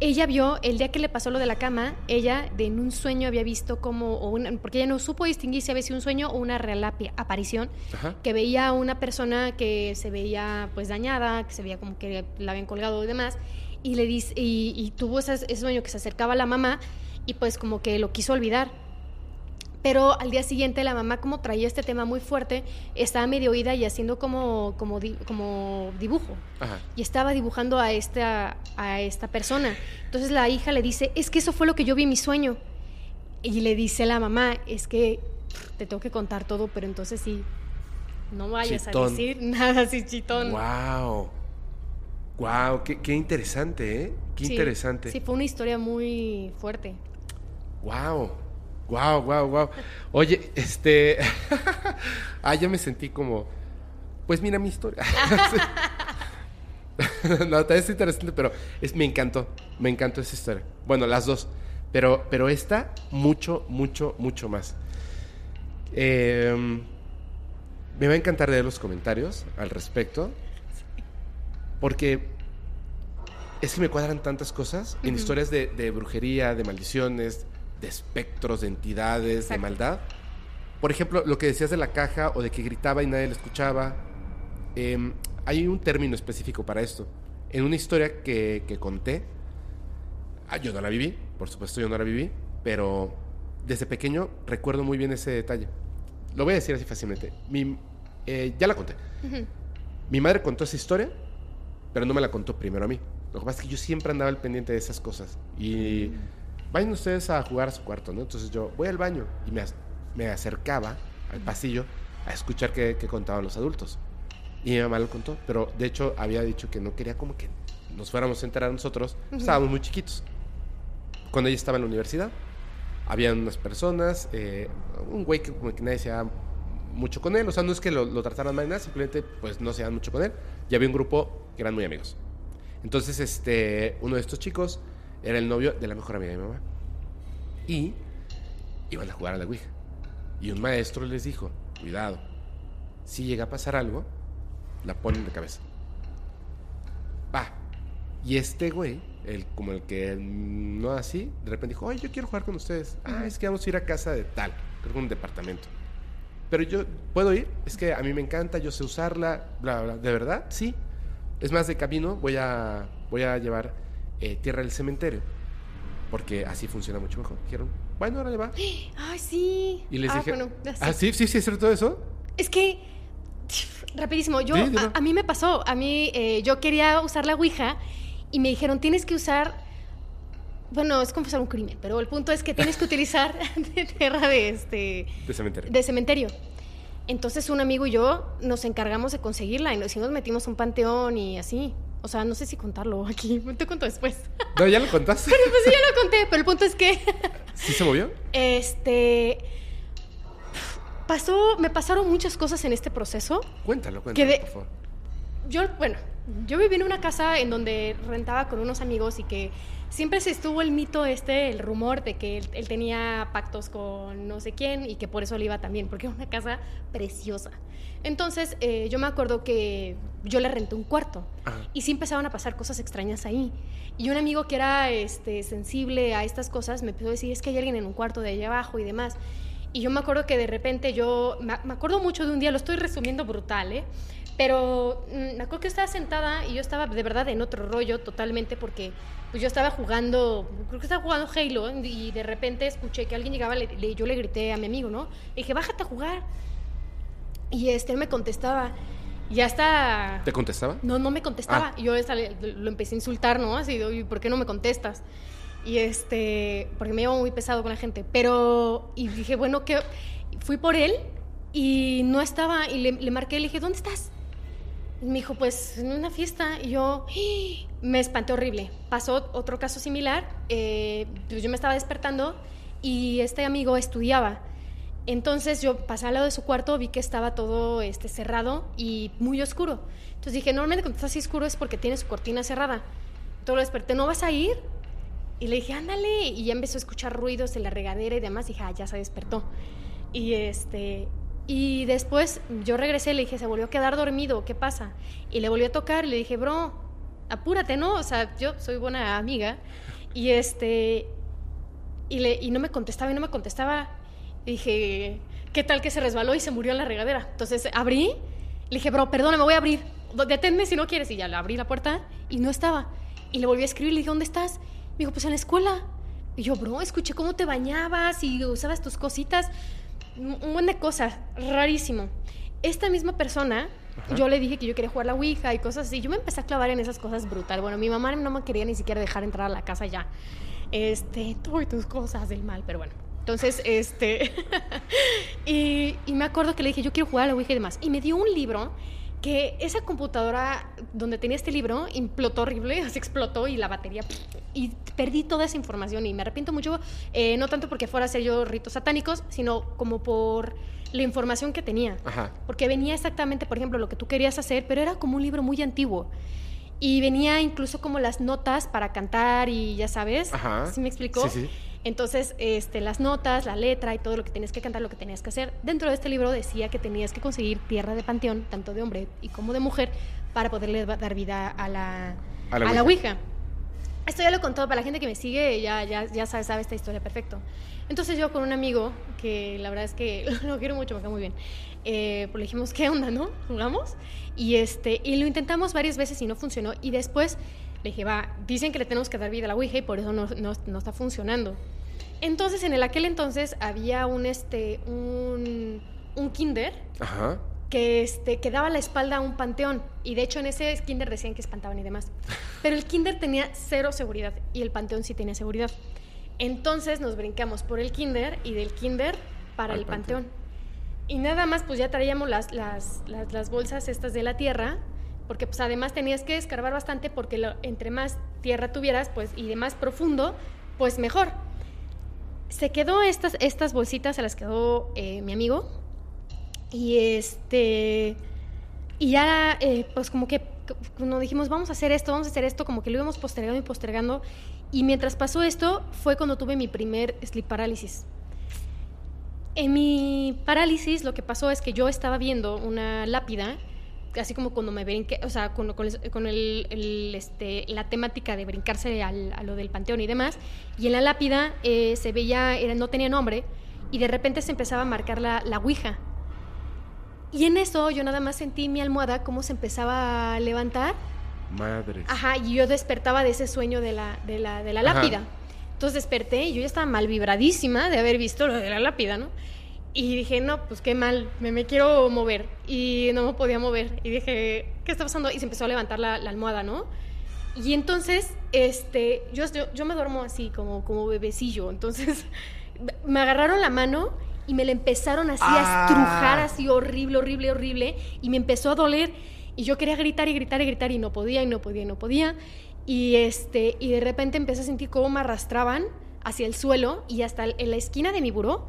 ella vio, el día que le pasó lo de la cama, ella de, en un sueño había visto como, o una- porque ella no supo distinguir si había sido un sueño o una real aparición, Ajá. que veía a una persona que se veía pues dañada, que se veía como que la habían colgado y demás, y le dice, y, y tuvo ese, ese sueño que se acercaba a la mamá y pues como que lo quiso olvidar. Pero al día siguiente la mamá como traía este tema muy fuerte, estaba medio oída y haciendo como, como, di- como dibujo. Ajá. Y estaba dibujando a esta, a esta persona. Entonces la hija le dice, es que eso fue lo que yo vi en mi sueño. Y le dice la mamá, es que te tengo que contar todo, pero entonces sí, no vayas a decir nada así chitón. Wow. Wow, qué, qué interesante, ¿eh? Qué Sí, interesante. Sí, fue una historia muy fuerte. Wow. Wow, wow, wow. Oye, este. ah, ya me sentí como. Pues mira mi historia. no, también es interesante, pero es, me encantó. Me encantó esa historia. Bueno, las dos. Pero, pero esta, mucho, mucho, mucho más. Eh, me va a encantar leer los comentarios al respecto. Porque es que me cuadran tantas cosas en historias de, de brujería, de maldiciones, de espectros, de entidades, de maldad. Por ejemplo, lo que decías de la caja o de que gritaba y nadie le escuchaba. em, hay un término específico para esto. En una historia que, que conté, ah, yo no la viví, por supuesto yo no la viví, pero desde pequeño recuerdo muy bien ese detalle. Lo voy a decir así fácilmente. Mi, eh, ya la conté. Mi madre contó esa historia, pero no me la contó primero a mí. Lo que pasa es que yo siempre andaba al pendiente de esas cosas. Y vayan ustedes a jugar a su cuarto, ¿no? Entonces yo voy al baño y me, me acercaba al pasillo a escuchar qué, qué contaban los adultos. Y mi mamá lo contó, pero de hecho había dicho que no quería como que nos fuéramos a enterar nosotros. Estábamos muy chiquitos. Cuando ella estaba en la universidad, habían unas personas, eh, un güey que como que nadie se daba mucho con él, o sea, no es que lo, lo trataran mal, nada, simplemente pues no se daban mucho con él. Y había un grupo que eran muy amigos. Entonces, este, uno de estos chicos era el novio de la mejor amiga de mi mamá. Y iban a jugar a la Ouija. Y un maestro les dijo, cuidado, si llega a pasar algo, la ponen de cabeza. Va. Y este güey, el, como el que no así, de repente dijo, oye, yo quiero jugar con ustedes. Ah, es que vamos a ir a casa de tal, creo que un departamento. Pero yo, ¿puedo ir? Es que a mí me encanta, yo sé usarla, bla, bla. ¿De verdad? Sí. Es más, de camino voy a, voy a llevar eh, tierra del cementerio. Porque así funciona mucho mejor. Dijeron, bueno, ahora le va. Ay, sí. Y les ah, dije, bueno, ya sé. ah, sí, sí, sí, es cierto eso. Es que, rapidísimo, yo, Sí, a, mí me pasó, a mí, eh, yo quería usar la Ouija y me dijeron, tienes que usar, bueno, es confesar un crimen, pero el punto es que tienes que utilizar de tierra de, este, De cementerio. de cementerio. Entonces un amigo y yo nos encargamos de conseguirla y nos, metimos a un panteón y así. O sea, no sé si contarlo aquí, te cuento después. No, ya lo contaste. Pero pues sí, ya lo conté, pero el punto es que, ¿Sí se movió? este, pasó, me pasaron muchas cosas en este proceso. Cuéntalo, cuéntalo, Que de- por favor. Yo, bueno, yo viví en una casa en donde rentaba con unos amigos y que siempre se estuvo el mito este, el rumor de que él, él tenía pactos con no sé quién y que por eso le iba también, porque era una casa preciosa. Entonces, eh, yo me acuerdo que yo le renté un cuarto Ajá. y sí empezaban a pasar cosas extrañas ahí. Y un amigo que era este, sensible a estas cosas me empezó a decir, es que hay alguien en un cuarto de allá abajo y demás. Y yo me acuerdo que de repente yo, me, me acuerdo mucho de un día, lo estoy resumiendo brutal, ¿eh? Pero mm, me acuerdo que estaba sentada y yo estaba de verdad en otro rollo totalmente porque pues yo estaba jugando, creo que estaba jugando Halo y de repente escuché que alguien llegaba, le- le- yo le grité a mi amigo, ¿no? Le dije, bájate a jugar. Y este, él me contestaba. Y ya está... ¿Te contestaba? No, no me contestaba. Ah. Y yo lo empecé a insultar, ¿no? Así, de, "Oye, ¿por qué no me contestas? Y este, porque me llevo muy pesado con la gente. Pero, y dije, bueno, que fui por él y no estaba. Y le, le marqué, le dije, ¿dónde estás? Me dijo, pues en una fiesta. Y yo ¡Ah! me espanté horrible. Pasó otro caso similar. eh, pues yo me estaba despertando y este amigo estudiaba. Entonces yo pasé al lado de su cuarto, vi que estaba todo este, cerrado y muy oscuro. Entonces dije, normalmente cuando está así oscuro es porque tiene su cortina cerrada. Entonces lo desperté, ¿no vas a ir? Y le dije, ándale. Y ya empezó a escuchar ruidos en la regadera y demás. dije, ah, ya se despertó. Y este. Y después yo regresé, le dije, se volvió a quedar dormido, ¿qué pasa? Y le volví a tocar y le dije, bro, apúrate, ¿no? O sea, yo soy buena amiga. Y este. Y, le, y no me contestaba y no me contestaba. Y dije, ¿qué tal que se resbaló y se murió en la regadera? Entonces abrí, le dije, bro, perdóname, voy a abrir. Deténme si no quieres. Y ya le abrí la puerta y no estaba. Y le volví a escribir, le dije, ¿dónde estás? Me dijo, pues en la escuela. Y yo, bro, escuché cómo te bañabas y usabas tus cositas. Un buen de cosas, rarísimo. Esta misma persona, yo le dije que yo quería jugar la Ouija y cosas así. Yo me empecé a clavar en esas cosas brutal. Bueno, mi mamá no me quería ni siquiera dejar entrar a la casa ya. Este, tú y tus cosas del mal, pero bueno. Entonces, este. y, y me acuerdo que le dije, yo quiero jugar a la Ouija y demás. Y me dio un libro que esa computadora donde tenía este libro implotó horrible, se explotó y la batería. Y perdí toda esa información y me arrepiento mucho, eh, no tanto porque fuera a hacer yo ritos satánicos, sino como por la información que tenía. Ajá. Porque venía exactamente, por ejemplo, lo que tú querías hacer, pero era como un libro muy antiguo. Y venía incluso como las notas para cantar y ya sabes. Ajá. ¿Sí me explicó? Sí, sí. Entonces, este, las notas, la letra y todo lo que tenías que cantar, lo que tenías que hacer. Dentro de este libro decía que tenías que conseguir tierra de panteón, tanto de hombre y como de mujer, para poderle da- dar vida a la, A la a la Ouija. Ouija. Esto ya lo he contado para la gente que me sigue, ya, ya, ya sabe, sabe esta historia perfecto. Entonces yo con un amigo, que la verdad es que lo quiero mucho, me cae muy bien, eh, pues le dijimos, ¿qué onda, no? ¿Jugamos? Y, este, y lo intentamos varias veces y no funcionó. Y después le dije, va, dicen que le tenemos que dar vida a la Ouija y por eso no, no, no está funcionando. Entonces, en el aquel entonces había un, este, un, un kinder Ajá. que, este, que daba la espalda a un panteón. Y de hecho en ese kinder decían que espantaban y demás. Pero el kinder tenía cero seguridad y el panteón sí tenía seguridad. Entonces nos brincamos por el kinder y del kinder para Al el panteón. panteón. Y nada más pues ya traíamos las, las, las, las bolsas estas de la tierra, porque pues además tenías que escarbar bastante porque lo- entre más tierra tuvieras pues y de más profundo, pues mejor. Se quedó estas, estas bolsitas, se las quedó eh, mi amigo. Y este. Y ya, eh, pues como que cuando dijimos, vamos a hacer esto, vamos a hacer esto, como que lo íbamos postergando y postergando. Y mientras pasó esto, fue cuando tuve mi primer sleep parálisis. En mi parálisis, lo que pasó es que yo estaba viendo una lápida, así como cuando me brinqué, o sea, con, con el- con el- el, este, la temática de brincarse al- a lo del panteón y demás. Y en la lápida eh, se veía, era, no tenía nombre, y de repente se empezaba a marcar la, la ouija. Y en eso yo nada más sentí mi almohada cómo se empezaba a levantar. Madre. Ajá, y yo despertaba de ese sueño de la, de la, de la Ajá. lápida. Entonces desperté y yo ya estaba mal vibradísima de haber visto lo de la lápida, ¿no? Y dije, no, pues qué mal, me, me quiero mover. Y no me podía mover. Y dije, ¿qué está pasando? Y se empezó a levantar la, la almohada, ¿no? Y entonces, este, yo, yo, yo me duermo así, como, como bebecillo. Entonces, me agarraron la mano y me la empezaron así Ah. a estrujar, así horrible, horrible, horrible, y me empezó a doler. Y yo quería gritar y gritar y gritar y no podía y no podía y no podía. Y, este, y de repente empecé a sentir cómo me arrastraban hacia el suelo y hasta en la esquina de mi buró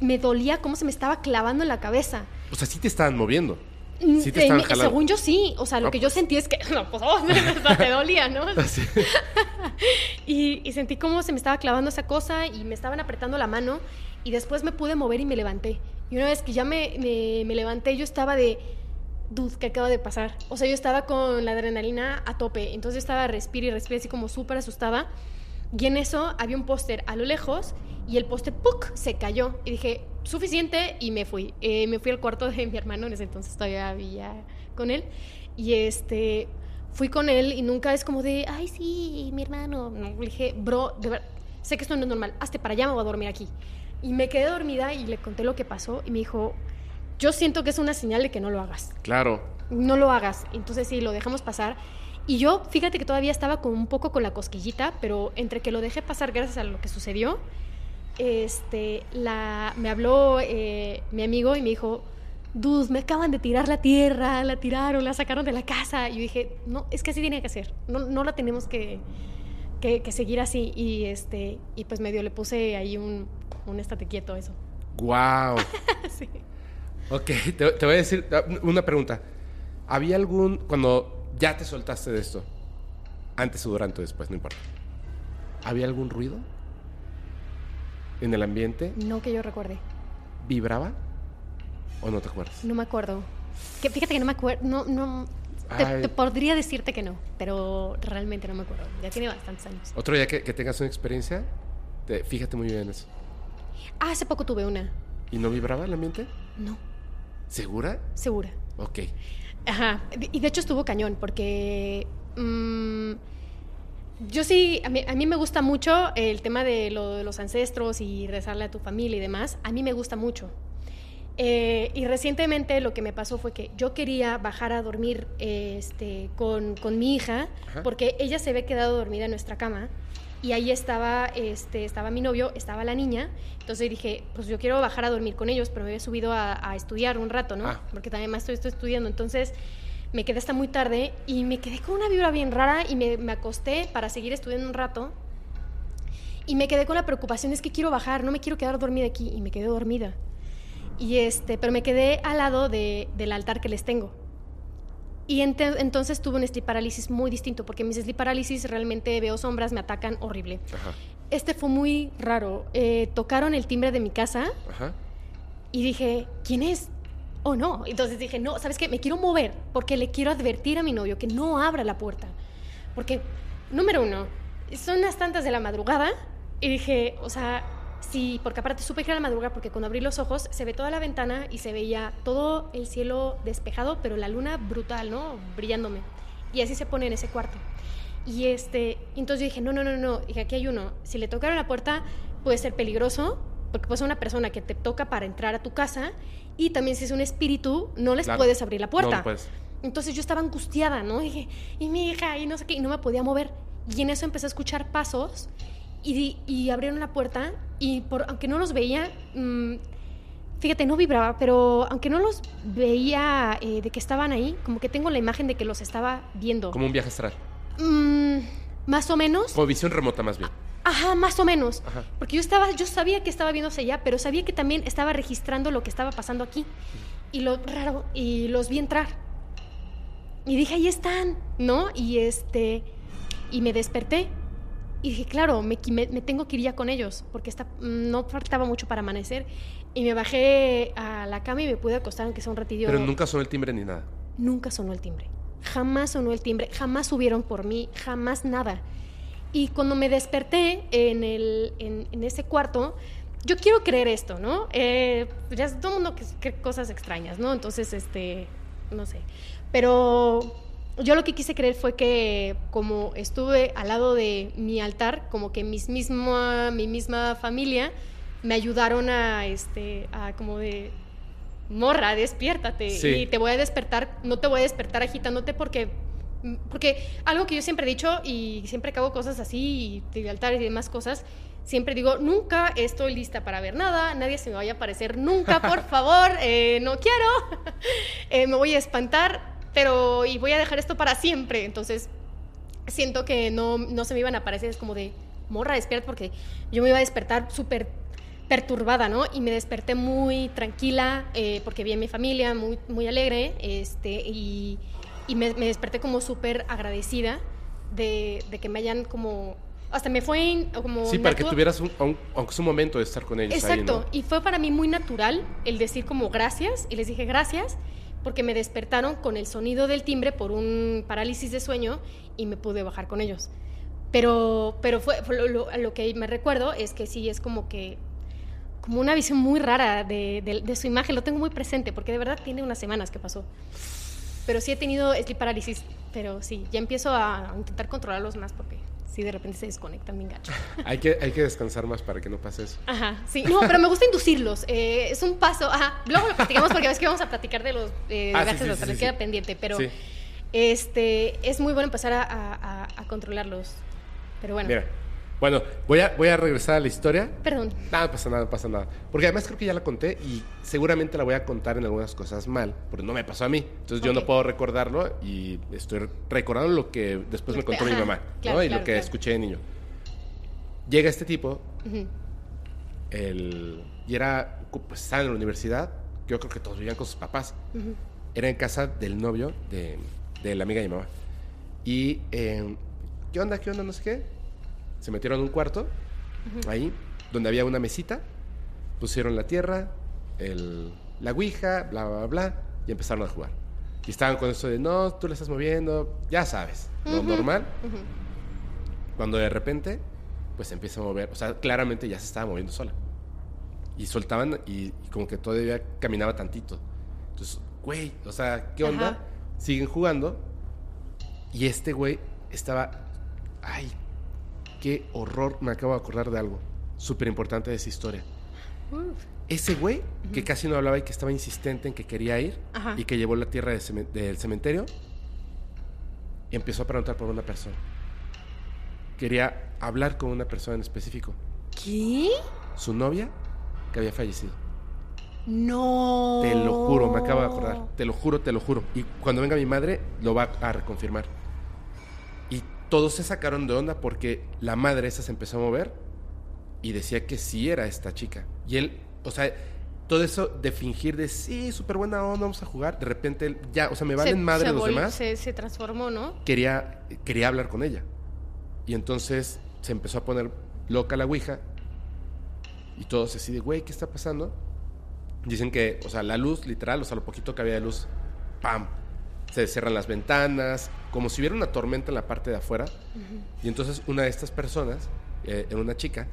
me dolía cómo se me estaba clavando en la cabeza. O sea, sí te estaban moviendo. Mm, Sí te estaban jalando. según yo sí, o sea, lo Ah, que yo pues. sentí es que, no, pues, oh, te dolía, ¿no? Así. Y, y sentí cómo se me estaba clavando esa cosa y me estaban apretando la mano y después me pude mover y me levanté. Y una vez que ya me, me- me levanté, yo estaba de, dude, ¿qué acaba de pasar? O sea, yo estaba con la adrenalina a tope, entonces yo estaba respira y respira así como súper asustada. Y en eso había un póster a lo lejos y el póster ¡puc! se cayó. Y dije, suficiente, y me fui. Eh, me fui al cuarto de mi hermano, en ese entonces todavía vivía con él. Y este, fui con él y nunca es como de, ay, sí, mi hermano. No, le dije, bro, de verdad, sé que esto no es normal, hazte para allá, me voy a dormir aquí. Y me quedé dormida y le conté lo que pasó y me dijo, yo siento que es una señal de que no lo hagas Claro. no lo hagas. Entonces sí, lo dejamos pasar. Y yo, fíjate que todavía estaba como un poco con la cosquillita, pero entre que lo dejé pasar gracias a lo que sucedió, este, la, me habló eh, mi amigo y me dijo, Dude, me acaban de tirar la tierra, la tiraron, la sacaron de la casa. Y yo dije, no, es que así tiene que ser, no, no la tenemos que, que, que seguir así. Y, este, y pues medio le puse ahí un, un estate quieto eso. Wow. Sí. Ok, te, te voy a decir ah, una pregunta. ¿Había algún, cuando ya te soltaste de esto, antes o durante o después, no importa, ¿había algún ruido en el ambiente? No que yo recuerde. ¿Vibraba? ¿O no te acuerdas? No me acuerdo. Que, fíjate que no me acuerdo. No, no. Te, podría decirte que no, pero realmente no me acuerdo. Ya tiene bastantes años. Otro día que, que tengas una experiencia, te- fíjate muy bien en eso. Ah, hace poco tuve una. ¿Y no vibraba el ambiente? No, ¿Segura? segura. Ok. Ajá. Y de hecho estuvo cañón, porque. mm, yo sí, a mí, a mí me gusta mucho el tema de, lo de los ancestros y rezarle a tu familia y demás. A mí me gusta mucho. Eh, y recientemente lo que me pasó fue que yo quería bajar a dormir este, con, con mi hija, Ajá. porque ella se había quedado dormida en nuestra cama. Y ahí estaba, este, estaba mi novio, estaba la niña. Entonces dije, pues yo quiero bajar a dormir con ellos, pero me había subido a, a estudiar un rato, ¿no? Ah. Porque también más estoy, estoy estudiando. Entonces me quedé hasta muy tarde y me quedé con una vibra bien rara y me, me acosté para seguir estudiando un rato. Y me quedé con la preocupación, es que quiero bajar, no me quiero quedar dormida aquí. Y me quedé dormida. Y este, pero me quedé al lado de- del altar que les tengo. Y entonces tuve un sleep parálisis muy distinto, porque mis sleep parálisis realmente veo sombras, me atacan horrible. Ajá. Este fue muy raro. Eh, tocaron el timbre de mi casa Ajá. y dije, ¿quién es? ¿O no? Entonces dije, no, ¿sabes qué? Me quiero mover porque le quiero advertir a mi novio que no abra la puerta. Porque, número uno, son las tantas de la madrugada y dije, o sea, sí, porque aparte supe que era la madrugada porque cuando abrí los ojos se ve toda la ventana y se veía todo el cielo despejado, pero la luna brutal, ¿no? Brillándome. Y así se pone en ese cuarto. Y este, entonces yo dije, no, no, no, no, dije, aquí hay uno. Si le tocaron la puerta, puede ser peligroso, porque puede ser una persona que te toca para entrar a tu casa, y también si es un espíritu, no les Claro. puedes abrir la puerta. No, pues. Entonces yo estaba angustiada, ¿no? Dije, y mi hija, y no sé qué, y no me podía mover. Y en eso empecé a escuchar pasos, y, abrieron la puerta, y por, aunque no los veía, mm, fíjate, no vibraba, pero aunque no los veía eh, de que estaban ahí, como que tengo la imagen de que los estaba viendo. Como un viaje astral. Mm, más o menos. Como visión remota más bien. Ajá, más o menos. Ajá. Porque yo estaba, yo sabía que estaba viéndose allá, pero sabía que también estaba registrando lo que estaba pasando aquí. Y lo raro, y los vi entrar. Y dije, ahí están, ¿no? Y este, y me desperté. Y dije, claro, me, me- me tengo que ir ya con ellos, porque está, no faltaba mucho para amanecer. Y me bajé a la cama y me pude acostar, aunque sea un ratillo. Pero nunca sonó el timbre ni nada. Nunca sonó el timbre. Jamás sonó el timbre. Jamás subieron por mí. Jamás nada. Y cuando me desperté en, el, en, en ese cuarto, yo quiero creer esto, ¿no? Eh, ya es todo el mundo que cree cosas extrañas, ¿no? Entonces, este, no sé. Pero yo lo que quise creer fue que como estuve al lado de mi altar, como que mis misma, mi misma familia me ayudaron a, este, a como de, morra, despiértate Sí. y te voy a despertar, no te voy a despertar agitándote porque Porque algo que yo siempre he dicho y siempre hago cosas así, y de altares y demás cosas, siempre digo, nunca estoy lista para ver nada, nadie se me vaya a aparecer nunca, por favor, eh, no quiero, Eh, me voy a espantar, pero y voy a dejar esto para siempre. Entonces, siento que no, no se me iban a aparecer, es como de, morra, despierta, porque yo me iba a despertar súper perturbada, ¿no? Y me desperté muy tranquila, eh, porque vi a mi familia muy, muy alegre, este, y, y me, me desperté como súper agradecida de, de que me hayan como... Hasta me fue in- como... Sí, para que tuvieras un, un- un momento de estar con ellos Exacto, ahí, ¿no? y fue para mí muy natural el decir como gracias, y les dije gracias, porque me despertaron con el sonido del timbre por un parálisis de sueño y me pude bajar con ellos. Pero, pero fue, lo que me recuerdo es que sí es como que como una visión muy rara de, de- de su imagen, lo tengo muy presente, porque de verdad tiene unas semanas que pasó. Pero sí he tenido sleep parálisis, pero sí, ya empiezo a intentar controlarlos más porque sí de repente se desconectan bien gacho. Hay que, hay que descansar más para que no pase eso. Ajá, sí. No, pero me gusta inducirlos. eh, es un paso. Ajá. Luego lo platicamos porque ves que vamos a platicar de los eh, Ah, sí, sí, sí, queda pendiente, pero Sí. este es muy bueno empezar a, a- a- a controlarlos. Pero bueno, Mira, bueno, voy a, voy a regresar a la historia. perdón. Nada, no pasa nada, no pasa nada. Porque además creo que ya la conté y seguramente la voy a contar en algunas cosas mal, porque no me pasó a mí. Entonces yo no puedo recordarlo y estoy recordando lo que después me contó mi mamá, claro, ¿no? Y claro, lo que claro. escuché de niño. Llega este tipo, Ujú. el, y era, pues estaba en la universidad, yo creo que todos vivían con sus papás. Era en casa del novio de, de la amiga de mi mamá. Y, eh, ¿qué onda? ¿Qué onda? No sé qué. Se metieron en un cuarto, ahí, donde había una mesita, pusieron la tierra, el, la ouija, bla, bla, bla, y empezaron a jugar. Y estaban con eso de, no, tú le estás moviendo, ya sabes, lo Ujú. normal. Cuando de repente, pues se empieza a mover, o sea, claramente ya se estaba moviendo sola. Y soltaban y, y como que todavía caminaba tantito. Entonces, güey, o sea, ¿qué onda? Ajá. Siguen jugando. Y este güey estaba, ay, qué horror, me acabo de acordar de algo súper importante de esa historia. Uf. Ese güey, que casi no hablaba y que estaba insistente en que quería ir, Ajá. y que llevó la tierra del cemen- del cementerio, empezó a preguntar por una persona. Quería hablar con una persona en específico. ¿Qué? Su novia, que había fallecido. No. Te lo juro, me acabo de acordar. Te lo juro, te lo juro. Y cuando venga mi madre, lo va a reconfirmar. Todos se sacaron de onda porque la madre esa se empezó a mover y decía que sí era esta chica. Y él, o sea, todo eso de fingir de sí, súper buena onda, vamos a jugar. De repente él ya, o sea, me valen Se- madre se los demás. Se, se transformó, ¿no? Quería, quería hablar con ella. Y entonces se empezó a poner loca la ouija. Y todos así de, güey, ¿qué está pasando? Dicen que, o sea, la luz, literal, o sea, lo poquito que había de luz, ¡pam! Se cierran las ventanas, como si hubiera una tormenta en la parte de afuera. Y entonces una de estas personas, eh, una chica,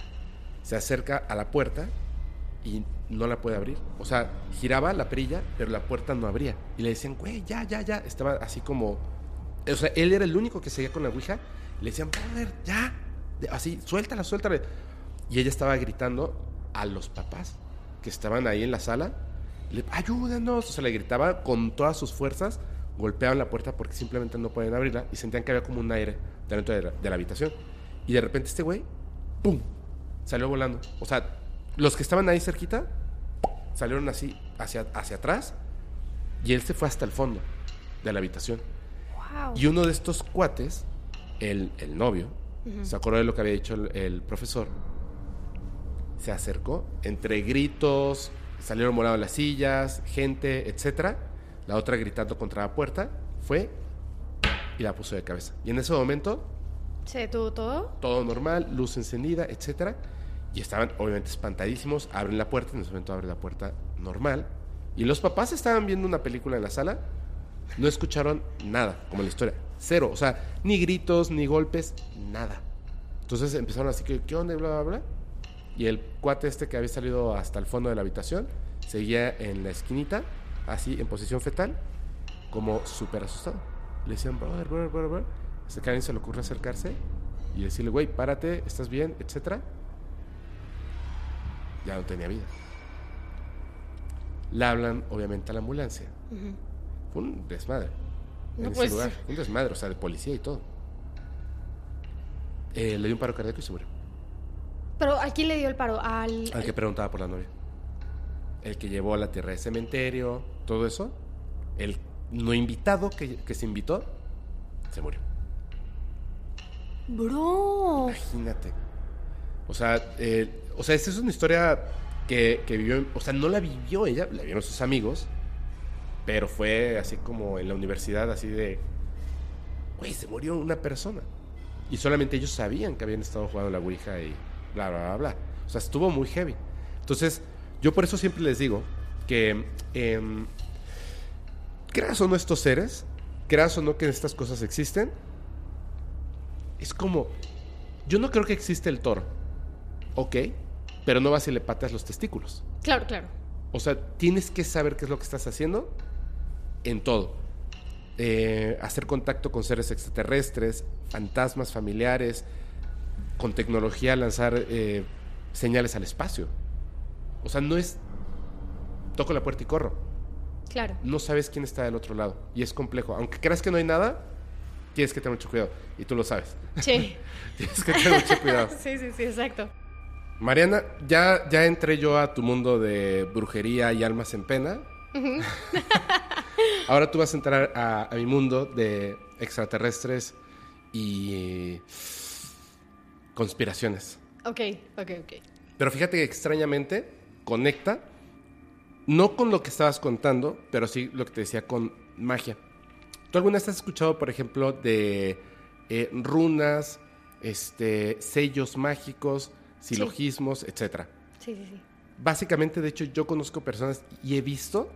se acerca a la puerta y no la puede abrir. O sea, giraba la perilla, pero la puerta no abría. Y le decían, güey, ya, ya, ya. Estaba así como... O sea, él era el único que seguía con la ouija. Le decían, brother, ya. Así, suéltala, suéltala. Y ella estaba gritando a los papás que estaban ahí en la sala. Le, ayúdanos. O sea, le gritaba con todas sus fuerzas. Golpeaban la puerta porque simplemente no podían abrirla y sentían que había como un aire dentro de la, de la habitación. Y de repente este güey, ¡pum! Salió volando. O sea, los que estaban ahí cerquita salieron así hacia, hacia atrás y él se fue hasta el fondo de la habitación. Wow. Y uno de estos cuates, el, el novio, se acordó de lo que había dicho el, el profesor, se acercó, entre gritos, salieron volados las sillas, gente, etcétera. La otra gritando contra la puerta, fue y la puso de cabeza. Y en ese momento, ¿Se detuvo todo? todo normal, luz encendida, etcétera. Y estaban obviamente espantadísimos, abren la puerta, en ese momento abre la puerta normal. Y los papás estaban viendo una película en la sala, no escucharon nada, como la historia. Cero, o sea, ni gritos, ni golpes, nada. Entonces empezaron así que, ¿qué onda? Y bla, bla, bla. Y el cuate este que había salido hasta el fondo de la habitación, seguía en la esquinita, así en posición fetal, como súper asustado. Le decían, brother, brother, brother, brother. Hasta que a alguien se le ocurre acercarse y decirle, güey, párate, estás bien, etcétera. Ya no tenía vida. Le hablan, obviamente, a la ambulancia. Fue un desmadre. en No, ese pues. lugar. Un desmadre, o sea, de policía y todo. Eh, le dio un paro cardíaco y se murió. Pero ¿a quién le dio el paro? Al... Al que preguntaba por la novia. El que llevó a la tierra de cementerio, todo eso. El no invitado que, que se invitó, se murió. Bro. Imagínate. O sea, eh, o sea, esa es una historia que, que vivió, o sea, no la vivió ella, la vieron sus amigos, pero fue así como en la universidad, así de, güey, se murió una persona. Y solamente ellos sabían que habían estado jugando la Ouija y bla, bla, bla, bla. O sea, estuvo muy heavy. Entonces, yo por eso siempre les digo que, em, creas o no estos seres, creas o no que estas cosas existen, es como, yo no creo que existe el toro, ok, pero no vas y le pateas los testículos. Claro, claro. O sea, tienes que saber qué es lo que estás haciendo en todo. Eh, hacer contacto con seres extraterrestres, fantasmas familiares, con tecnología lanzar eh, señales al espacio. O sea, no es toco la puerta y corro. Claro. No sabes quién está del otro lado. Y es complejo. Aunque creas que no hay nada, tienes que tener mucho cuidado. Y tú lo sabes. Sí. Tienes que tener mucho cuidado. sí, sí, sí, exacto. Mariana, ya, ya entré yo a tu mundo de brujería y almas en pena. Ahora tú vas a entrar a, a mi mundo de extraterrestres y conspiraciones. Ok, ok, ok. Pero fíjate que extrañamente conecta, no con lo que estabas contando, pero sí lo que te decía con magia. ¿Tú alguna vez has escuchado, por ejemplo, de eh, runas, este, sellos mágicos, silogismos, etcétera? Sí, sí, sí. Básicamente, de hecho, yo conozco personas y he visto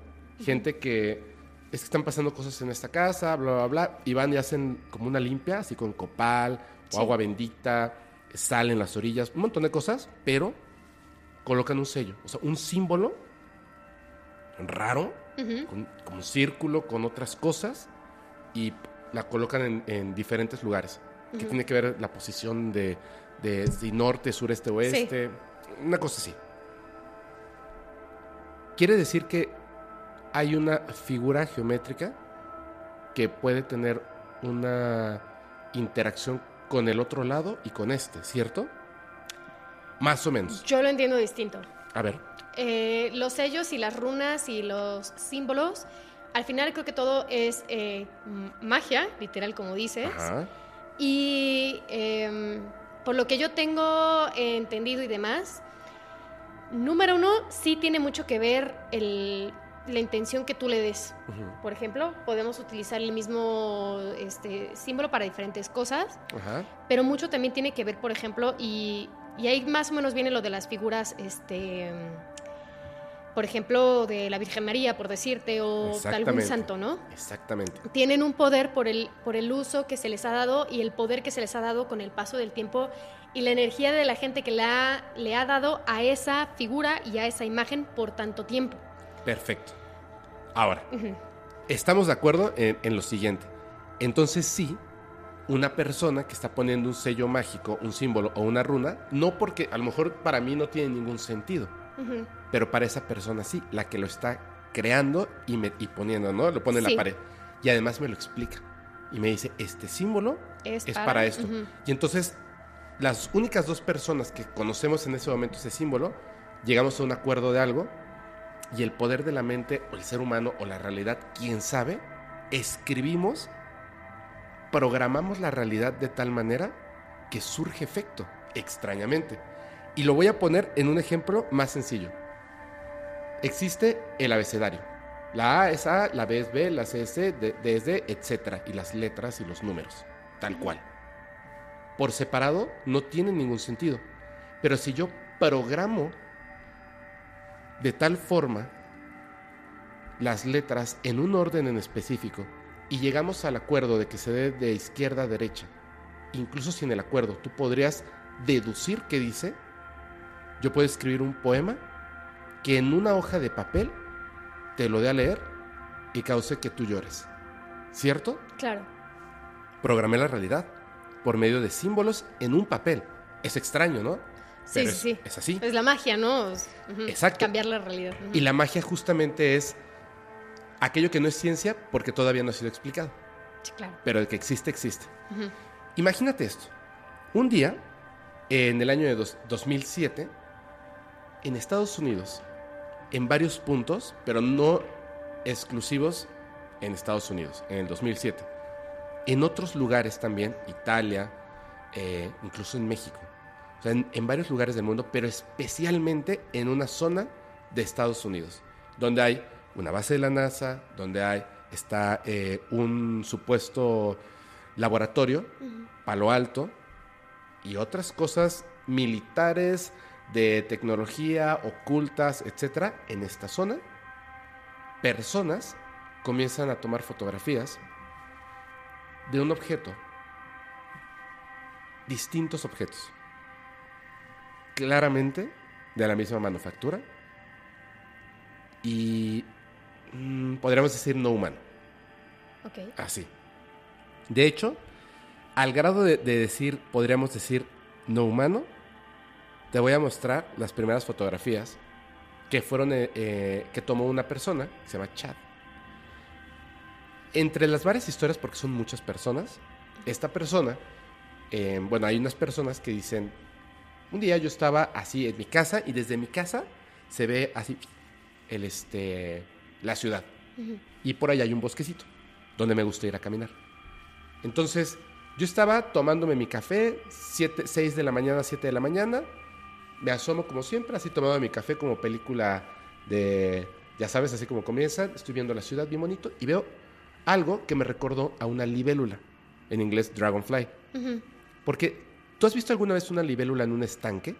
gente que es que están pasando cosas en esta casa, bla, bla, bla, y van y hacen como una limpia, así con copal o Sí. agua bendita, sal en las orillas, un montón de cosas, pero colocan un sello, o sea, un símbolo raro, Ujú. con, como un círculo, con otras cosas, y la colocan en, en diferentes lugares, que tiene que ver la posición de, de si norte, sureste, oeste, una cosa así. Quiere decir que hay una figura geométrica que puede tener una interacción con el otro lado y con este, ¿cierto? Más o menos. Yo lo entiendo distinto. A ver. Eh, los sellos y las runas y los símbolos, al final creo que todo es eh, magia, literal como dices. Ajá. Y em, por lo que yo tengo entendido y demás, número uno, sí tiene mucho que ver el- la intención que tú le des. Por ejemplo, podemos utilizar el mismo este, símbolo para diferentes cosas, pero mucho también tiene que ver, por ejemplo, y, y ahí más o menos viene lo de las figuras, este, por ejemplo, de la Virgen María, por decirte, o de algún santo, ¿no? Exactamente. tienen un poder por el, por el uso que se les ha dado y el poder que se les ha dado con el paso del tiempo y la energía de la gente que le ha, le ha dado a esa figura y a esa imagen por tanto tiempo. Perfecto. Ahora, estamos de acuerdo en, en lo siguiente. Entonces sí, una persona que está poniendo un sello mágico, un símbolo o una runa, no porque a lo mejor para mí no tiene ningún sentido, pero para esa persona sí, la que lo está creando y, me- y poniendo, ¿no? Lo pone en Sí. la pared. Y además me lo explica. Y me dice, este símbolo Es es para- para, esto. Y entonces, las únicas dos personas que conocemos en ese momento ese símbolo, llegamos a un acuerdo de algo y el poder de la mente o el ser humano o la realidad, quién sabe, escribimos, programamos la realidad de tal manera que surge efecto, extrañamente. Y lo voy a poner en un ejemplo más sencillo. Existe el abecedario. La A es A, la B es B, la C es C, D es D, etc. Y las letras y los números, tal cual. Por separado no tiene ningún sentido. Pero si yo programo de tal forma las letras en un orden en específico y llegamos al acuerdo de que se dé de izquierda a derecha, incluso sin el acuerdo, tú podrías deducir qué dice, yo puedo escribir un poema que en una hoja de papel te lo dé a leer y cause que tú llores. ¿Cierto? Claro. Programé la realidad por medio de símbolos en un papel. Es extraño, ¿no? Sí, Pero sí, es, sí. es así. Es la magia, ¿no? Es- ujú. Exacto. Cambiar la realidad. Y la magia justamente es aquello que no es ciencia porque todavía no ha sido explicado. Sí, claro. pero el que existe, existe. Imagínate esto. Un día, en el año de dos- 2007, en Estados Unidos, en varios puntos, pero no exclusivos en Estados Unidos, en el 2007. En otros lugares también, Italia, eh, incluso en México. O sea, en, en varios lugares del mundo, pero especialmente en una zona de Estados Unidos, donde hay una base de la NASA, donde hay, está eh, un supuesto laboratorio, Palo Alto, y otras cosas militares, de tecnología, ocultas, etcétera, en esta zona, personas comienzan a tomar fotografías de un objeto, distintos objetos, claramente de la misma manufactura y mm, podríamos decir no humano, Ok. así. De hecho, al grado de, de decir, podríamos decir no humano, te voy a mostrar las primeras fotografías que fueron eh, eh, que tomó una persona que se llama Chad. Entre las varias historias, porque son muchas personas, esta persona, eh, bueno, hay unas personas que dicen, un día yo estaba así en mi casa y desde mi casa se ve así el este la ciudad y por ahí hay un bosquecito donde me gusta ir a caminar. Entonces, yo estaba tomándome mi café, 6 de la mañana, 7 de la mañana, me asomo como siempre, así tomando mi café como película de, ya sabes, así como comienza, estoy viendo la ciudad bien bonito y veo algo que me recordó a una libélula, en inglés dragonfly. Porque, ¿tú has visto alguna vez una libélula en un estanque?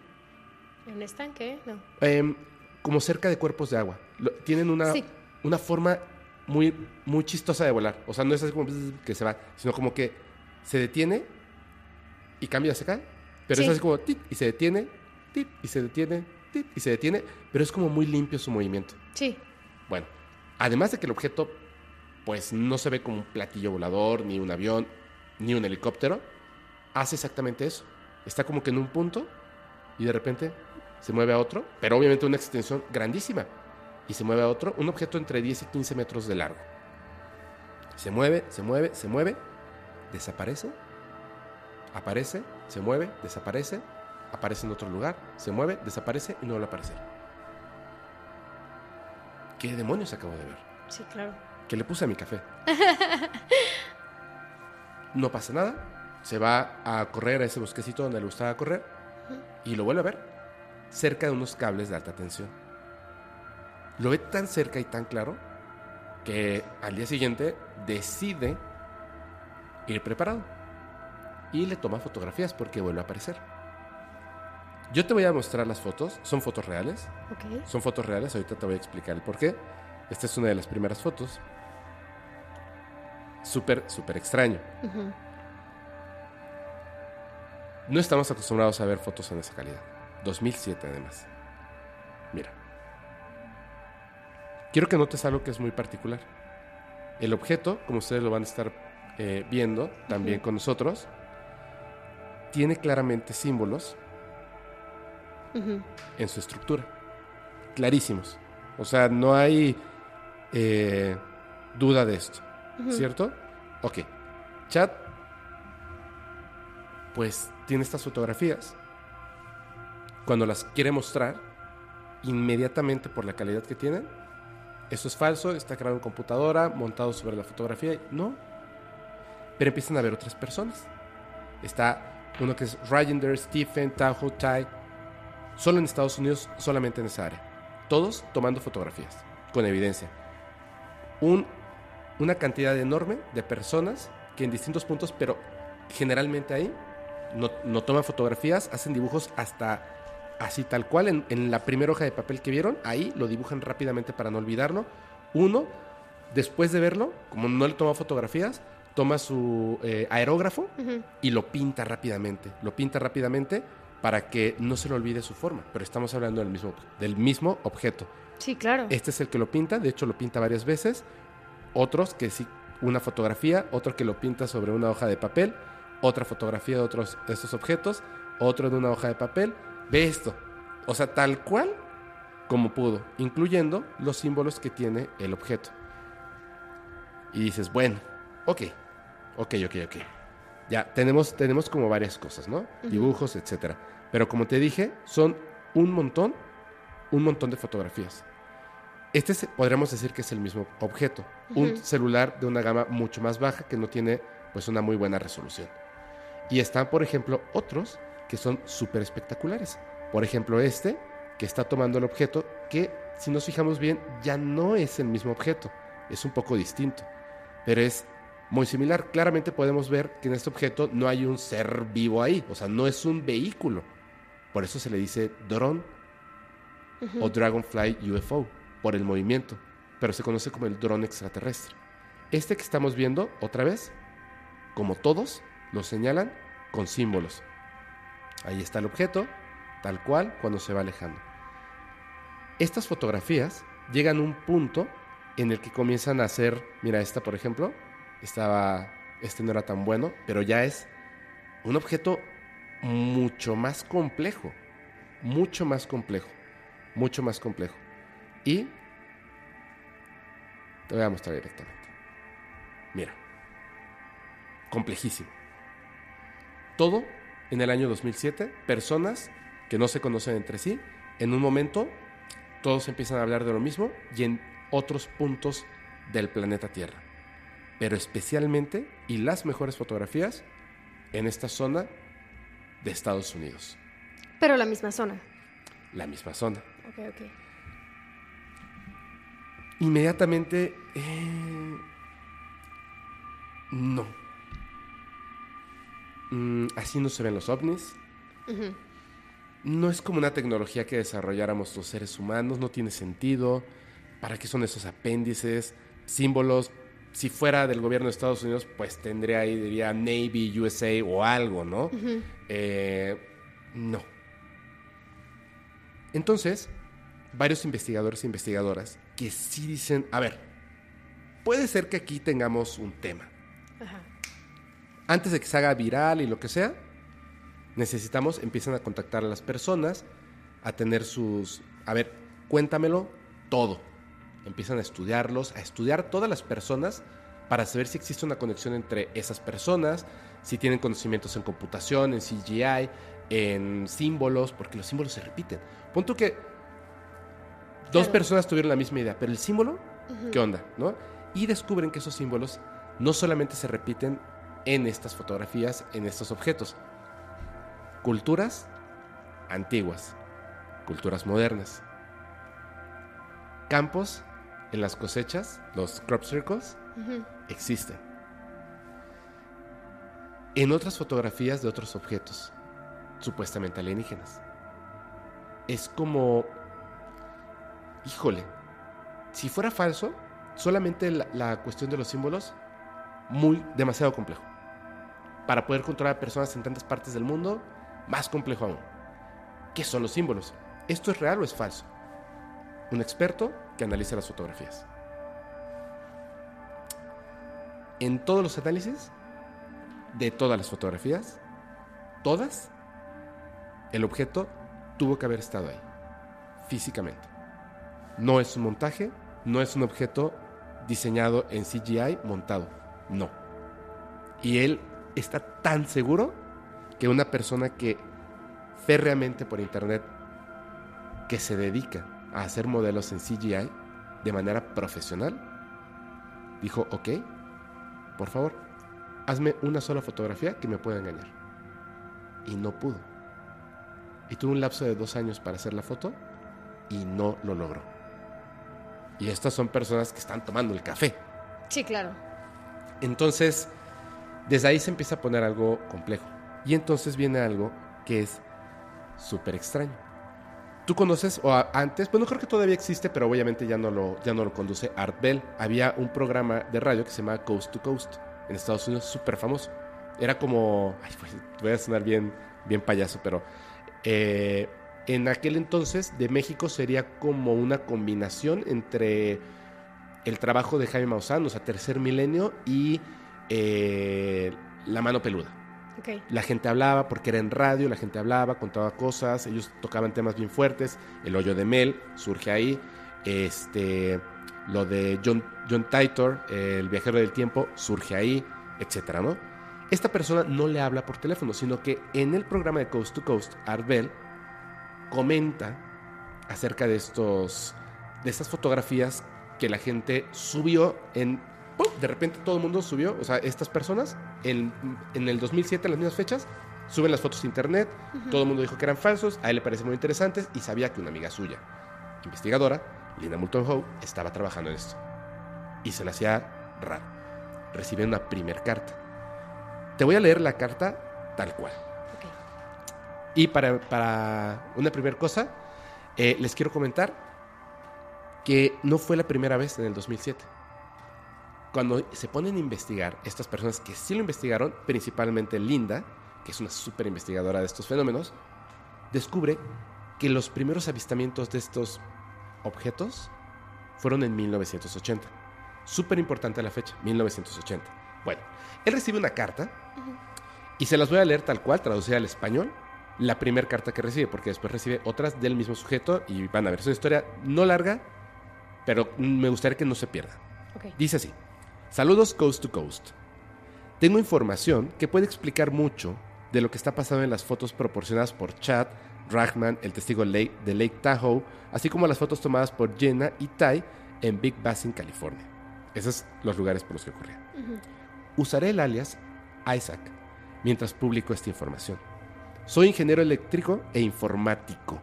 ¿En un estanque? No. Em, como cerca de cuerpos de agua. Tienen una, Sí. Una forma muy, muy chistosa de volar. O sea, no es así como que se va, sino como que se detiene y cambia hacia acá. Pero Sí. es así como tit, y se detiene, tit, y se detiene, tit, y se detiene. Pero es como muy limpio su movimiento. Sí. Bueno, además de que el objeto, pues no se ve como un platillo volador, ni un avión, ni un helicóptero, hace exactamente eso. Está como que en un punto y de repente se mueve a otro, pero obviamente una extensión grandísima. Y se mueve a otro, un objeto entre 10 y 15 metros de largo. Se mueve, se mueve, se mueve, desaparece, aparece, se mueve, desaparece, aparece en otro lugar, se mueve, desaparece y no vuelve a aparecer. ¿Qué demonios acabo de ver? Sí, claro. que le puse a mi café. No pasa nada. Se va a correr a ese bosquecito donde le gustaba correr y lo vuelve a ver cerca de unos cables de alta tensión. Lo ve tan cerca y tan claro que al día siguiente decide ir preparado y le toma fotografías porque vuelve a aparecer. Yo te voy a mostrar las fotos, son fotos reales, son fotos reales, ahorita te voy a explicar el por qué. Esta es una de las primeras fotos. Súper, súper extraño. No estamos acostumbrados a ver fotos en esa calidad. 2007 además. Mira. Quiero que notes algo que es muy particular. El objeto, como ustedes lo van a estar eh, viendo también con nosotros, tiene claramente símbolos en su estructura. Clarísimos. O sea, no hay eh, duda de esto. ¿Cierto? Ok. Chat, pues tiene estas fotografías. Cuando las quiere mostrar, inmediatamente por la calidad que tienen, eso es falso, está creado en computadora, montado sobre la fotografía. No. Pero empiezan a ver otras personas. Está uno que es Ryender, Stephen, Tahoe, Ty, Solo en Estados Unidos, solamente en esa área. Todos tomando fotografías, con evidencia. Un, una cantidad enorme de personas que en distintos puntos, pero generalmente ahí, no, no toman fotografías, hacen dibujos hasta así tal cual. En, en la primera hoja de papel que vieron, ahí lo dibujan rápidamente para no olvidarlo. Uno, después de verlo, como no le toma fotografías, toma su eh, aerógrafo y lo pinta rápidamente. Lo pinta rápidamente para que no se le olvide su forma. Pero estamos hablando del mismo, del mismo objeto. Sí, claro. Este es el que lo pinta, de hecho lo pinta varias veces. Otros que sí, una fotografía, otro que lo pinta sobre una hoja de papel, otra fotografía de otros de estos objetos, otro en una hoja de papel. Ve esto. O sea, tal cual como pudo, incluyendo los símbolos que tiene el objeto. Y dices, bueno, ok, Ok, ok, ok. Ya, tenemos, tenemos como varias cosas, ¿no? Dibujos, etcétera. Pero como te dije, son un montón, un montón de fotografías. Este es- podríamos decir que es el mismo objeto. Un celular de una gama mucho más baja que no tiene pues una muy buena resolución. Y están, por ejemplo, otros que son súper espectaculares. Por ejemplo, este, que está tomando el objeto, que si nos fijamos bien, ya no es el mismo objeto. Es un poco distinto. Pero es muy similar. Claramente podemos ver que en este objeto no hay un ser vivo ahí. O sea, no es un vehículo. Por eso se le dice dron o Dragonfly UFO, por el movimiento. Pero se conoce como el dron extraterrestre. Este que estamos viendo, otra vez, como todos, lo señalan con símbolos. Ahí está el objeto, tal cual, cuando se va alejando. Estas fotografías llegan a un punto en el que comienzan a hacer, mira esta por ejemplo, estaba, este no era tan bueno, pero ya es un objeto mucho más complejo, mucho más complejo, mucho más complejo. Y te voy a mostrar directamente. Mira, complejísimo. Todo en el año 2007, personas que no se conocen entre sí, en un momento todos empiezan a hablar de lo mismo y en otros puntos del planeta Tierra. Pero especialmente, y las mejores fotografías, en esta zona de Estados Unidos. Pero la misma zona. La misma zona. Ok, ok. Inmediatamente... eh, no. Mm, así no se ven los ovnis. No es como una tecnología que desarrolláramos los seres humanos, no tiene sentido. ¿Para qué son esos apéndices, símbolos? Si fuera del gobierno de Estados Unidos, pues tendría ahí, diría Navy, USA o algo, ¿no? Eh, no. Entonces, varios investigadores e investigadoras que sí dicen, a ver, puede ser que aquí tengamos un tema. Ajá. Antes de que se haga viral y lo que sea, necesitamos, empiezan a contactar a las personas, a tener sus, a ver, cuéntamelo todo. Empiezan a estudiarlos, a estudiar todas las personas para saber si existe una conexión entre esas personas, si tienen conocimientos en computación, en CGI, en símbolos, porque los símbolos se repiten. Punto que dos Claro. personas tuvieron la misma idea, pero el símbolo, ¿qué onda? ¿No? Y descubren que esos símbolos no solamente se repiten en estas fotografías, en estos objetos. Culturas antiguas, culturas modernas. Campos en las cosechas, los crop circles, existen. En otras fotografías de otros objetos, supuestamente alienígenas. Es como, híjole, si fuera falso, solamente la, la cuestión de los símbolos, muy, demasiado complejo. Para poder controlar a personas en tantas partes del mundo, más complejo aún. ¿Qué son los símbolos? ¿Esto es real o es falso? Un experto que analiza las fotografías. En todos los análisis de todas las fotografías, todas, el objeto tuvo que haber estado ahí, físicamente. No es un montaje, no es un objeto diseñado en CGI montado, no. Y él está tan seguro que una persona que férreamente por internet que se dedica a hacer modelos en CGI de manera profesional, dijo, ok, por favor, hazme una sola fotografía que me pueda engañar. Y no pudo. Y tuvo un lapso de dos años para hacer la foto y no lo logró. Y estas son personas que están tomando el café. Sí, claro. Entonces, desde ahí se empieza a poner algo complejo. Y entonces viene algo que es súper extraño. Tú conoces, o antes, bueno, creo que todavía existe, pero obviamente ya no lo, ya no lo conduce Art Bell. Había un programa de radio que se llamaba Coast to Coast en Estados Unidos, súper famoso. Era como, ay, pues, voy a sonar bien, bien payaso, pero eh, en aquel entonces de México sería como una combinación entre el trabajo de Jaime Maussan, o sea, Tercer Milenio, y eh, La Mano Peluda. La gente hablaba porque era en radio, la gente hablaba, contaba cosas, ellos tocaban temas bien fuertes. El hoyo de Mel surge ahí. Este, lo de John, John Titor, el viajero del tiempo, surge ahí. etcétera, ¿no? Esta persona no le habla por teléfono, sino que en el programa de Coast to Coast, Arbel comenta acerca de estos de estas fotografías que la gente subió en ¡pum! de repente todo el mundo subió, o sea, estas personas en, en el 2007 en las mismas fechas suben las fotos a internet, todo el mundo dijo que eran falsos, a él le parecen muy interesantes y sabía que una amiga suya, investigadora, Lina Moulton Howe, estaba trabajando en esto. Y se le hacía raro. Recibe una primer carta. Te voy a leer la carta tal cual. Y para, para una primera cosa, eh, les quiero comentar que no fue la primera vez en el 2007. Cuando se ponen a investigar, estas personas que sí lo investigaron, principalmente Linda, que es una súper investigadora de estos fenómenos, descubre que los primeros avistamientos de estos objetos fueron en 1980. Súper importante la fecha, 1980. Bueno, él recibe una carta y se las voy a leer tal cual, traducida al español, la primera carta que recibe, porque después recibe otras del mismo sujeto y van a ver, es una historia no larga, pero me gustaría que no se pierda. Ok. Dice así, saludos Coast to Coast. Tengo información que puede explicar mucho de lo que está pasando en las fotos proporcionadas por Chad, Rachman, el testigo Lake, de Lake Tahoe, así como las fotos tomadas por Jenna y Ty en Big Basin, California. Esos son los lugares por los que ocurría. Usaré el alias Isaac mientras publico esta información. Soy ingeniero eléctrico e informático.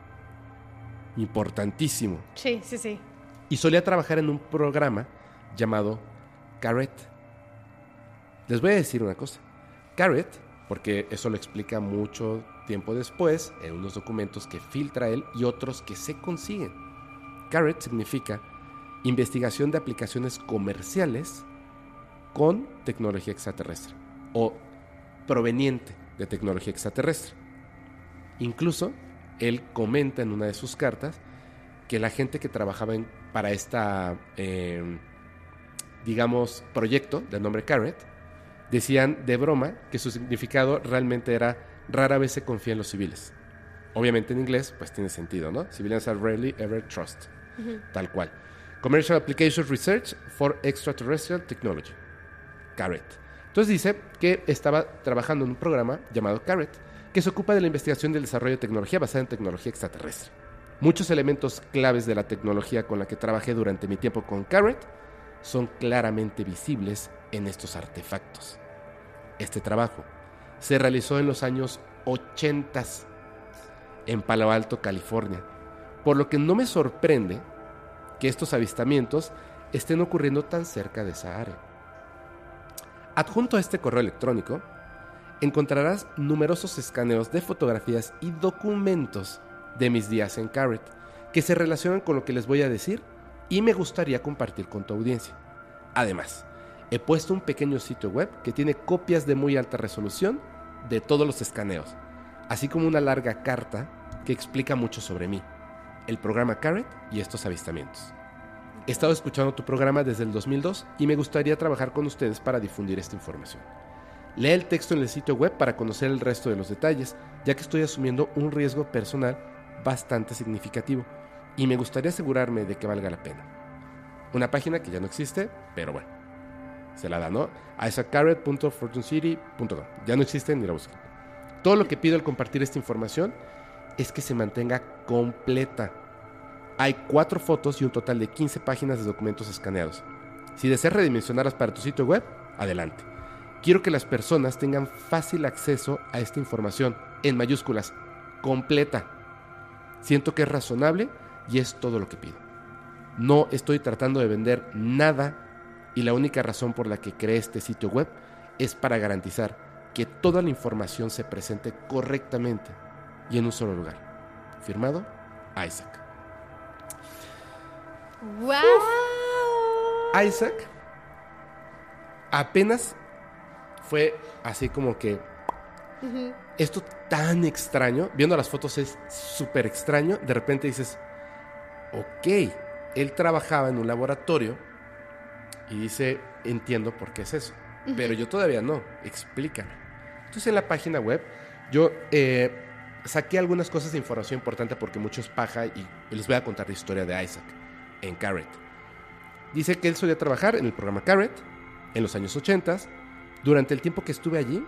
Importantísimo. Sí, sí, sí. Y solía trabajar en un programa llamado Carrot. Les voy a decir una cosa. Carrot, porque eso lo explica mucho tiempo después en unos documentos que filtra él y otros que se consiguen. Carrot significa investigación de aplicaciones comerciales con tecnología extraterrestre o proveniente de tecnología extraterrestre. Incluso él comenta en una de sus cartas que la gente que trabajaba para esta, eh, digamos, proyecto de nombre Carrot, decían de broma que su significado realmente era rara vez se confía en los civiles. Obviamente en inglés, pues tiene sentido, ¿no? Civilians are rarely ever trust. Tal cual. Commercial Application Research for Extraterrestrial Technology. Carrot. Entonces dice que estaba trabajando en un programa llamado Carrot, que se ocupa de la investigación del desarrollo de tecnología basada en tecnología extraterrestre. Muchos elementos claves de la tecnología con la que trabajé durante mi tiempo con Carrot son claramente visibles en estos artefactos. Este trabajo se realizó en los años 80 en Palo Alto, California, por lo que no me sorprende que estos avistamientos estén ocurriendo tan cerca de esa área. Adjunto a este correo electrónico encontrarás numerosos escaneos de fotografías y documentos de mis días en Carrot que se relacionan con lo que les voy a decir y me gustaría compartir con tu audiencia. Además, he puesto un pequeño sitio web que tiene copias de muy alta resolución de todos los escaneos, así como una larga carta que explica mucho sobre mí, el programa Carrot y estos avistamientos. He estado escuchando tu programa desde el 2002 y me gustaría trabajar con ustedes para difundir esta información. Lee el texto en el sitio web para conocer el resto de los detalles, ya que estoy asumiendo un riesgo personal bastante significativo y me gustaría asegurarme de que valga la pena. Una página que ya no existe, pero bueno, se la da, ¿no? isaaccarrot.fortunecity.com. Ya no existe ni la busquen. Todo lo que pido al compartir esta información es que se mantenga completa. Hay cuatro fotos y un total de 15 páginas de documentos escaneados. Si deseas redimensionarlas para tu sitio web, adelante. Quiero que las personas tengan fácil acceso a esta información, en mayúsculas, completa. Siento que es razonable y es todo lo que pido. No estoy tratando de vender nada y la única razón por la que creé este sitio web es para garantizar que toda la información se presente correctamente y en un solo lugar. Firmado, Isaac. ¡Wow! Isaac apenas fue así como que esto tan extraño, viendo las fotos es súper extraño, de repente dices, ok, él trabajaba en un laboratorio y dice, entiendo por qué es eso, pero yo todavía no, explícame. Entonces en la página web yo eh, saqué algunas cosas de información importante porque mucho es paja y les voy a contar la historia de Isaac en Carrot. Dice que él solía trabajar en el programa Carrot en los años 80 Durante el tiempo que estuve allí,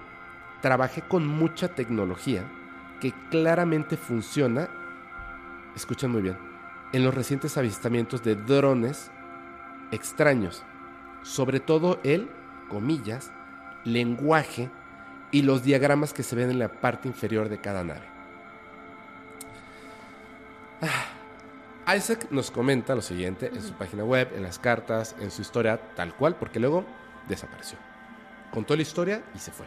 trabajé con mucha tecnología que claramente funciona, escuchen muy bien, en los recientes avistamientos de drones extraños, sobre todo el, comillas, lenguaje y los diagramas que se ven en la parte inferior de cada nave. Ah, Isaac nos comenta lo siguiente en su página web, en las cartas, en su historia, tal cual, porque luego desapareció. Contó la historia y se fue.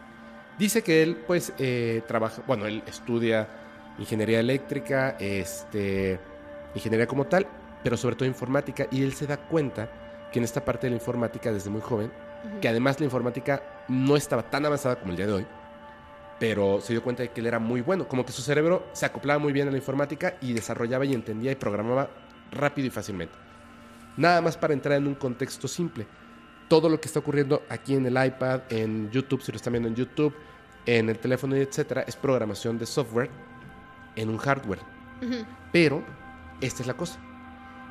Dice que él, pues, eh, trabaja, bueno, él estudia ingeniería eléctrica, este, ingeniería como tal, pero sobre todo informática, y él se da cuenta que en esta parte de la informática, desde muy joven, que además la informática no estaba tan avanzada como el día de hoy, pero se dio cuenta de que él era muy bueno, como que su cerebro se acoplaba muy bien a la informática y desarrollaba y entendía y programaba rápido y fácilmente. Nada más para entrar en un contexto simple. Todo lo que está ocurriendo aquí en el iPad, en YouTube, si lo están viendo en YouTube, en el teléfono, etcétera, es programación de software en un hardware. Pero esta es la cosa.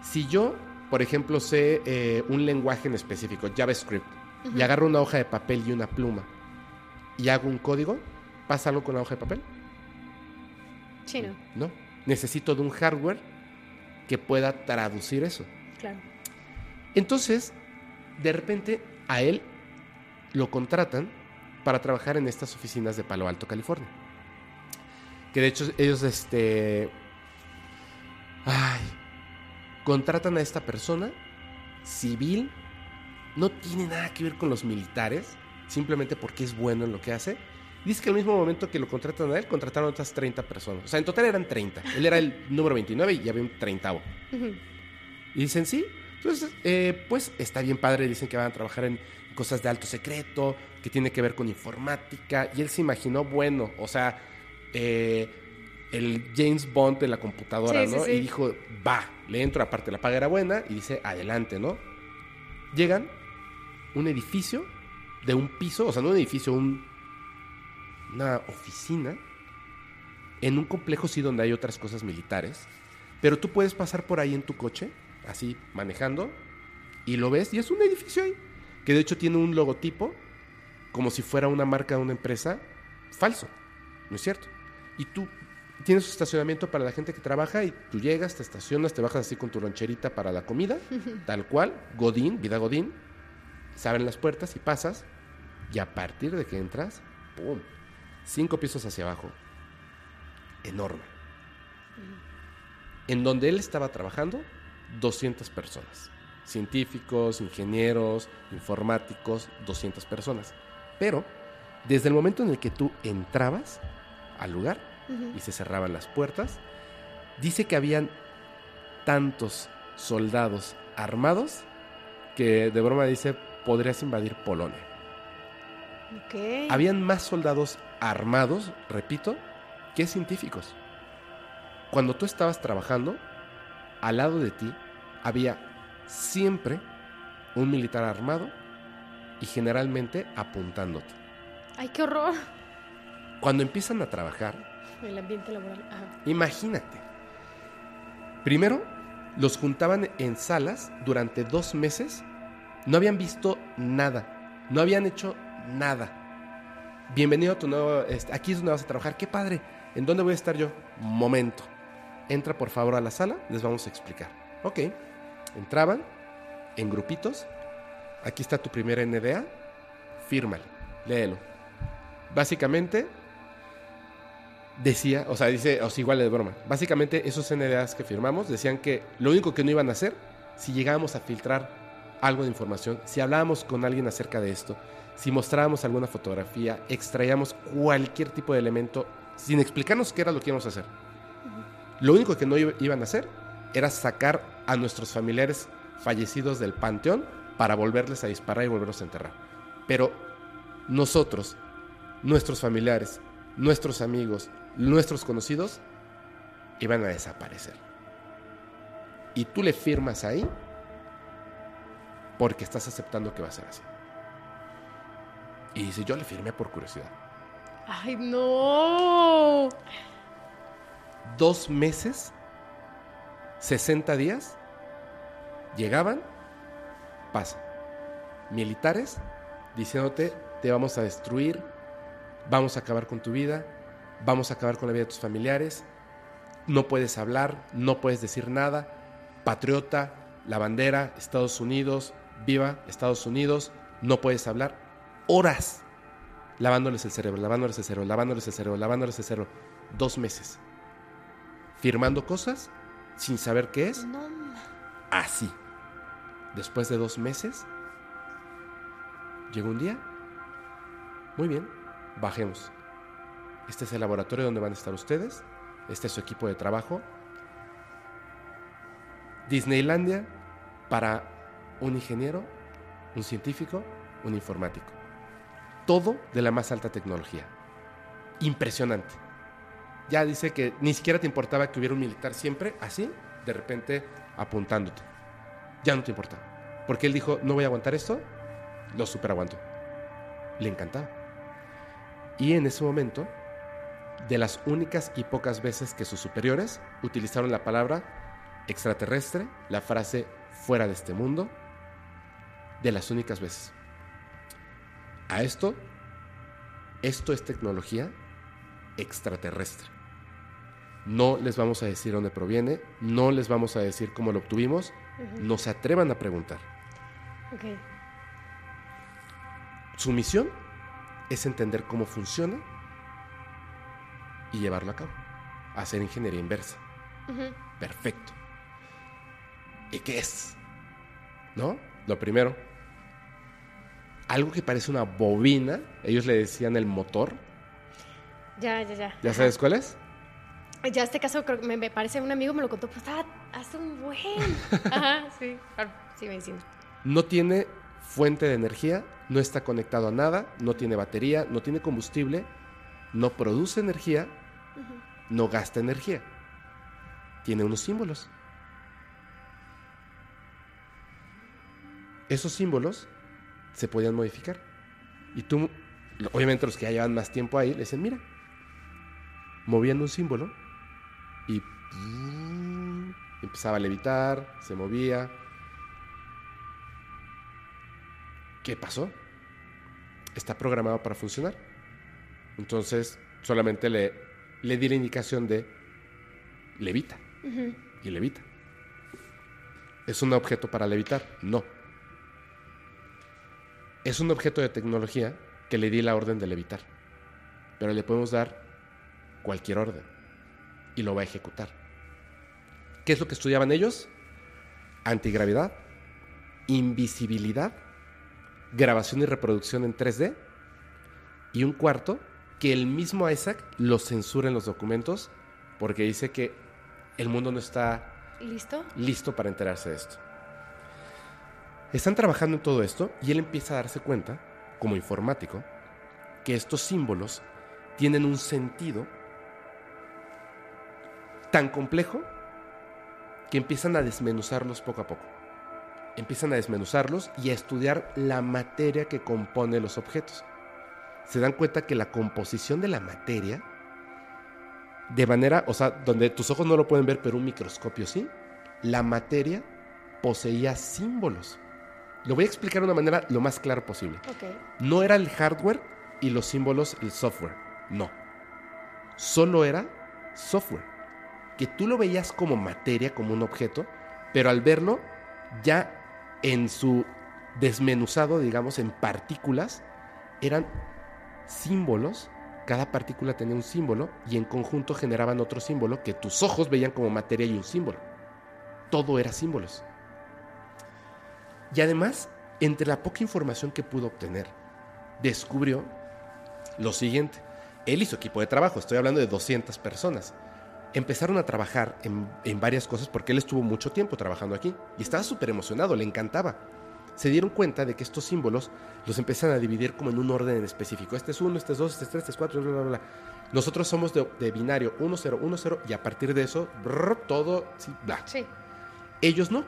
Si yo, por ejemplo, sé eh, un lenguaje en específico, JavaScript, y agarro una hoja de papel y una pluma y hago un código, ¿pasa algo con la hoja de papel? Sí, no. No. Necesito de un hardware que pueda traducir eso. Claro. Entonces, de repente, a él lo contratan para trabajar en estas oficinas de Palo Alto, California. Que de hecho ellos, este... Contratan a esta persona civil, no tiene nada que ver con los militares, simplemente porque es bueno en lo que hace. Dice que al mismo momento que lo contratan a él, contrataron a otras 30 personas. O sea, en total eran 30. Él era el número 29 y había un 30. Y dicen, sí. Entonces, eh, pues está bien padre. Dicen que van a trabajar en cosas de alto secreto, que tiene que ver con informática. Y él se imaginó, bueno, o sea, eh, el James Bond de la computadora, Sí, sí, ¿no? sí. Y dijo, va, le entro, aparte la paga era buena, y dice, adelante, ¿no? Llegan un edificio de un piso, o sea, no un edificio, un, una oficina, en un complejo sí donde hay otras cosas militares, pero tú puedes pasar por ahí en tu coche, así manejando, y lo ves, y es un edificio ahí, que de hecho tiene un logotipo, como si fuera una marca de una empresa, falso, ¿no es cierto? Y tú tienes estacionamiento para la gente que trabaja y tú llegas, te estacionas, te bajas así con tu loncherita para la comida, tal cual, Godín, vida Godín, se abren las puertas y pasas, y a partir de que entras, ¡pum! Cinco pisos hacia abajo. Enorme. En donde él estaba trabajando, 200 personas. Científicos, ingenieros, informáticos, 200 personas. Pero, desde el momento en el que tú entrabas al lugar y se cerraban las puertas, dice que habían tantos soldados armados que de broma dice podrías invadir Polonia. Habían más soldados armados, repito, que científicos. Cuando tú estabas trabajando, al lado de ti había siempre un militar armado y generalmente apuntándote. Ay, qué horror. Cuando empiezan a trabajar, El ambiente laboral. Imagínate. Primero, los juntaban en salas durante dos meses. No habían visto nada. No habían hecho nada. Bienvenido a tu nuevo... este, aquí es donde vas a trabajar. ¡Qué padre! ¿En dónde voy a estar yo? Momento. Entra por favor a la sala. Les vamos a explicar. Ok. Entraban en grupitos. Aquí está tu primera NDA. Fírmale. Léelo. Básicamente, decía, o sea, dice, o sea, igual de broma. Básicamente, esos NDAs que firmamos decían que lo único que no iban a hacer, si llegábamos a filtrar algo de información, si hablábamos con alguien acerca de esto, si mostrábamos alguna fotografía, extraíamos cualquier tipo de elemento, sin explicarnos qué era lo que íbamos a hacer. Lo único que no iba- iban a hacer era sacar a nuestros familiares fallecidos del panteón para volverles a disparar y volverlos a enterrar. Pero nosotros, nuestros familiares, nuestros amigos, nuestros conocidos, iban a desaparecer. Y tú le firmas ahí porque estás aceptando que va a ser así. Y dice, yo le firmé por curiosidad. Ay, no. Dos meses, 60 días, llegaban, pasa. Militares diciéndote, te vamos a destruir, vamos a acabar con tu vida, vamos a acabar con la vida de tus familiares, no puedes hablar, no puedes decir nada, patriota, la bandera, Estados Unidos, viva Estados Unidos, no puedes hablar, horas lavándoles el cerebro, lavándoles el cerebro, lavándoles el cerebro, lavándoles el cerebro, dos meses, firmando cosas sin saber qué es, No, así. Después de dos meses, llegó un día. Muy bien, bajemos. Este es el laboratorio donde van a estar ustedes. Este es su equipo de trabajo. Disneylandia para un ingeniero, un científico, un informático. Todo de la más alta tecnología. Impresionante. Ya dice que ni siquiera te importaba que hubiera un militar siempre así, de repente apuntándote. Ya no te importaba. Porque él dijo, no voy a aguantar esto, lo super aguanto. Le encantaba. Y en ese momento, de las únicas y pocas veces que sus superiores utilizaron la palabra extraterrestre, la frase fuera de este mundo, de las únicas veces. A esto, esto es tecnología extraterrestre. No les vamos a decir dónde proviene, no les vamos a decir cómo lo obtuvimos, no se atrevan a preguntar. Su misión es entender cómo funciona y llevarlo a cabo. Hacer ingeniería inversa. Perfecto. ¿Y qué es? ¿No? Lo primero, algo que parece una bobina, ellos le decían el motor. Ya, ya, ya. ¿Ya sabes cuál es? Ya este caso creo que me, me parece un amigo me lo contó, pues estaba hace un buen. Ajá, sí. Ah, Sí, me diciendo. No tiene fuente de energía, no está conectado a nada, no tiene batería, no tiene combustible, no produce energía, no gasta energía. Tiene unos símbolos. Esos símbolos se podían modificar. Y tú, obviamente los que ya llevan más tiempo ahí, le dicen, mira, movían un símbolo y empezaba a levitar, se movía. ¿Qué pasó? Está programado para funcionar. Entonces, solamente le, le di la indicación de levita. Y levita. ¿Es un objeto para levitar? No. Es un objeto de tecnología que le di la orden de levitar. Pero le podemos dar cualquier orden. Y lo va a ejecutar. ¿Qué es lo que estudiaban ellos? Antigravedad, invisibilidad, grabación y reproducción en 3D. Y un cuarto, que el mismo Isaac lo censura en los documentos porque dice que el mundo no está ¿Listo? listo para enterarse de esto. Están trabajando en todo esto y él empieza a darse cuenta, como informático, que estos símbolos tienen un sentido tan complejo que empiezan a desmenuzarlos poco a poco. Empiezan a desmenuzarlos y a estudiar la materia que compone los objetos. Se dan cuenta que la composición de la materia, de manera, o sea, donde tus ojos no lo pueden ver, pero un microscopio sí, la materia poseía símbolos. Lo voy a explicar de una manera lo más clara posible. Ok. No era el hardware y los símbolos el software. No. Solo era software. Que tú lo veías como materia, como un objeto, pero al verlo ya en su desmenuzado, digamos, en partículas, eran símbolos. Cada partícula tenía un símbolo y en conjunto generaban otro símbolo que tus ojos veían como materia y un símbolo. Todo era símbolos. Y además, entre la poca información que pudo obtener, descubrió lo siguiente. Él y su equipo de trabajo, estoy hablando de 200 personas, empezaron a trabajar en, varias cosas porque él estuvo mucho tiempo trabajando aquí y estaba súper emocionado, le encantaba. Se dieron cuenta de que estos símbolos los empiezan a dividir como en un orden en específico. Este es 1, este es 2, este es 3, este es 4, bla, bla, bla. Nosotros somos de, de binario 1, 0, 1, 0 y a partir de eso, brr, todo, sí, bla. Sí. Ellos no.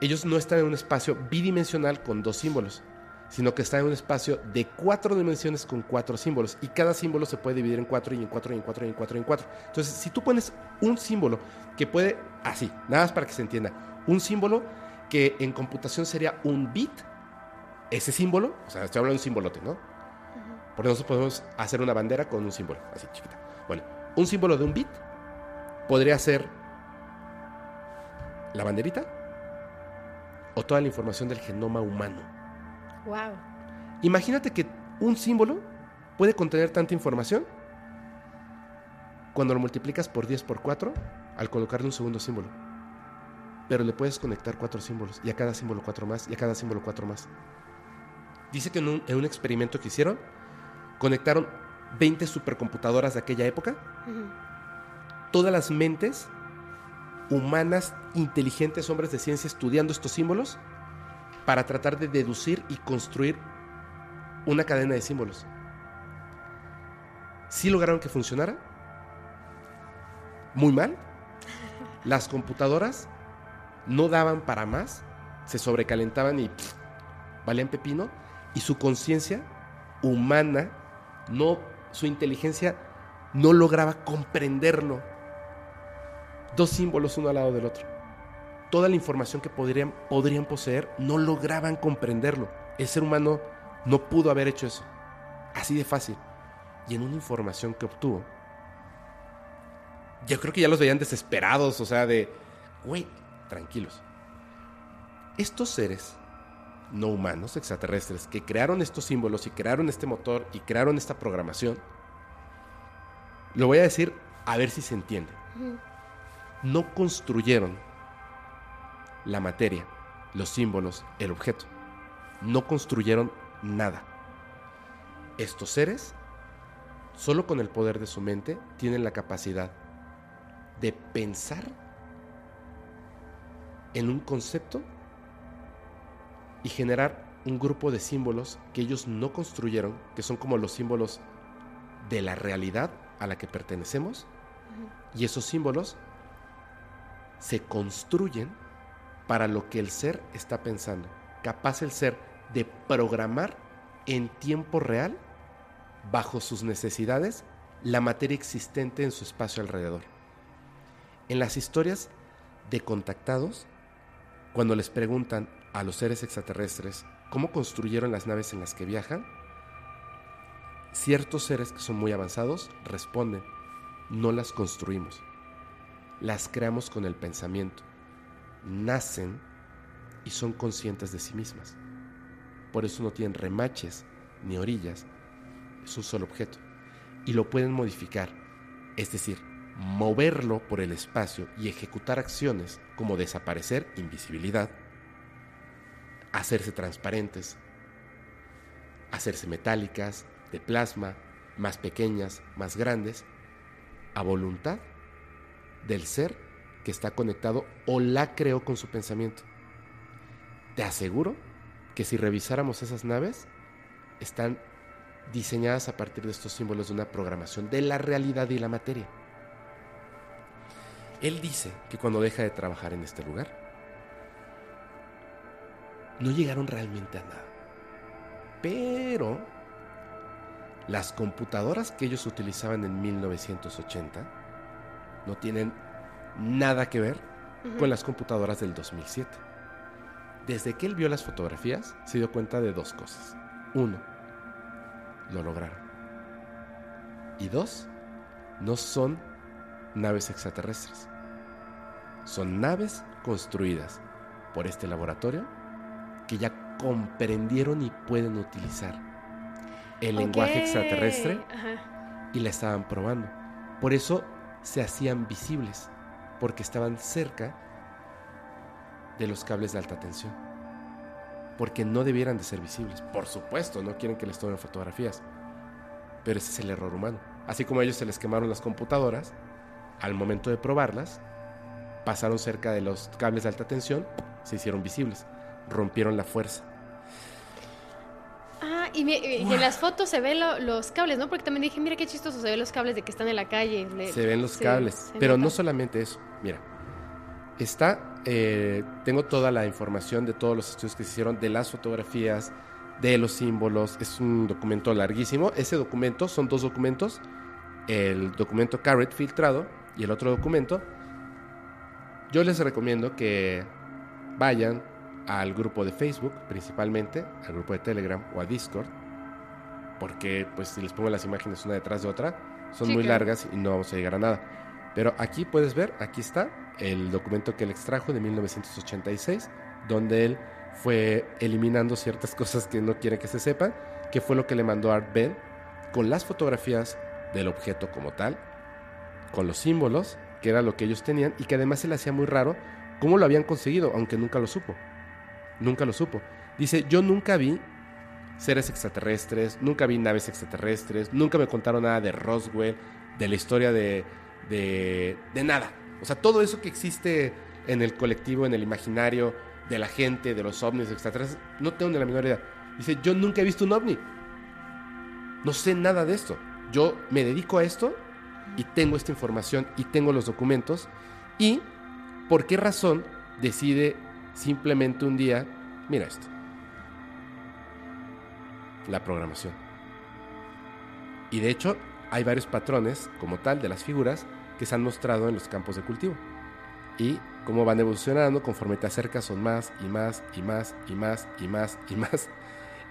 Ellos no están en un espacio bidimensional con dos símbolos, sino que están en un espacio de cuatro dimensiones con cuatro símbolos. Y cada símbolo se puede dividir en cuatro y en cuatro y en cuatro y en cuatro y en cuatro. Entonces, si tú pones un símbolo que puede, así, nada más para que se entienda, un símbolo que en computación sería un bit, ese símbolo, o sea, estoy hablando de un simbolote, ¿no? Porque nosotros podemos hacer una bandera con un símbolo, así chiquita. Bueno, un símbolo de un bit podría ser la banderita o toda la información del genoma humano. Wow. Imagínate que un símbolo puede contener tanta información cuando lo multiplicas por 10 por 4 al colocarle un segundo símbolo. Pero le puedes conectar cuatro símbolos y a cada símbolo cuatro más y a cada símbolo cuatro más. Dice que en un, en un experimento que hicieron, conectaron 20 supercomputadoras de aquella época, todas las mentes humanas, inteligentes, hombres de ciencia estudiando estos símbolos para tratar de deducir y construir una cadena de símbolos. Sí lograron que funcionara. Muy mal. Las computadoras no daban para más, se sobrecalentaban y valían pepino. Y su conciencia humana, no, su inteligencia no lograba comprenderlo. Dos símbolos uno al lado del otro. Toda la información que podrían, podrían poseer no lograban comprenderlo. El ser humano no pudo haber hecho eso. Así de fácil. Y en una información que obtuvo, yo creo que ya los veían desesperados, o sea, de, güey, tranquilos. Estos seres no humanos, extraterrestres, que crearon estos símbolos y crearon este motor y crearon esta programación, lo voy a decir a ver si se entiende. No construyeron la materia, los símbolos, el objeto. No construyeron nada. Estos seres, solo con el poder de su mente, tienen la capacidad de pensar en un concepto y generar un grupo de símbolos que ellos no construyeron, que son como los símbolos de la realidad a la que pertenecemos, y esos símbolos se construyen para lo que el ser está pensando. Capaz el ser de programar en tiempo real, bajo sus necesidades, la materia existente en su espacio alrededor. En las historias de contactados, cuando les preguntan a los seres extraterrestres cómo construyeron las naves en las que viajan, ciertos seres que son muy avanzados responden, no las construimos, las creamos con el pensamiento, nacen y son conscientes de sí mismas. Por eso no tienen remaches ni orillas, es un solo objeto. Y lo pueden modificar, es decir, moverlo por el espacio y ejecutar acciones como desaparecer, invisibilidad, hacerse transparentes, hacerse metálicas, de plasma, más pequeñas, más grandes, a voluntad del ser que está conectado o la creó con su pensamiento. Te aseguro que si revisáramos esas naves, están diseñadas a partir de estos símbolos de una programación de la realidad y la materia. Él dice que cuando deja de trabajar en este lugar, no llegaron realmente a nada. Pero las computadoras que ellos utilizaban en 1980 no tienen nada que ver con las computadoras del 2007. Desde que él vio las fotografías, se dio cuenta de dos cosas. Uno, lo lograron. Y dos, no son naves extraterrestres. Son naves construidas por este laboratorio que ya comprendieron y pueden utilizar el lenguaje extraterrestre ajá. y la estaban probando. Por eso se hacían visibles, porque estaban cerca de los cables de alta tensión. Porque no debieran de ser visibles. Por supuesto, no quieren que les tomen fotografías. Pero ese es el error humano. Así como a ellos se les quemaron las computadoras, al momento de probarlas, pasaron cerca de los cables de alta tensión, se hicieron visibles, rompieron la fuerza. Ah, y, en las fotos se ven lo- los cables, ¿no? Porque también dije, mira qué chistoso se ven los cables de que están en la calle. Le- Se ven los se- cables. se Pero no solamente eso. Mira, está, eh, tengo toda la información de todos los estudios que se hicieron, de las fotografías, de los símbolos. Es un documento larguísimo. Ese documento son dos documentos. El documento Carrot filtrado y el otro documento. Yo les recomiendo que vayan, al grupo de Facebook, principalmente, al grupo de Telegram o a Discord, porque pues si les pongo las imágenes una detrás de otra, son Sí, muy claro. largas y no vamos a llegar a nada. Pero aquí puedes ver, aquí está el documento que él extrajo de 1986, donde él fue eliminando ciertas cosas que no quiere que se sepan, que fue lo que le mandó Art Bell con las fotografías del objeto como tal, con los símbolos, que era lo que ellos tenían, y que además se le hacía muy raro cómo lo habían conseguido, aunque nunca lo supo. Nunca lo supo. Dice, yo nunca vi seres extraterrestres, nunca vi naves extraterrestres, nunca me contaron nada de Roswell, de la historia de, de, de nada. O sea, todo eso que existe en el colectivo, en el imaginario de la gente, de los ovnis extraterrestres, no tengo ni la menor idea. Dice, yo nunca he visto un ovni. No sé nada de esto. Yo me dedico a esto y tengo esta información y tengo los documentos. ¿Y por qué razón decide simplemente un día, mira esto, la programación? Y de hecho hay varios patrones como tal de las figuras que se han mostrado en los campos de cultivo. Y cómo van evolucionando conforme te acercas son más y más y más y más y más y más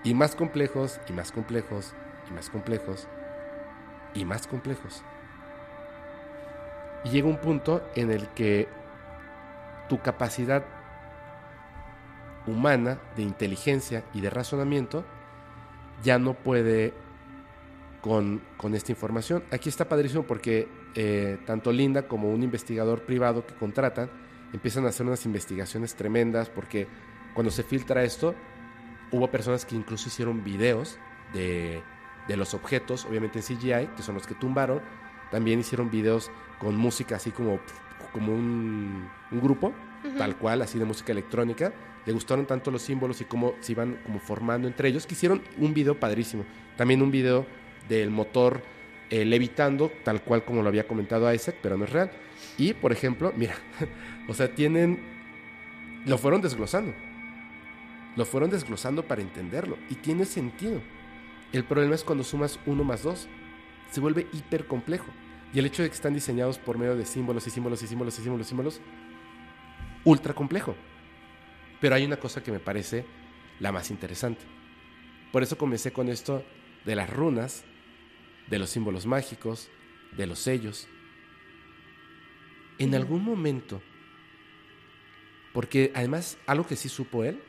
y más complejos y más complejos y más complejos y más complejos. Y llega un punto en el que tu capacidad humana de inteligencia y de razonamiento ya no puede con, con esta información. Aquí está padrísimo porque eh, tanto Linda como un investigador privado que contratan empiezan a hacer unas investigaciones tremendas porque cuando se filtra esto hubo personas que incluso hicieron videos de, de los objetos, obviamente en CGI, que son los que tumbaron. También hicieron videos con música así como, como un, un grupo, tal cual, así de música electrónica. Le gustaron tanto los símbolos y cómo se iban como formando entre ellos, que hicieron un video padrísimo. También un video del motor eh, levitando, tal cual como lo había comentado Isaac, pero no es real. Y, por ejemplo, mira, o sea, tienen... Lo fueron desglosando. Lo fueron desglosando para entenderlo. Y tiene sentido. El problema es cuando sumas 1 más 2. Se vuelve hiper complejo. Y el hecho de que están diseñados por medio de símbolos y símbolos y símbolos y símbolos y símbolos, ultra complejo. Pero hay una cosa que me parece la más interesante. Por eso comencé con esto de las runas, de los símbolos mágicos, de los sellos. En algún momento, porque además algo que sí supo él,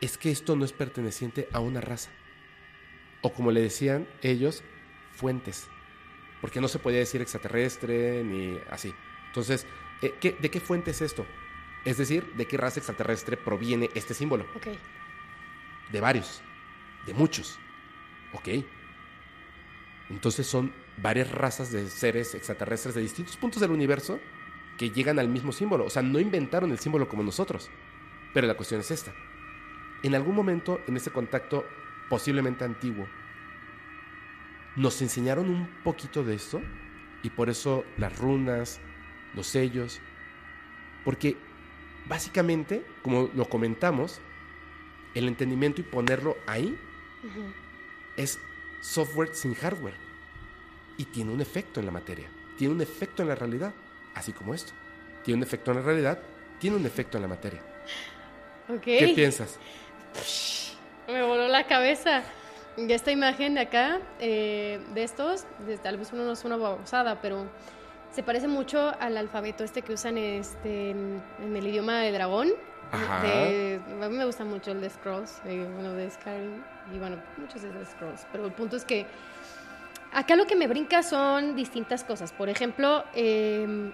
es que esto no es perteneciente a una raza. O como le decían ellos, fuentes. Porque no se podía decir extraterrestre ni así. Entonces, eh, ¿qué- ¿de qué fuente es esto? Es decir, ¿de qué raza extraterrestre proviene este símbolo? Ok. De varios, de muchos. Ok. Entonces son varias razas de seres extraterrestres de distintos puntos del universo que llegan al mismo símbolo. O sea, no inventaron el símbolo como nosotros. Pero la cuestión es esta. En algún momento, en ese contacto posiblemente antiguo, nos enseñaron un poquito de esto y por eso las runas, los sellos, porque básicamente, como lo comentamos, el entendimiento y ponerlo ahí es software sin hardware y tiene un efecto en la materia, tiene un efecto en la realidad, así como esto. Tiene un efecto en la realidad, tiene un efecto en la materia. ¿Qué piensas? Me voló la cabeza. Y esta imagen de acá, eh, de estos, de- tal vez uno no es una babosada, pero se parece mucho al alfabeto este que usan este, en, en el idioma de dragón. Ajá. De- a mí me gusta mucho el de Scrolls, eh, bueno, de Skyrim, y bueno, muchos de Scrolls, pero el punto es que acá lo que me brinca son distintas cosas. Por ejemplo, eh,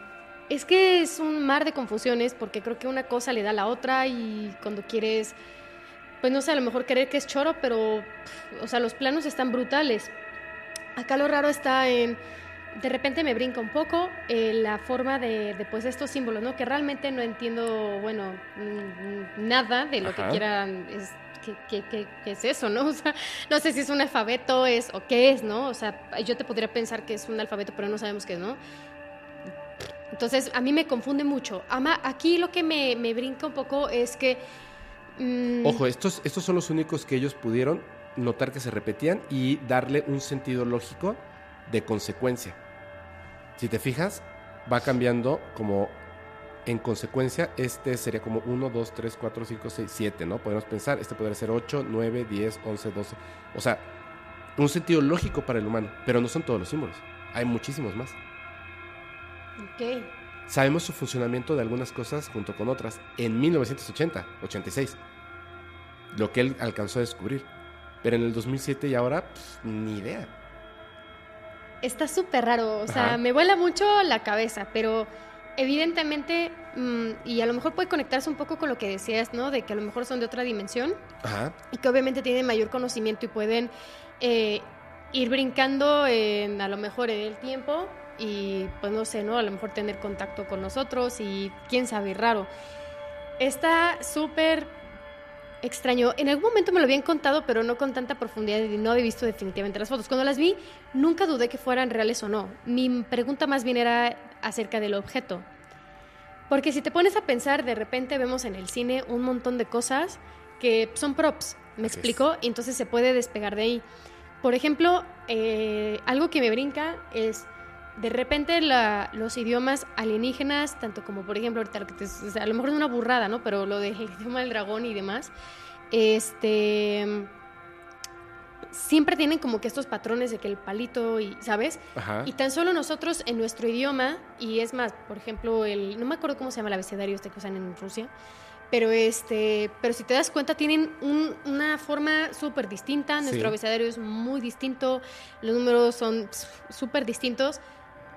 es que es un mar de confusiones porque creo que una cosa le da a la otra y cuando quieres, pues no sé, a lo mejor querer que es choro, pero, o sea, los planos están brutales. Acá lo raro está en, de repente me brinca un poco eh, la forma de, de, pues estos símbolos, ¿no? Que realmente no entiendo, bueno, nada de lo Ajá. que quieran, es, ¿qué, qué, qué, qué es eso, no? O sea, no sé si es un alfabeto, es, o qué es, ¿no? O sea, yo te podría pensar que es un alfabeto, pero no sabemos qué es, ¿no? Entonces, a mí me confunde mucho. Ama, aquí lo que me, me brinca un poco es que... mm, Ojo, estos, estos son los únicos que ellos pudieron notar que se repetían y darle un sentido lógico de consecuencia. Si te fijas, va cambiando como En consecuencia, este sería como 1, 2, 3, 4, 5, 6, 7, ¿no? Podemos pensar, este podría ser 8, 9, 10, 11, 12. O sea, un sentido lógico para el humano, pero no son todos los símbolos. Hay muchísimos más. Ok. Sabemos su funcionamiento de algunas cosas junto con otras en 1980, 86. Lo que él alcanzó a descubrir. Pero en el 2007 y ahora, pues, ni idea. Está súper raro, o sea, Ajá. me vuela mucho la cabeza, pero evidentemente, mm, y a lo mejor puede conectarse un poco con lo que decías, ¿no? De que a lo mejor son de otra dimensión Ajá. y que obviamente tienen mayor conocimiento y pueden eh, ir brincando en, a lo mejor en el tiempo y pues no sé, ¿no? A lo mejor tener contacto con nosotros y quién sabe, raro. Está súper extraño. En algún momento me lo habían contado, pero no con tanta profundidad y no había visto definitivamente las fotos. Cuando las vi, nunca dudé que fueran reales o no. Mi pregunta más bien era acerca del objeto. Porque si te pones a pensar, de repente vemos en el cine un montón de cosas que son props, ¿me Así explico? Y entonces se puede despegar de ahí. Por ejemplo, eh, algo que me brinca es de repente la- los idiomas alienígenas, tanto como por ejemplo ahorita lo que te- o sea, a lo mejor es una burrada, ¿no? Pero lo del idioma del dragón y demás, este siempre tienen como que estos patrones de que el palito y, ¿sabes? Ajá. Y tan solo nosotros en nuestro idioma, y es más, por ejemplo, el, no me acuerdo cómo se llama el abecedario este que usan en Rusia, pero este, pero si te das cuenta tienen un- una forma súper distinta, nuestro Sí. abecedario es muy distinto, los números son súper distintos,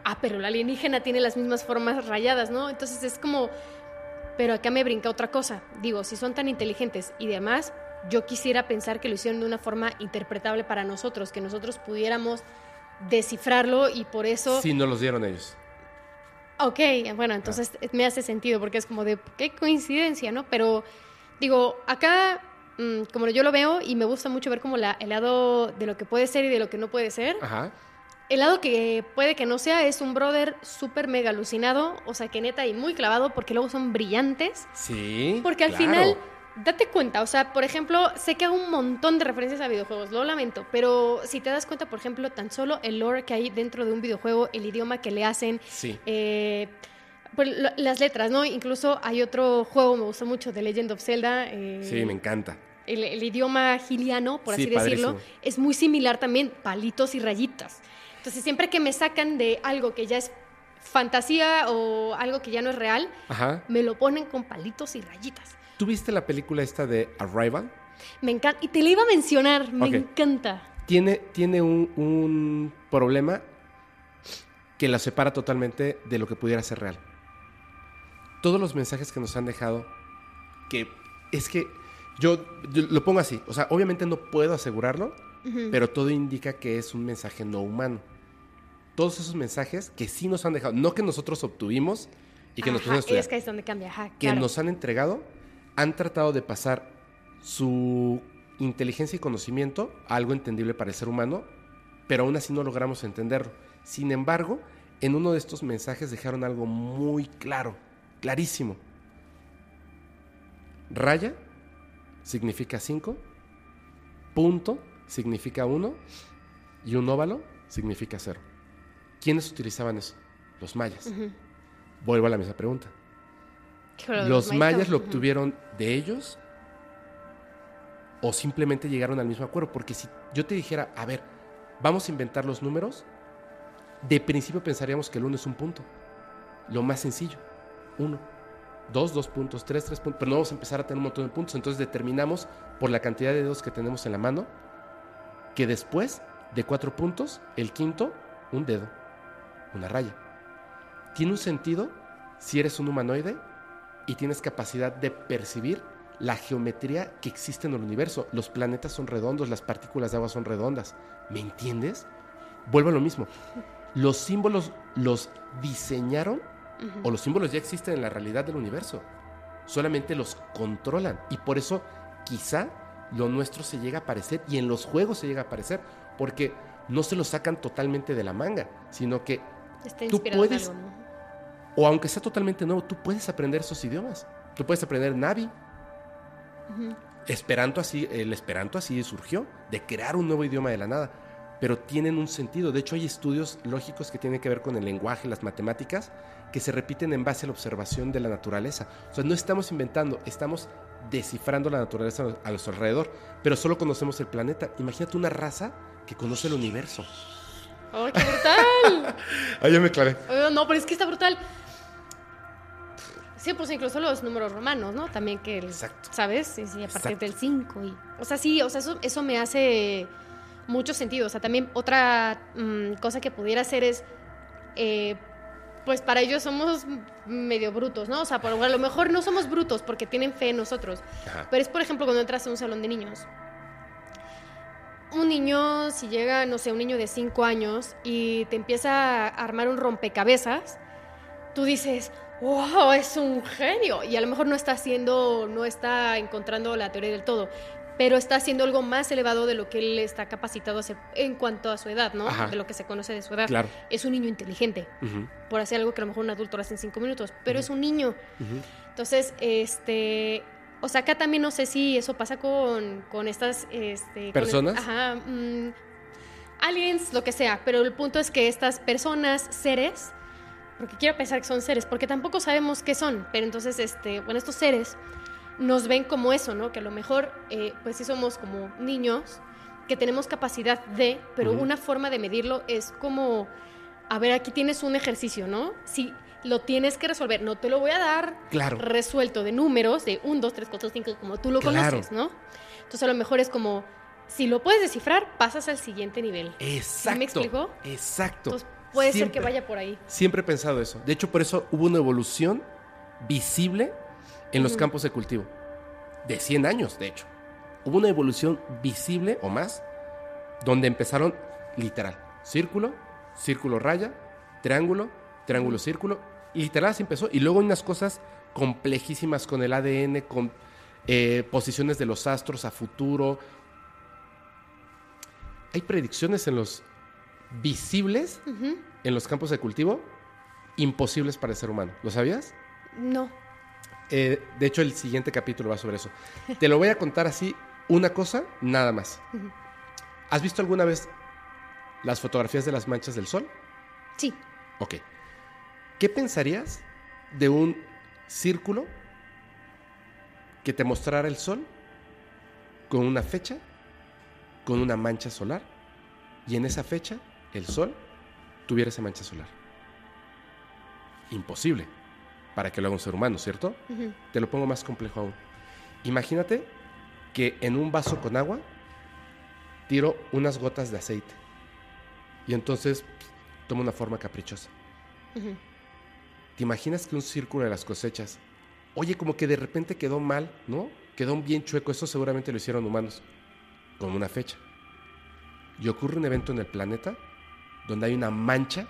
ah, pero la alienígena tiene las mismas formas rayadas, ¿no? Entonces es como, pero acá me brinca otra cosa, digo, si son tan inteligentes y demás, yo quisiera pensar que lo hicieron de una forma interpretable para nosotros, que nosotros pudiéramos descifrarlo y por eso... Sí, no los dieron ellos. Ok, bueno, entonces me hace sentido porque es como de qué coincidencia, ¿no? Pero digo, acá, mm, como yo lo veo y me gusta mucho ver como la, el lado de lo que puede ser y de lo que no puede ser, Ajá. El lado que puede que no sea es un brother súper mega alucinado, o sea, que neta y muy clavado porque luego son brillantes. Sí. Porque al claro. final, date cuenta, o sea, por ejemplo, sé que hago un montón de referencias a videojuegos, lo lamento, pero si te das cuenta, por ejemplo, tan solo el lore que hay dentro de un videojuego, el idioma que le hacen, Sí. eh, pues, lo- las letras, ¿no? Incluso hay otro juego, me gustó mucho, de Legend of Zelda. eh, Sí, me encanta. el, el idioma giliano, por Sí, así decirlo, padrísimo. es muy similar también, palitos y rayitas. Entonces, siempre que me sacan de algo que ya es fantasía o algo que ya no es real, Ajá. me lo ponen con palitos y rayitas. ¿Tú viste la película esta de Arrival? Me encanta. Y te lo iba a mencionar, me encanta. Tiene, tiene un, un problema que la separa totalmente de lo que pudiera ser real. Todos los mensajes que nos han dejado, que es que yo, yo lo pongo así, o sea, obviamente no puedo asegurarlo, pero todo indica que es un mensaje no humano. Todos esos mensajes que sí nos han dejado, no que nosotros obtuvimos y que nos Ajá, pusimos a estudiar, Es que es donde cambia, ajá, que claro. nos han entregado, han tratado de pasar su inteligencia y conocimiento a algo entendible para el ser humano, pero aún así no logramos entenderlo. Sin embargo, en uno de estos mensajes dejaron algo muy claro, clarísimo. Raya significa 5, punto significa 1 y un óvalo significa 0. ¿Quiénes utilizaban eso? Los mayas. Vuelvo a la misma pregunta. ¿Los mayas lo obtuvieron de ellos? ¿O simplemente llegaron al mismo acuerdo? Porque si yo te dijera, a ver, vamos a inventar los números, de principio pensaríamos que el 1 es un punto. Lo más sencillo. 1. 2, 2 puntos, 3, 3 puntos. Pero no vamos a empezar a tener un montón de puntos. Entonces determinamos por la cantidad de dedos que tenemos en la mano que después de 4 puntos, el quinto, un dedo, una raya. Tiene un sentido si eres un humanoide y tienes capacidad de percibir la geometría que existe en el universo. Los planetas son redondos, las partículas de agua son redondas. ¿Me entiendes? Vuelvo a lo mismo. Los símbolos los diseñaron o los símbolos ya existen en la realidad del universo. Solamente los controlan. Y por eso quizá lo nuestro se llega a aparecer y en los juegos se llega a aparecer. Porque no se lo sacan totalmente de la manga, sino que Está tú en puedes- algo, ¿no? o aunque sea totalmente nuevo, tú puedes aprender esos idiomas. Tú puedes aprender Navi. Ujú. Esperanto así, el Esperanto así surgió, de crear un nuevo idioma de la nada. pero tienen un sentido. De hecho, hay estudios lógicos que tienen que ver con el lenguaje, las matemáticas, que se repiten en base a la observación de la naturaleza. O sea, no estamos inventando, estamos descifrando la naturaleza a nuestro alrededor, pero solo conocemos el planeta. Imagínate una raza que conoce el universo. ¡Ay, qué brutal! Ahí ya me clavé. Oh, no, pero es que está brutal. Sí, pues incluso los números romanos, ¿no? También que, el- Exacto. ¿sabes? Sí, sí, a partir Exacto. del 5. Y, o sea, sí, o sea, eso, eso me hace mucho sentido. O sea, también otra mm, cosa que pudiera hacer es, eh, pues para ellos somos medio brutos, ¿no? O sea, por, a lo mejor no somos brutos porque tienen fe en nosotros. Ajá. Pero es, por ejemplo, cuando entras a un salón de niños. Un niño, si llega, no sé, un niño de 5 años y te empieza a armar un rompecabezas, tú dices, wow, es un genio. Y a lo mejor no está haciendo, no está encontrando la teoría del todo, pero está haciendo algo más elevado de lo que él está capacitado a hacer en cuanto a su edad, ¿no? Ajá. De lo que se conoce de su edad. Claro. Es un niño inteligente, por hacer algo que a lo mejor un adulto lo hace en 5 minutos, pero es un niño. Entonces, este, o sea, acá también no sé si eso pasa con, con estas, este, con- ¿Personas? ajá, mm, aliens, lo que sea, pero el punto es que estas personas, seres, porque quiero pensar que son seres, porque tampoco sabemos qué son, pero entonces, este, bueno, estos seres nos ven como eso, ¿no? Que a lo mejor, eh, pues sí somos como niños, que tenemos capacidad de, pero una forma de medirlo es como, a ver, aquí tienes un ejercicio, ¿no? Si lo tienes que resolver, no te lo voy a dar Claro. resuelto de números, de 1, 2, 3, 4, 5, como tú lo Claro. conoces, ¿no? Entonces a lo mejor es como, si lo puedes descifrar, pasas al siguiente nivel. Exacto. me explicó? Exacto. Entonces puede Siempre. ser que vaya por ahí. Siempre he pensado eso. De hecho, por eso hubo una evolución visible en los campos de cultivo. De 100 años, de hecho. Hubo una evolución visible o más, donde empezaron literal. Círculo, círculo raya, triángulo, triángulo círculo. Y literal así empezó. Y luego unas cosas complejísimas con el ADN, con eh, posiciones de los astros a futuro. Hay predicciones en los visibles en los campos de cultivo imposibles para el ser humano. ¿Lo sabías? No. Eh, de hecho, el siguiente capítulo va sobre eso. Te lo voy a contar así, una cosa, nada más. ¿Has visto alguna vez las fotografías de las manchas del sol? Sí. Ok. ¿Qué pensarías de un círculo que te mostrara el sol con una fecha, con una mancha solar, y en esa fecha el sol tuviera esa mancha solar? Imposible para que lo haga un ser humano, ¿cierto? Te lo pongo más complejo aún. Imagínate que en un vaso con agua tiro unas gotas de aceite y entonces toma una forma caprichosa. ¿Te imaginas que un círculo de las cosechas, oye, como que de repente quedó mal, ¿no? Quedó bien chueco, eso seguramente lo hicieron humanos, con una fecha. Y ocurre un evento en el planeta donde hay una mancha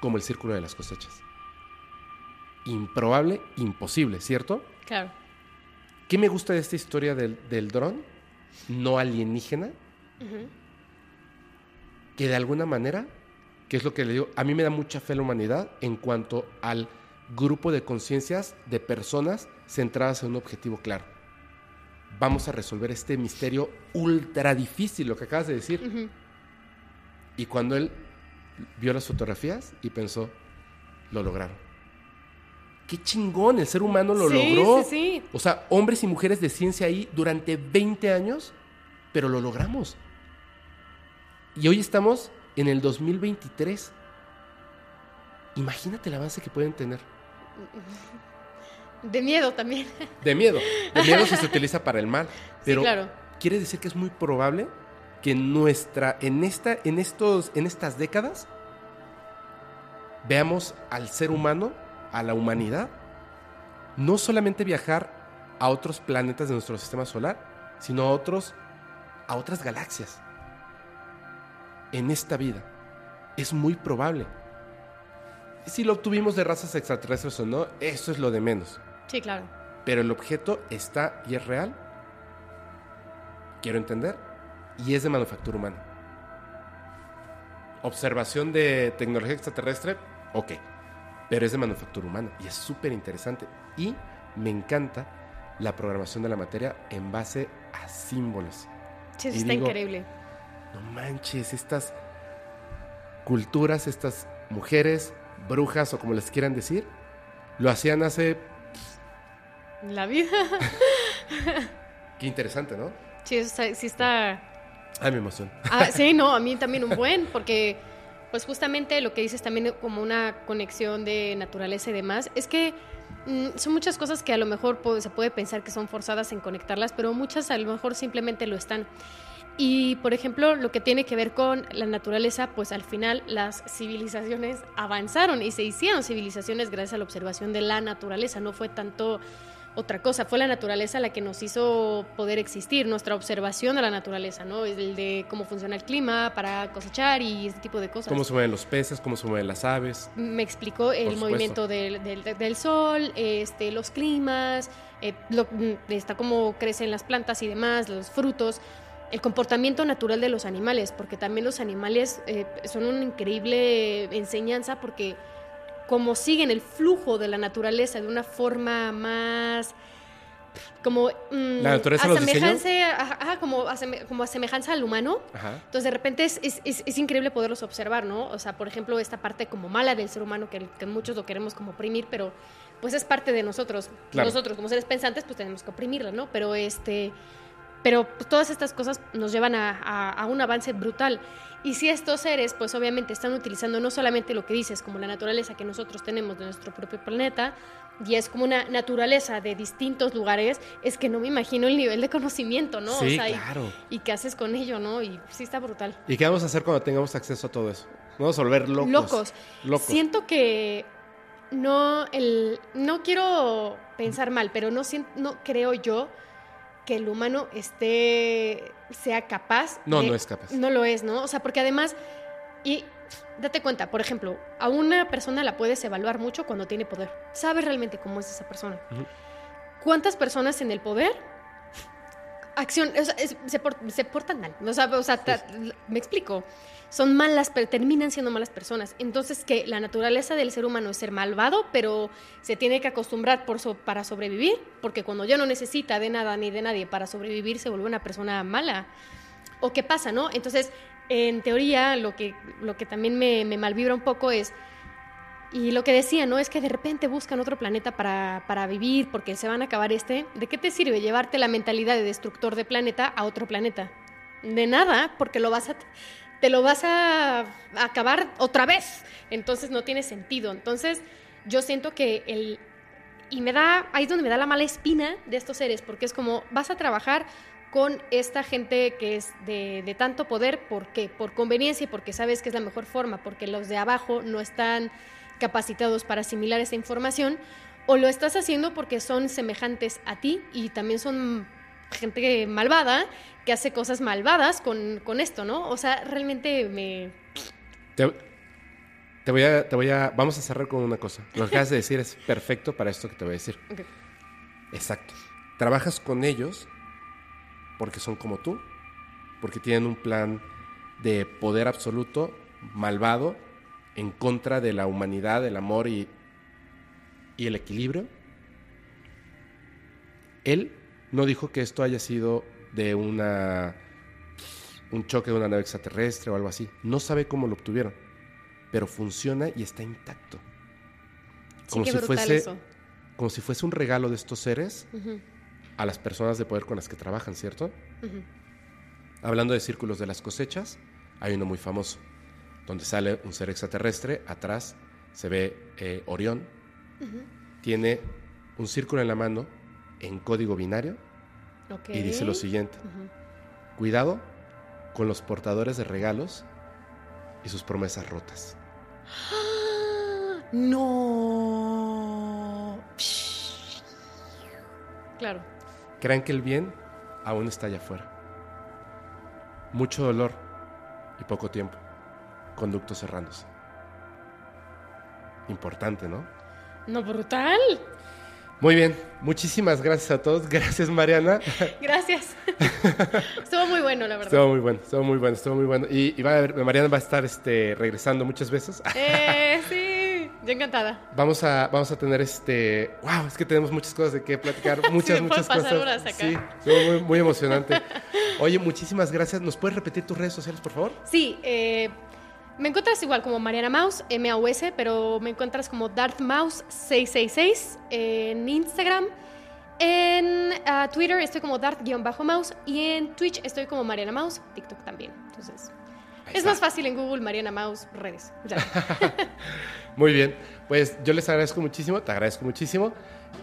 como el círculo de las cosechas. Improbable, imposible, ¿cierto? Claro. ¿Qué me gusta de esta historia del, del dron no alienígena? Que de alguna manera, que es lo que le digo, a mí me da mucha fe la humanidad en cuanto al grupo de conciencias de personas centradas en un objetivo claro. Vamos a resolver este misterio ultra difícil, lo que acabas de decir. Y cuando él vio las fotografías y pensó, lo lograron. Qué chingón, el ser humano lo Sí, logró. sí, sí. O sea, hombres y mujeres de ciencia ahí durante 20 años, pero lo logramos. Y hoy estamos en el 2023. Imagínate el avance que pueden tener. De miedo también. De miedo. De miedo si se utiliza para el mal. Pero claro. quiere decir que es muy probable que nuestra, en, esta, en, estos, en estas décadas veamos al ser humano, a la humanidad, no solamente viajar a otros planetas de nuestro sistema solar, sino a otros, a otras galaxias. En esta vida. Es muy probable. Si lo obtuvimos de razas extraterrestres o no, eso es lo de menos. Sí, claro. Pero el objeto está y es real. Quiero entender. Y es de manufactura humana. Observación de tecnología extraterrestre, ok. Pero es de manufactura humana. Y es súper interesante. Y me encanta la programación de la materia en base a símbolos. Sí, eso Y está digo, increíble. No manches, estas culturas, estas mujeres, brujas o como les quieran decir, lo hacían hace... La vida. Qué interesante, ¿no? Sí, está, sí está... Ay, mi emoción. Ah, sí, no, a mí también un buen, porque pues justamente lo que dices también como una conexión de naturaleza y demás, es que mm, son muchas cosas que a lo mejor se puede pensar que son forzadas en conectarlas, pero muchas a lo mejor simplemente lo están. Y, por ejemplo, lo que tiene que ver con la naturaleza, pues al final las civilizaciones avanzaron y se hicieron civilizaciones gracias a la observación de la naturaleza, no fue tanto otra cosa, fue la naturaleza la que nos hizo poder existir, nuestra observación de la naturaleza, ¿no? El de cómo funciona el clima para cosechar y ese tipo de cosas. Cómo se mueven los peces, cómo se mueven las aves. Me explicó el movimiento del, del- del sol, este, los climas, eh, lo- mm, está cómo crecen las plantas y demás, los frutos, el comportamiento natural de los animales, porque también los animales eh, son una increíble enseñanza porque como siguen el flujo de la naturaleza de una forma más como mm, ¿La naturaleza ajá, ajá, como, a semejanza al humano Ajá. entonces, de repente es, es, es- es increíble poderlos observar, ¿no? O sea, por ejemplo, esta parte como mala del ser humano que, que muchos lo queremos como oprimir, pero pues es parte de nosotros. Claro. Nosotros, como seres pensantes, pues tenemos que oprimirla, ¿no? Pero este. Pero pues, todas estas cosas nos llevan a, a- a un avance brutal. Y si estos seres, pues obviamente están utilizando no solamente lo que dices, como la naturaleza que nosotros tenemos de nuestro propio planeta, y es como una naturaleza de distintos lugares, es que no me imagino el nivel de conocimiento, ¿no? Sí, o sea, y- claro. y qué haces con ello, ¿no? Y sí está brutal. ¿Y qué vamos a hacer cuando tengamos acceso a todo eso? Vamos a volver locos. Locos. Locos. Siento que no el no quiero pensar mal, pero no no creo yo que el humano esté sea capaz. No, de- no es capaz. No lo es, ¿no? O sea, porque además y date cuenta, por ejemplo, a una persona la puedes evaluar mucho cuando tiene poder. Sabes realmente cómo es esa persona. ¿Cuántas personas en el poder acción, o sea, es- se, por- se portan mal. O sea, o sea, ta- me explico. Son malas, pero terminan siendo malas personas. Entonces, que la naturaleza del ser humano es ser malvado, pero se tiene que acostumbrar por so- para sobrevivir, porque cuando ya no necesita de nada ni de nadie para sobrevivir, se vuelve una persona mala. ¿O qué pasa, no? Entonces, en teoría, lo que, lo que también me, me malvibra un poco es y lo que decía, ¿no? Es que de repente buscan otro planeta para, para vivir porque se van a acabar este. ¿De qué te sirve llevarte la mentalidad de destructor de planeta a otro planeta? De nada, porque lo vas a, te lo vas a acabar otra vez. Entonces no tiene sentido. Entonces yo siento que el... Y me da, ahí es donde me da la mala espina de estos seres, porque es como, vas a trabajar con esta gente que es de, de tanto poder, ¿por qué? Por conveniencia y porque sabes que es la mejor forma, porque los de abajo no están capacitados para asimilar esa información, o lo estás haciendo porque son semejantes a ti y también son gente malvada que hace cosas malvadas con, con esto, ¿no? O sea, realmente me... Te, te voy a, te voy a, vamos a cerrar con una cosa. Lo que acabas de decir es perfecto para esto que te voy a decir. Exacto. Trabajas con ellos porque son como tú, porque tienen un plan de poder absoluto, malvado, en contra de la humanidad, el amor y, y el equilibrio. Él no dijo que esto haya sido de una un choque de una nave extraterrestre o algo así. No sabe cómo lo obtuvieron, pero funciona y está intacto. Sí, qué brutal eso. como si fuese un regalo de estos seres a las personas de poder con las que trabajan, ¿cierto? Hablando de círculos de las cosechas, hay uno muy famoso, donde sale un ser extraterrestre, atrás se ve eh, Orión, tiene un círculo en la mano en código binario y dice lo siguiente, cuidado con los portadores de regalos y sus promesas rotas. No. Claro. Crean que el bien aún está allá afuera. Mucho dolor y poco tiempo. Conductos cerrándose. Importante, ¿no? No, brutal. Muy bien, muchísimas gracias a todos. Gracias, Mariana. Gracias. Estuvo muy bueno, la verdad. Estuvo muy bueno, estuvo muy bueno, estuvo muy bueno. Y, y va a haber- Mariana va a estar este, regresando muchas veces. Eh, sí. yo encantada. Vamos a, vamos a tener este. ¡Wow! Es que tenemos muchas cosas de qué platicar. Muchas, me muchas pasar cosas. horas acá. Sí, estuvo muy, muy emocionante. Oye, muchísimas gracias. ¿Nos puedes repetir tus redes sociales, por favor? Sí, eh, me encuentras igual como Mariana Mouse, M-A-U-S, pero me encuentras como Darth Mouse 666 en Instagram. En ah, Twitter estoy como Dart-Mouse y en Twitch estoy como Mariana Mouse, TikTok también. Entonces, Ahí es está. más fácil en Google Mariana Mouse, redes. Ya. Muy bien, pues yo les agradezco muchísimo, te agradezco muchísimo.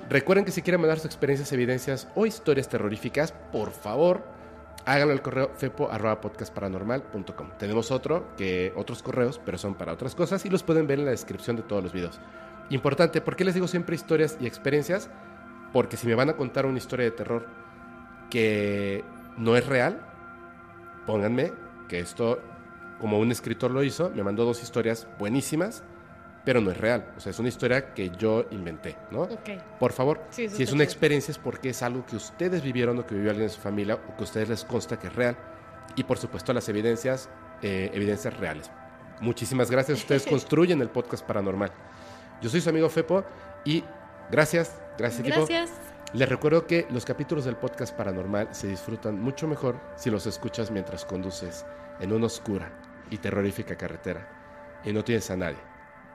Recuerden que si quieren mandar sus experiencias, evidencias o historias terroríficas, por favor, háganlo al correo fepo.podcastparanormal.com. Tenemos otro, que otros correos, pero son para otras cosas y los pueden ver en la descripción de todos los videos. Importante, ¿por qué les digo siempre historias y experiencias? Porque si me van a contar una historia de terror que no es real, pónganme que esto, como un escritor lo hizo, me mandó dos historias buenísimas, pero no es real. O sea, es una historia que yo inventé, ¿no? Ok. Por favor, Sí, si es una experiencia es porque es algo que ustedes vivieron o que vivió alguien de su familia o que a ustedes les consta que es real. Y por supuesto las evidencias, eh, evidencias reales. Muchísimas gracias. Ustedes construyen el podcast paranormal. Yo soy su amigo Fepo y gracias, gracias equipo. Gracias. Les recuerdo que los capítulos del podcast paranormal se disfrutan mucho mejor si los escuchas mientras conduces en una oscura y terrorífica carretera y no tienes a nadie